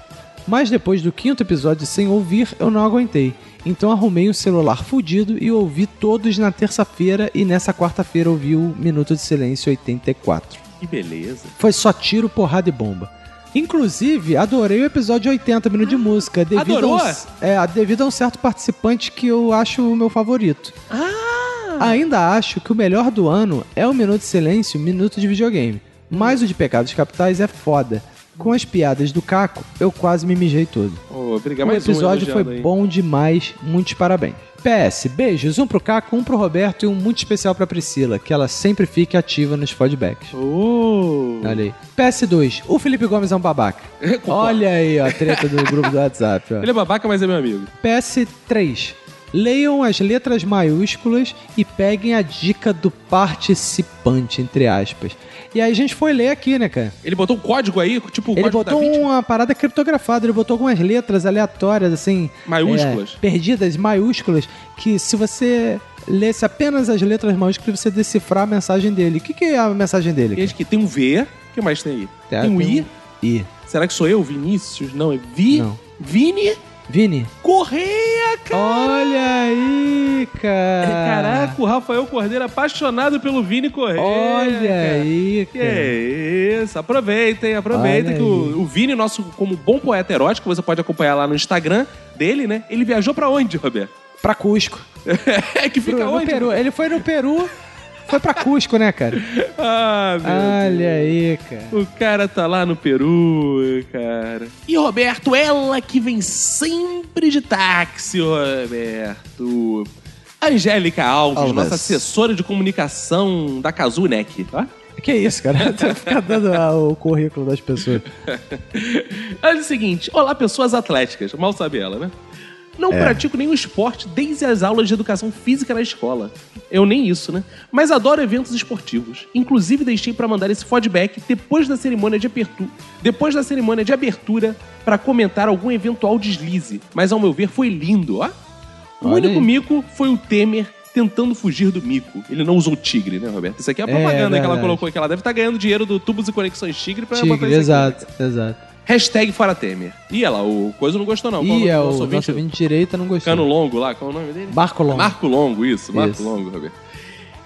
Mas depois do quinto episódio sem ouvir, eu não aguentei. Então arrumei um celular fudido e ouvi todos na terça-feira e nessa quarta-feira ouvi o Minuto de Silêncio 84. Que beleza. Foi só tiro, porrada e bomba. Inclusive, adorei o episódio 80 minutos de música. Devido Adorou? A um, é, devido a um certo participante que eu acho o meu favorito. Ah! Ainda acho que o melhor do ano é o Minuto de Silêncio, Minuto de Videogame. Mas o de Pecados Capitais é foda. Com as piadas do Caco, eu quase me mijei todo. Obrigado. O Mais um episódio foi aí. bom demais, muitos parabéns. PS, beijos, um pro Caco, um pro Roberto e um muito especial pra Priscila, que ela sempre fique ativa nos feedbacks. Ô. Olha aí. PS2, o Felipe Gomes é um babaca. Olha aí, ó, a treta do grupo do WhatsApp. Ó. Ele é babaca, mas é meu amigo. PS3, leiam as letras maiúsculas e peguem a dica do participante, entre aspas. E aí a gente foi ler aqui, né, cara? Ele botou um código aí, tipo o Ele botou uma parada criptografada, ele botou algumas letras aleatórias, assim. Maiúsculas. é, perdidas, maiúsculas, que se você lesse apenas as letras maiúsculas, você decifrar a mensagem dele. O que, que é a mensagem dele? Tem que tem um V. O que mais tem aí? Tá, tem um tem I. I. Será que sou eu, Vinícius? Não, é Vi. Não. Vini Vini. Correia, cara. Olha aí, cara. Caraca, o Rafael Cordeiro apaixonado pelo Vini Correia. Olha cara. aí, Que cara. é isso, aproveitem, aproveitem Olha que o, o Vini, nosso como bom poeta erótico, você pode acompanhar lá no Instagram dele, né? Ele viajou pra onde, Roberto? Pra Cusco. É que fica no onde? Peru. Ele foi no Peru, foi pra Cusco, né, cara? Ah, meu Olha aí, cara. O cara tá lá no Peru, cara. E Roberto, ela que vem sempre de táxi, Roberto. Angélica Alves, Alves. nossa assessora de comunicação da Kazunec. Tá? Que isso, cara? Tá ficar dando ah, o currículo das pessoas. Diz o seguinte: Olá, pessoas atléticas. Mal sabe ela, né? Não pratico nenhum esporte desde as aulas de educação física na escola. Eu nem isso, né? Mas adoro eventos esportivos. Inclusive deixei pra mandar esse feedback depois da cerimônia de abertura, depois da cerimônia de abertura para comentar algum eventual deslize. Mas ao meu ver foi lindo, ó. O Olha único aí. mico foi o Temer tentando fugir do mico. Ele não usou tigre, né, Roberto? Isso aqui é a É, propaganda que ela colocou que ela deve estar ganhando dinheiro do Tubos e Conexões Tigre pra botar isso aqui. exato, exato. Hashtag fora Temer. Ih, olha lá, o Coisa não gostou não. Ih, é o nosso ouvinte? ouvinte de direita não gostou. Cano Longo lá, qual é o nome dele? Marco Longo. Marco Longo, isso, Marco Isso. Longo, Roberto.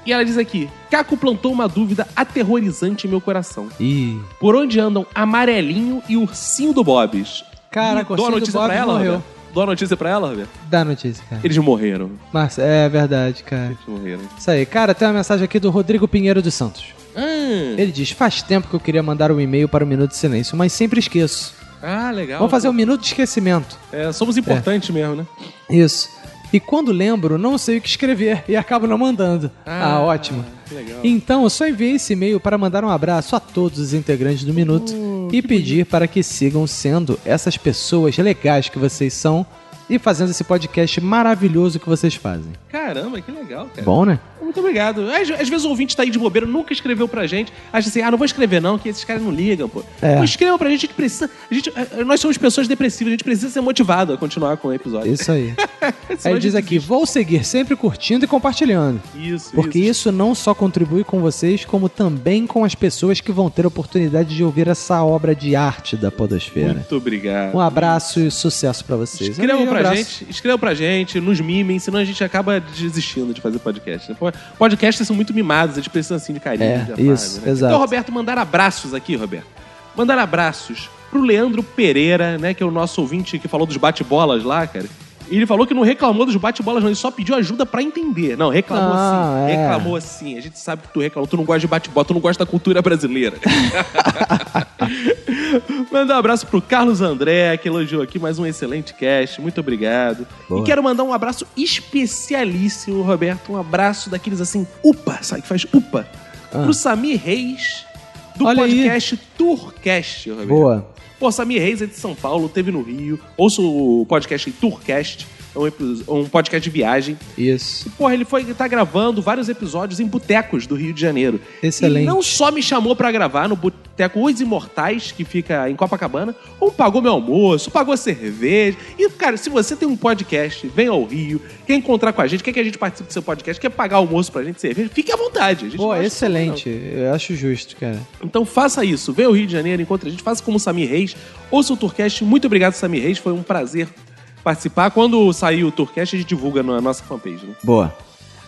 E ela diz aqui: Caco plantou uma dúvida aterrorizante em meu coração. Ih. Por onde andam Amarelinho e Ursinho do Bobs? Caraca, o Dou a do notícia pra ela, morreu. Roberto? Dou a notícia pra ela, Roberto? Dá notícia, cara. Eles morreram. Mas é verdade, cara. Eles morreram. Isso aí. Cara, tem uma mensagem aqui do Rodrigo Pinheiro dos Santos. Ah, Ele diz: Faz tempo que eu queria mandar um e-mail para o Minuto de Silêncio, mas sempre esqueço. ah, legal. Vamos fazer um minuto de esquecimento. É, somos importantes mesmo, né? Isso. E quando lembro, não sei o que escrever e acabo não mandando. Ah, ótimo. que legal. Então, eu só enviei esse e-mail para mandar um abraço a todos os integrantes do Minuto e pedir para que sigam sendo essas pessoas legais que vocês são e fazendo esse podcast maravilhoso que vocês fazem. Caramba, que legal, cara. Bom, né? Muito obrigado. Às, às vezes o ouvinte tá aí de bobeira, nunca escreveu pra gente. Acha assim, ah, não vou escrever não, que esses caras não ligam, pô. É. Pô, escrevam pra gente, a gente precisa... A gente, nós somos pessoas depressivas, a gente precisa ser motivado a continuar com o episódio. Isso aí. Aí a ele diz aqui: vou seguir sempre curtindo e compartilhando. Isso, Porque isso não só contribui com vocês, como também com as pessoas que vão ter a oportunidade de ouvir essa obra de arte da Podosfera. Muito obrigado. Um abraço e sucesso pra vocês. Escrevam Um pra abraço. gente, escrevam pra gente, nos mimem, senão a gente acaba desistindo de fazer podcast. né? Podcasts são muito mimados, a gente precisa assim de carinho. É, de isso, né? exato. Então, Roberto, mandar abraços aqui, Roberto. Mandar abraços pro Leandro Pereira, né, que é o nosso ouvinte que falou dos bate-bolas lá, cara. E ele falou que não reclamou dos bate-bolas, não. Ele só pediu ajuda pra entender. Não, reclamou Ah, sim. é. Reclamou sim. A gente sabe que tu reclamou. Tu não gosta de bate-bola, tu não gosta da cultura brasileira. Mandar um abraço pro Carlos André, que elogiou aqui mais um excelente cast. Muito obrigado. Boa. E quero mandar um abraço especialíssimo, Roberto. Um abraço daqueles assim, upa, sabe que faz upa? Pro Samir Reis, do Ah. Olha aí. podcast Tourcast, Roberto. Boa. Pô, Samir Reis é de São Paulo, teve no Rio. Ouça o podcast Tourcast, é um, um podcast de viagem. Isso. Porra, ele foi tá gravando vários episódios em botecos do Rio de Janeiro. Excelente. E não só me chamou pra gravar no boteco Os Imortais, que fica em Copacabana, como pagou meu almoço, pagou cerveja. E, cara, se você tem um podcast, vem ao Rio, quer encontrar com a gente, quer que a gente participe do seu podcast, quer pagar almoço pra gente, cerveja, fique à vontade. A gente Pô, excelente. Eu acho justo, cara. então faça isso. Venha ao Rio de Janeiro, encontre a gente, faça como o Samir Reis. Ouça o Tourcast. Muito obrigado, Samir Reis. Foi um prazer participar. Quando sair o Tourcast, a gente divulga na nossa fanpage. Né? Boa.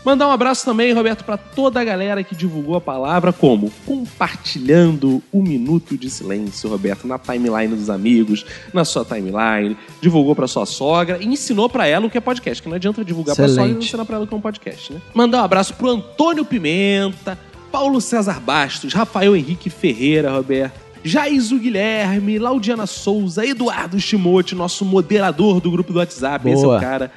Mandar um abraço também, Roberto, pra toda a galera que divulgou a palavra, como? Compartilhando o Minuto de Silêncio, Roberto, na timeline dos amigos, na sua timeline, divulgou pra sua sogra e ensinou pra ela o que é podcast, que não adianta divulgar pra sogra e não ensinar pra ela o que é um podcast, né? Mandar um abraço pro Antônio Pimenta, Paulo César Bastos, Rafael Henrique Ferreira, Roberto. Jaiso Guilherme, Laudiana Souza, Eduardo Shimote, nosso moderador do grupo do WhatsApp, esse é o Boa. cara.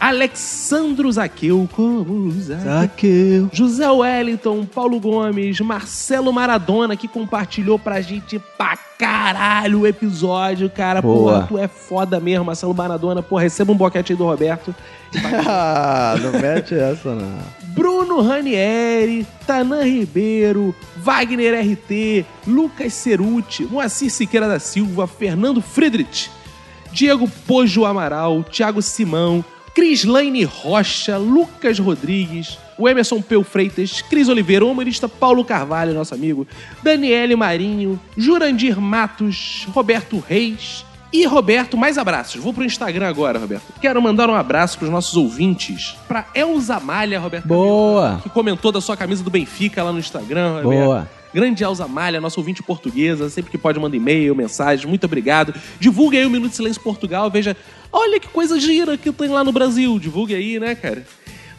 Alexandro Zaqueu, como Zaqueu. Zaqueu. José Wellington, Paulo Gomes, Marcelo Maradona, que compartilhou pra gente pra caralho o episódio, cara. Boa. Porra, tu é foda mesmo, Marcelo Maradona. Porra, receba um boquete aí do Roberto. Ah, não mete essa, não. Bruno Ranieri, Tanan Ribeiro, Wagner RT, Lucas Ceruti, Moacir Siqueira da Silva, Fernando Friedrich, Diego Pojo Amaral, Thiago Simão, Crislaine Rocha, Lucas Rodrigues, o Emerson Peu Freitas, Cris Oliveira, o humorista Paulo Carvalho, nosso amigo, Daniele Marinho, Jurandir Matos, Roberto Reis e Roberto, mais abraços. Vou pro Instagram agora, Roberto. Quero mandar um abraço pros nossos ouvintes. Pra Elza Malha, Roberto. Boa. Que comentou da sua camisa do Benfica lá no Instagram, Roberto. Boa. Grande Elza Malha, nossa ouvinte portuguesa, sempre que pode manda e-mail, mensagem, muito obrigado. Divulgue aí o Minuto de Silêncio Portugal, veja, olha que coisa gira que tem lá no Brasil. Divulgue aí, né, cara?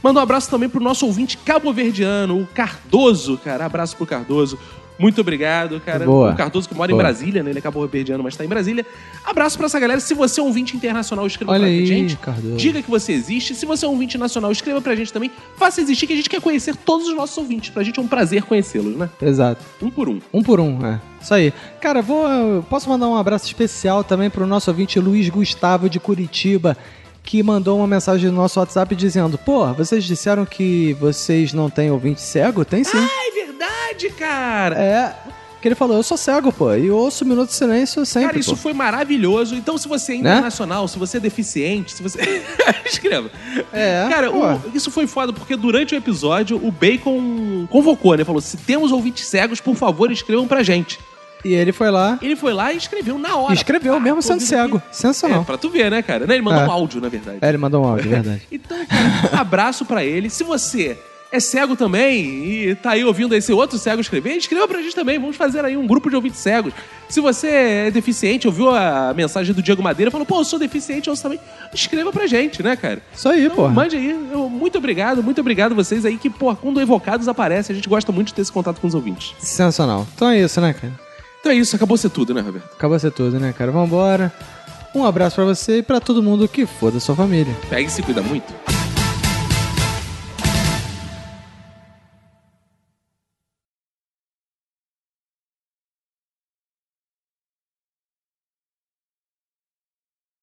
Manda um abraço também pro nosso ouvinte cabo-verdiano, o Cardoso, cara. Abraço pro Cardoso. Muito obrigado, cara. Boa. O Cardoso que mora Boa. em Brasília, né? Ele é cabo-verdiano, mas tá em Brasília. Abraço pra essa galera. Se você é um ouvinte internacional, escreva Olha pra aí, gente. Cardoso. Diga que você existe. Se você é um ouvinte nacional, escreva pra gente também. Faça existir, que a gente quer conhecer todos os nossos ouvintes. Pra gente é um prazer conhecê-los, né? Exato. Um por um. Um por um, é. Isso aí. Cara, vou, posso mandar um abraço especial também pro nosso ouvinte Luiz Gustavo de Curitiba, que mandou uma mensagem no nosso WhatsApp dizendo: Pô, vocês disseram que vocês não têm ouvinte cego? Tem sim. É verdade, cara. É. Que ele falou: Eu sou cego, pô, e ouço Minuto de Silêncio sempre. Cara, isso pô. foi maravilhoso. Então, se você é Né? internacional, se você é deficiente, se você. Escreva. É, Cara, o- isso foi foda, porque durante o episódio o Bacon convocou, né? Falou: se temos ouvintes cegos, por favor, escrevam pra gente. E ele foi lá. Ele foi lá e escreveu na hora. Escreveu Ah, mesmo sendo cego. Sensacional. É, pra tu ver, né, cara? Ele mandou É. um áudio, na verdade. É, ele mandou um áudio, verdade. Então, cara, abraço pra ele. Se você é cego também e tá aí ouvindo esse outro cego escrever, escreva pra gente também. Vamos fazer aí um grupo de ouvintes cegos. Se você é deficiente, ouviu a mensagem do Diego Madeira, falou, pô, eu sou deficiente, eu também. Escreva pra gente, né, cara? Isso aí, Então, pô. mande aí. Eu- muito obrigado, muito obrigado vocês aí que, pô, quando Evocados aparece, a gente gosta muito de ter esse contato com os ouvintes. Sensacional. Então é isso, né, cara? Então é isso, acabou ser tudo, né, Roberto? Acabou ser tudo, né, cara? Vambora. Um abraço pra você e pra todo mundo que for da sua família. Pega e se cuida muito.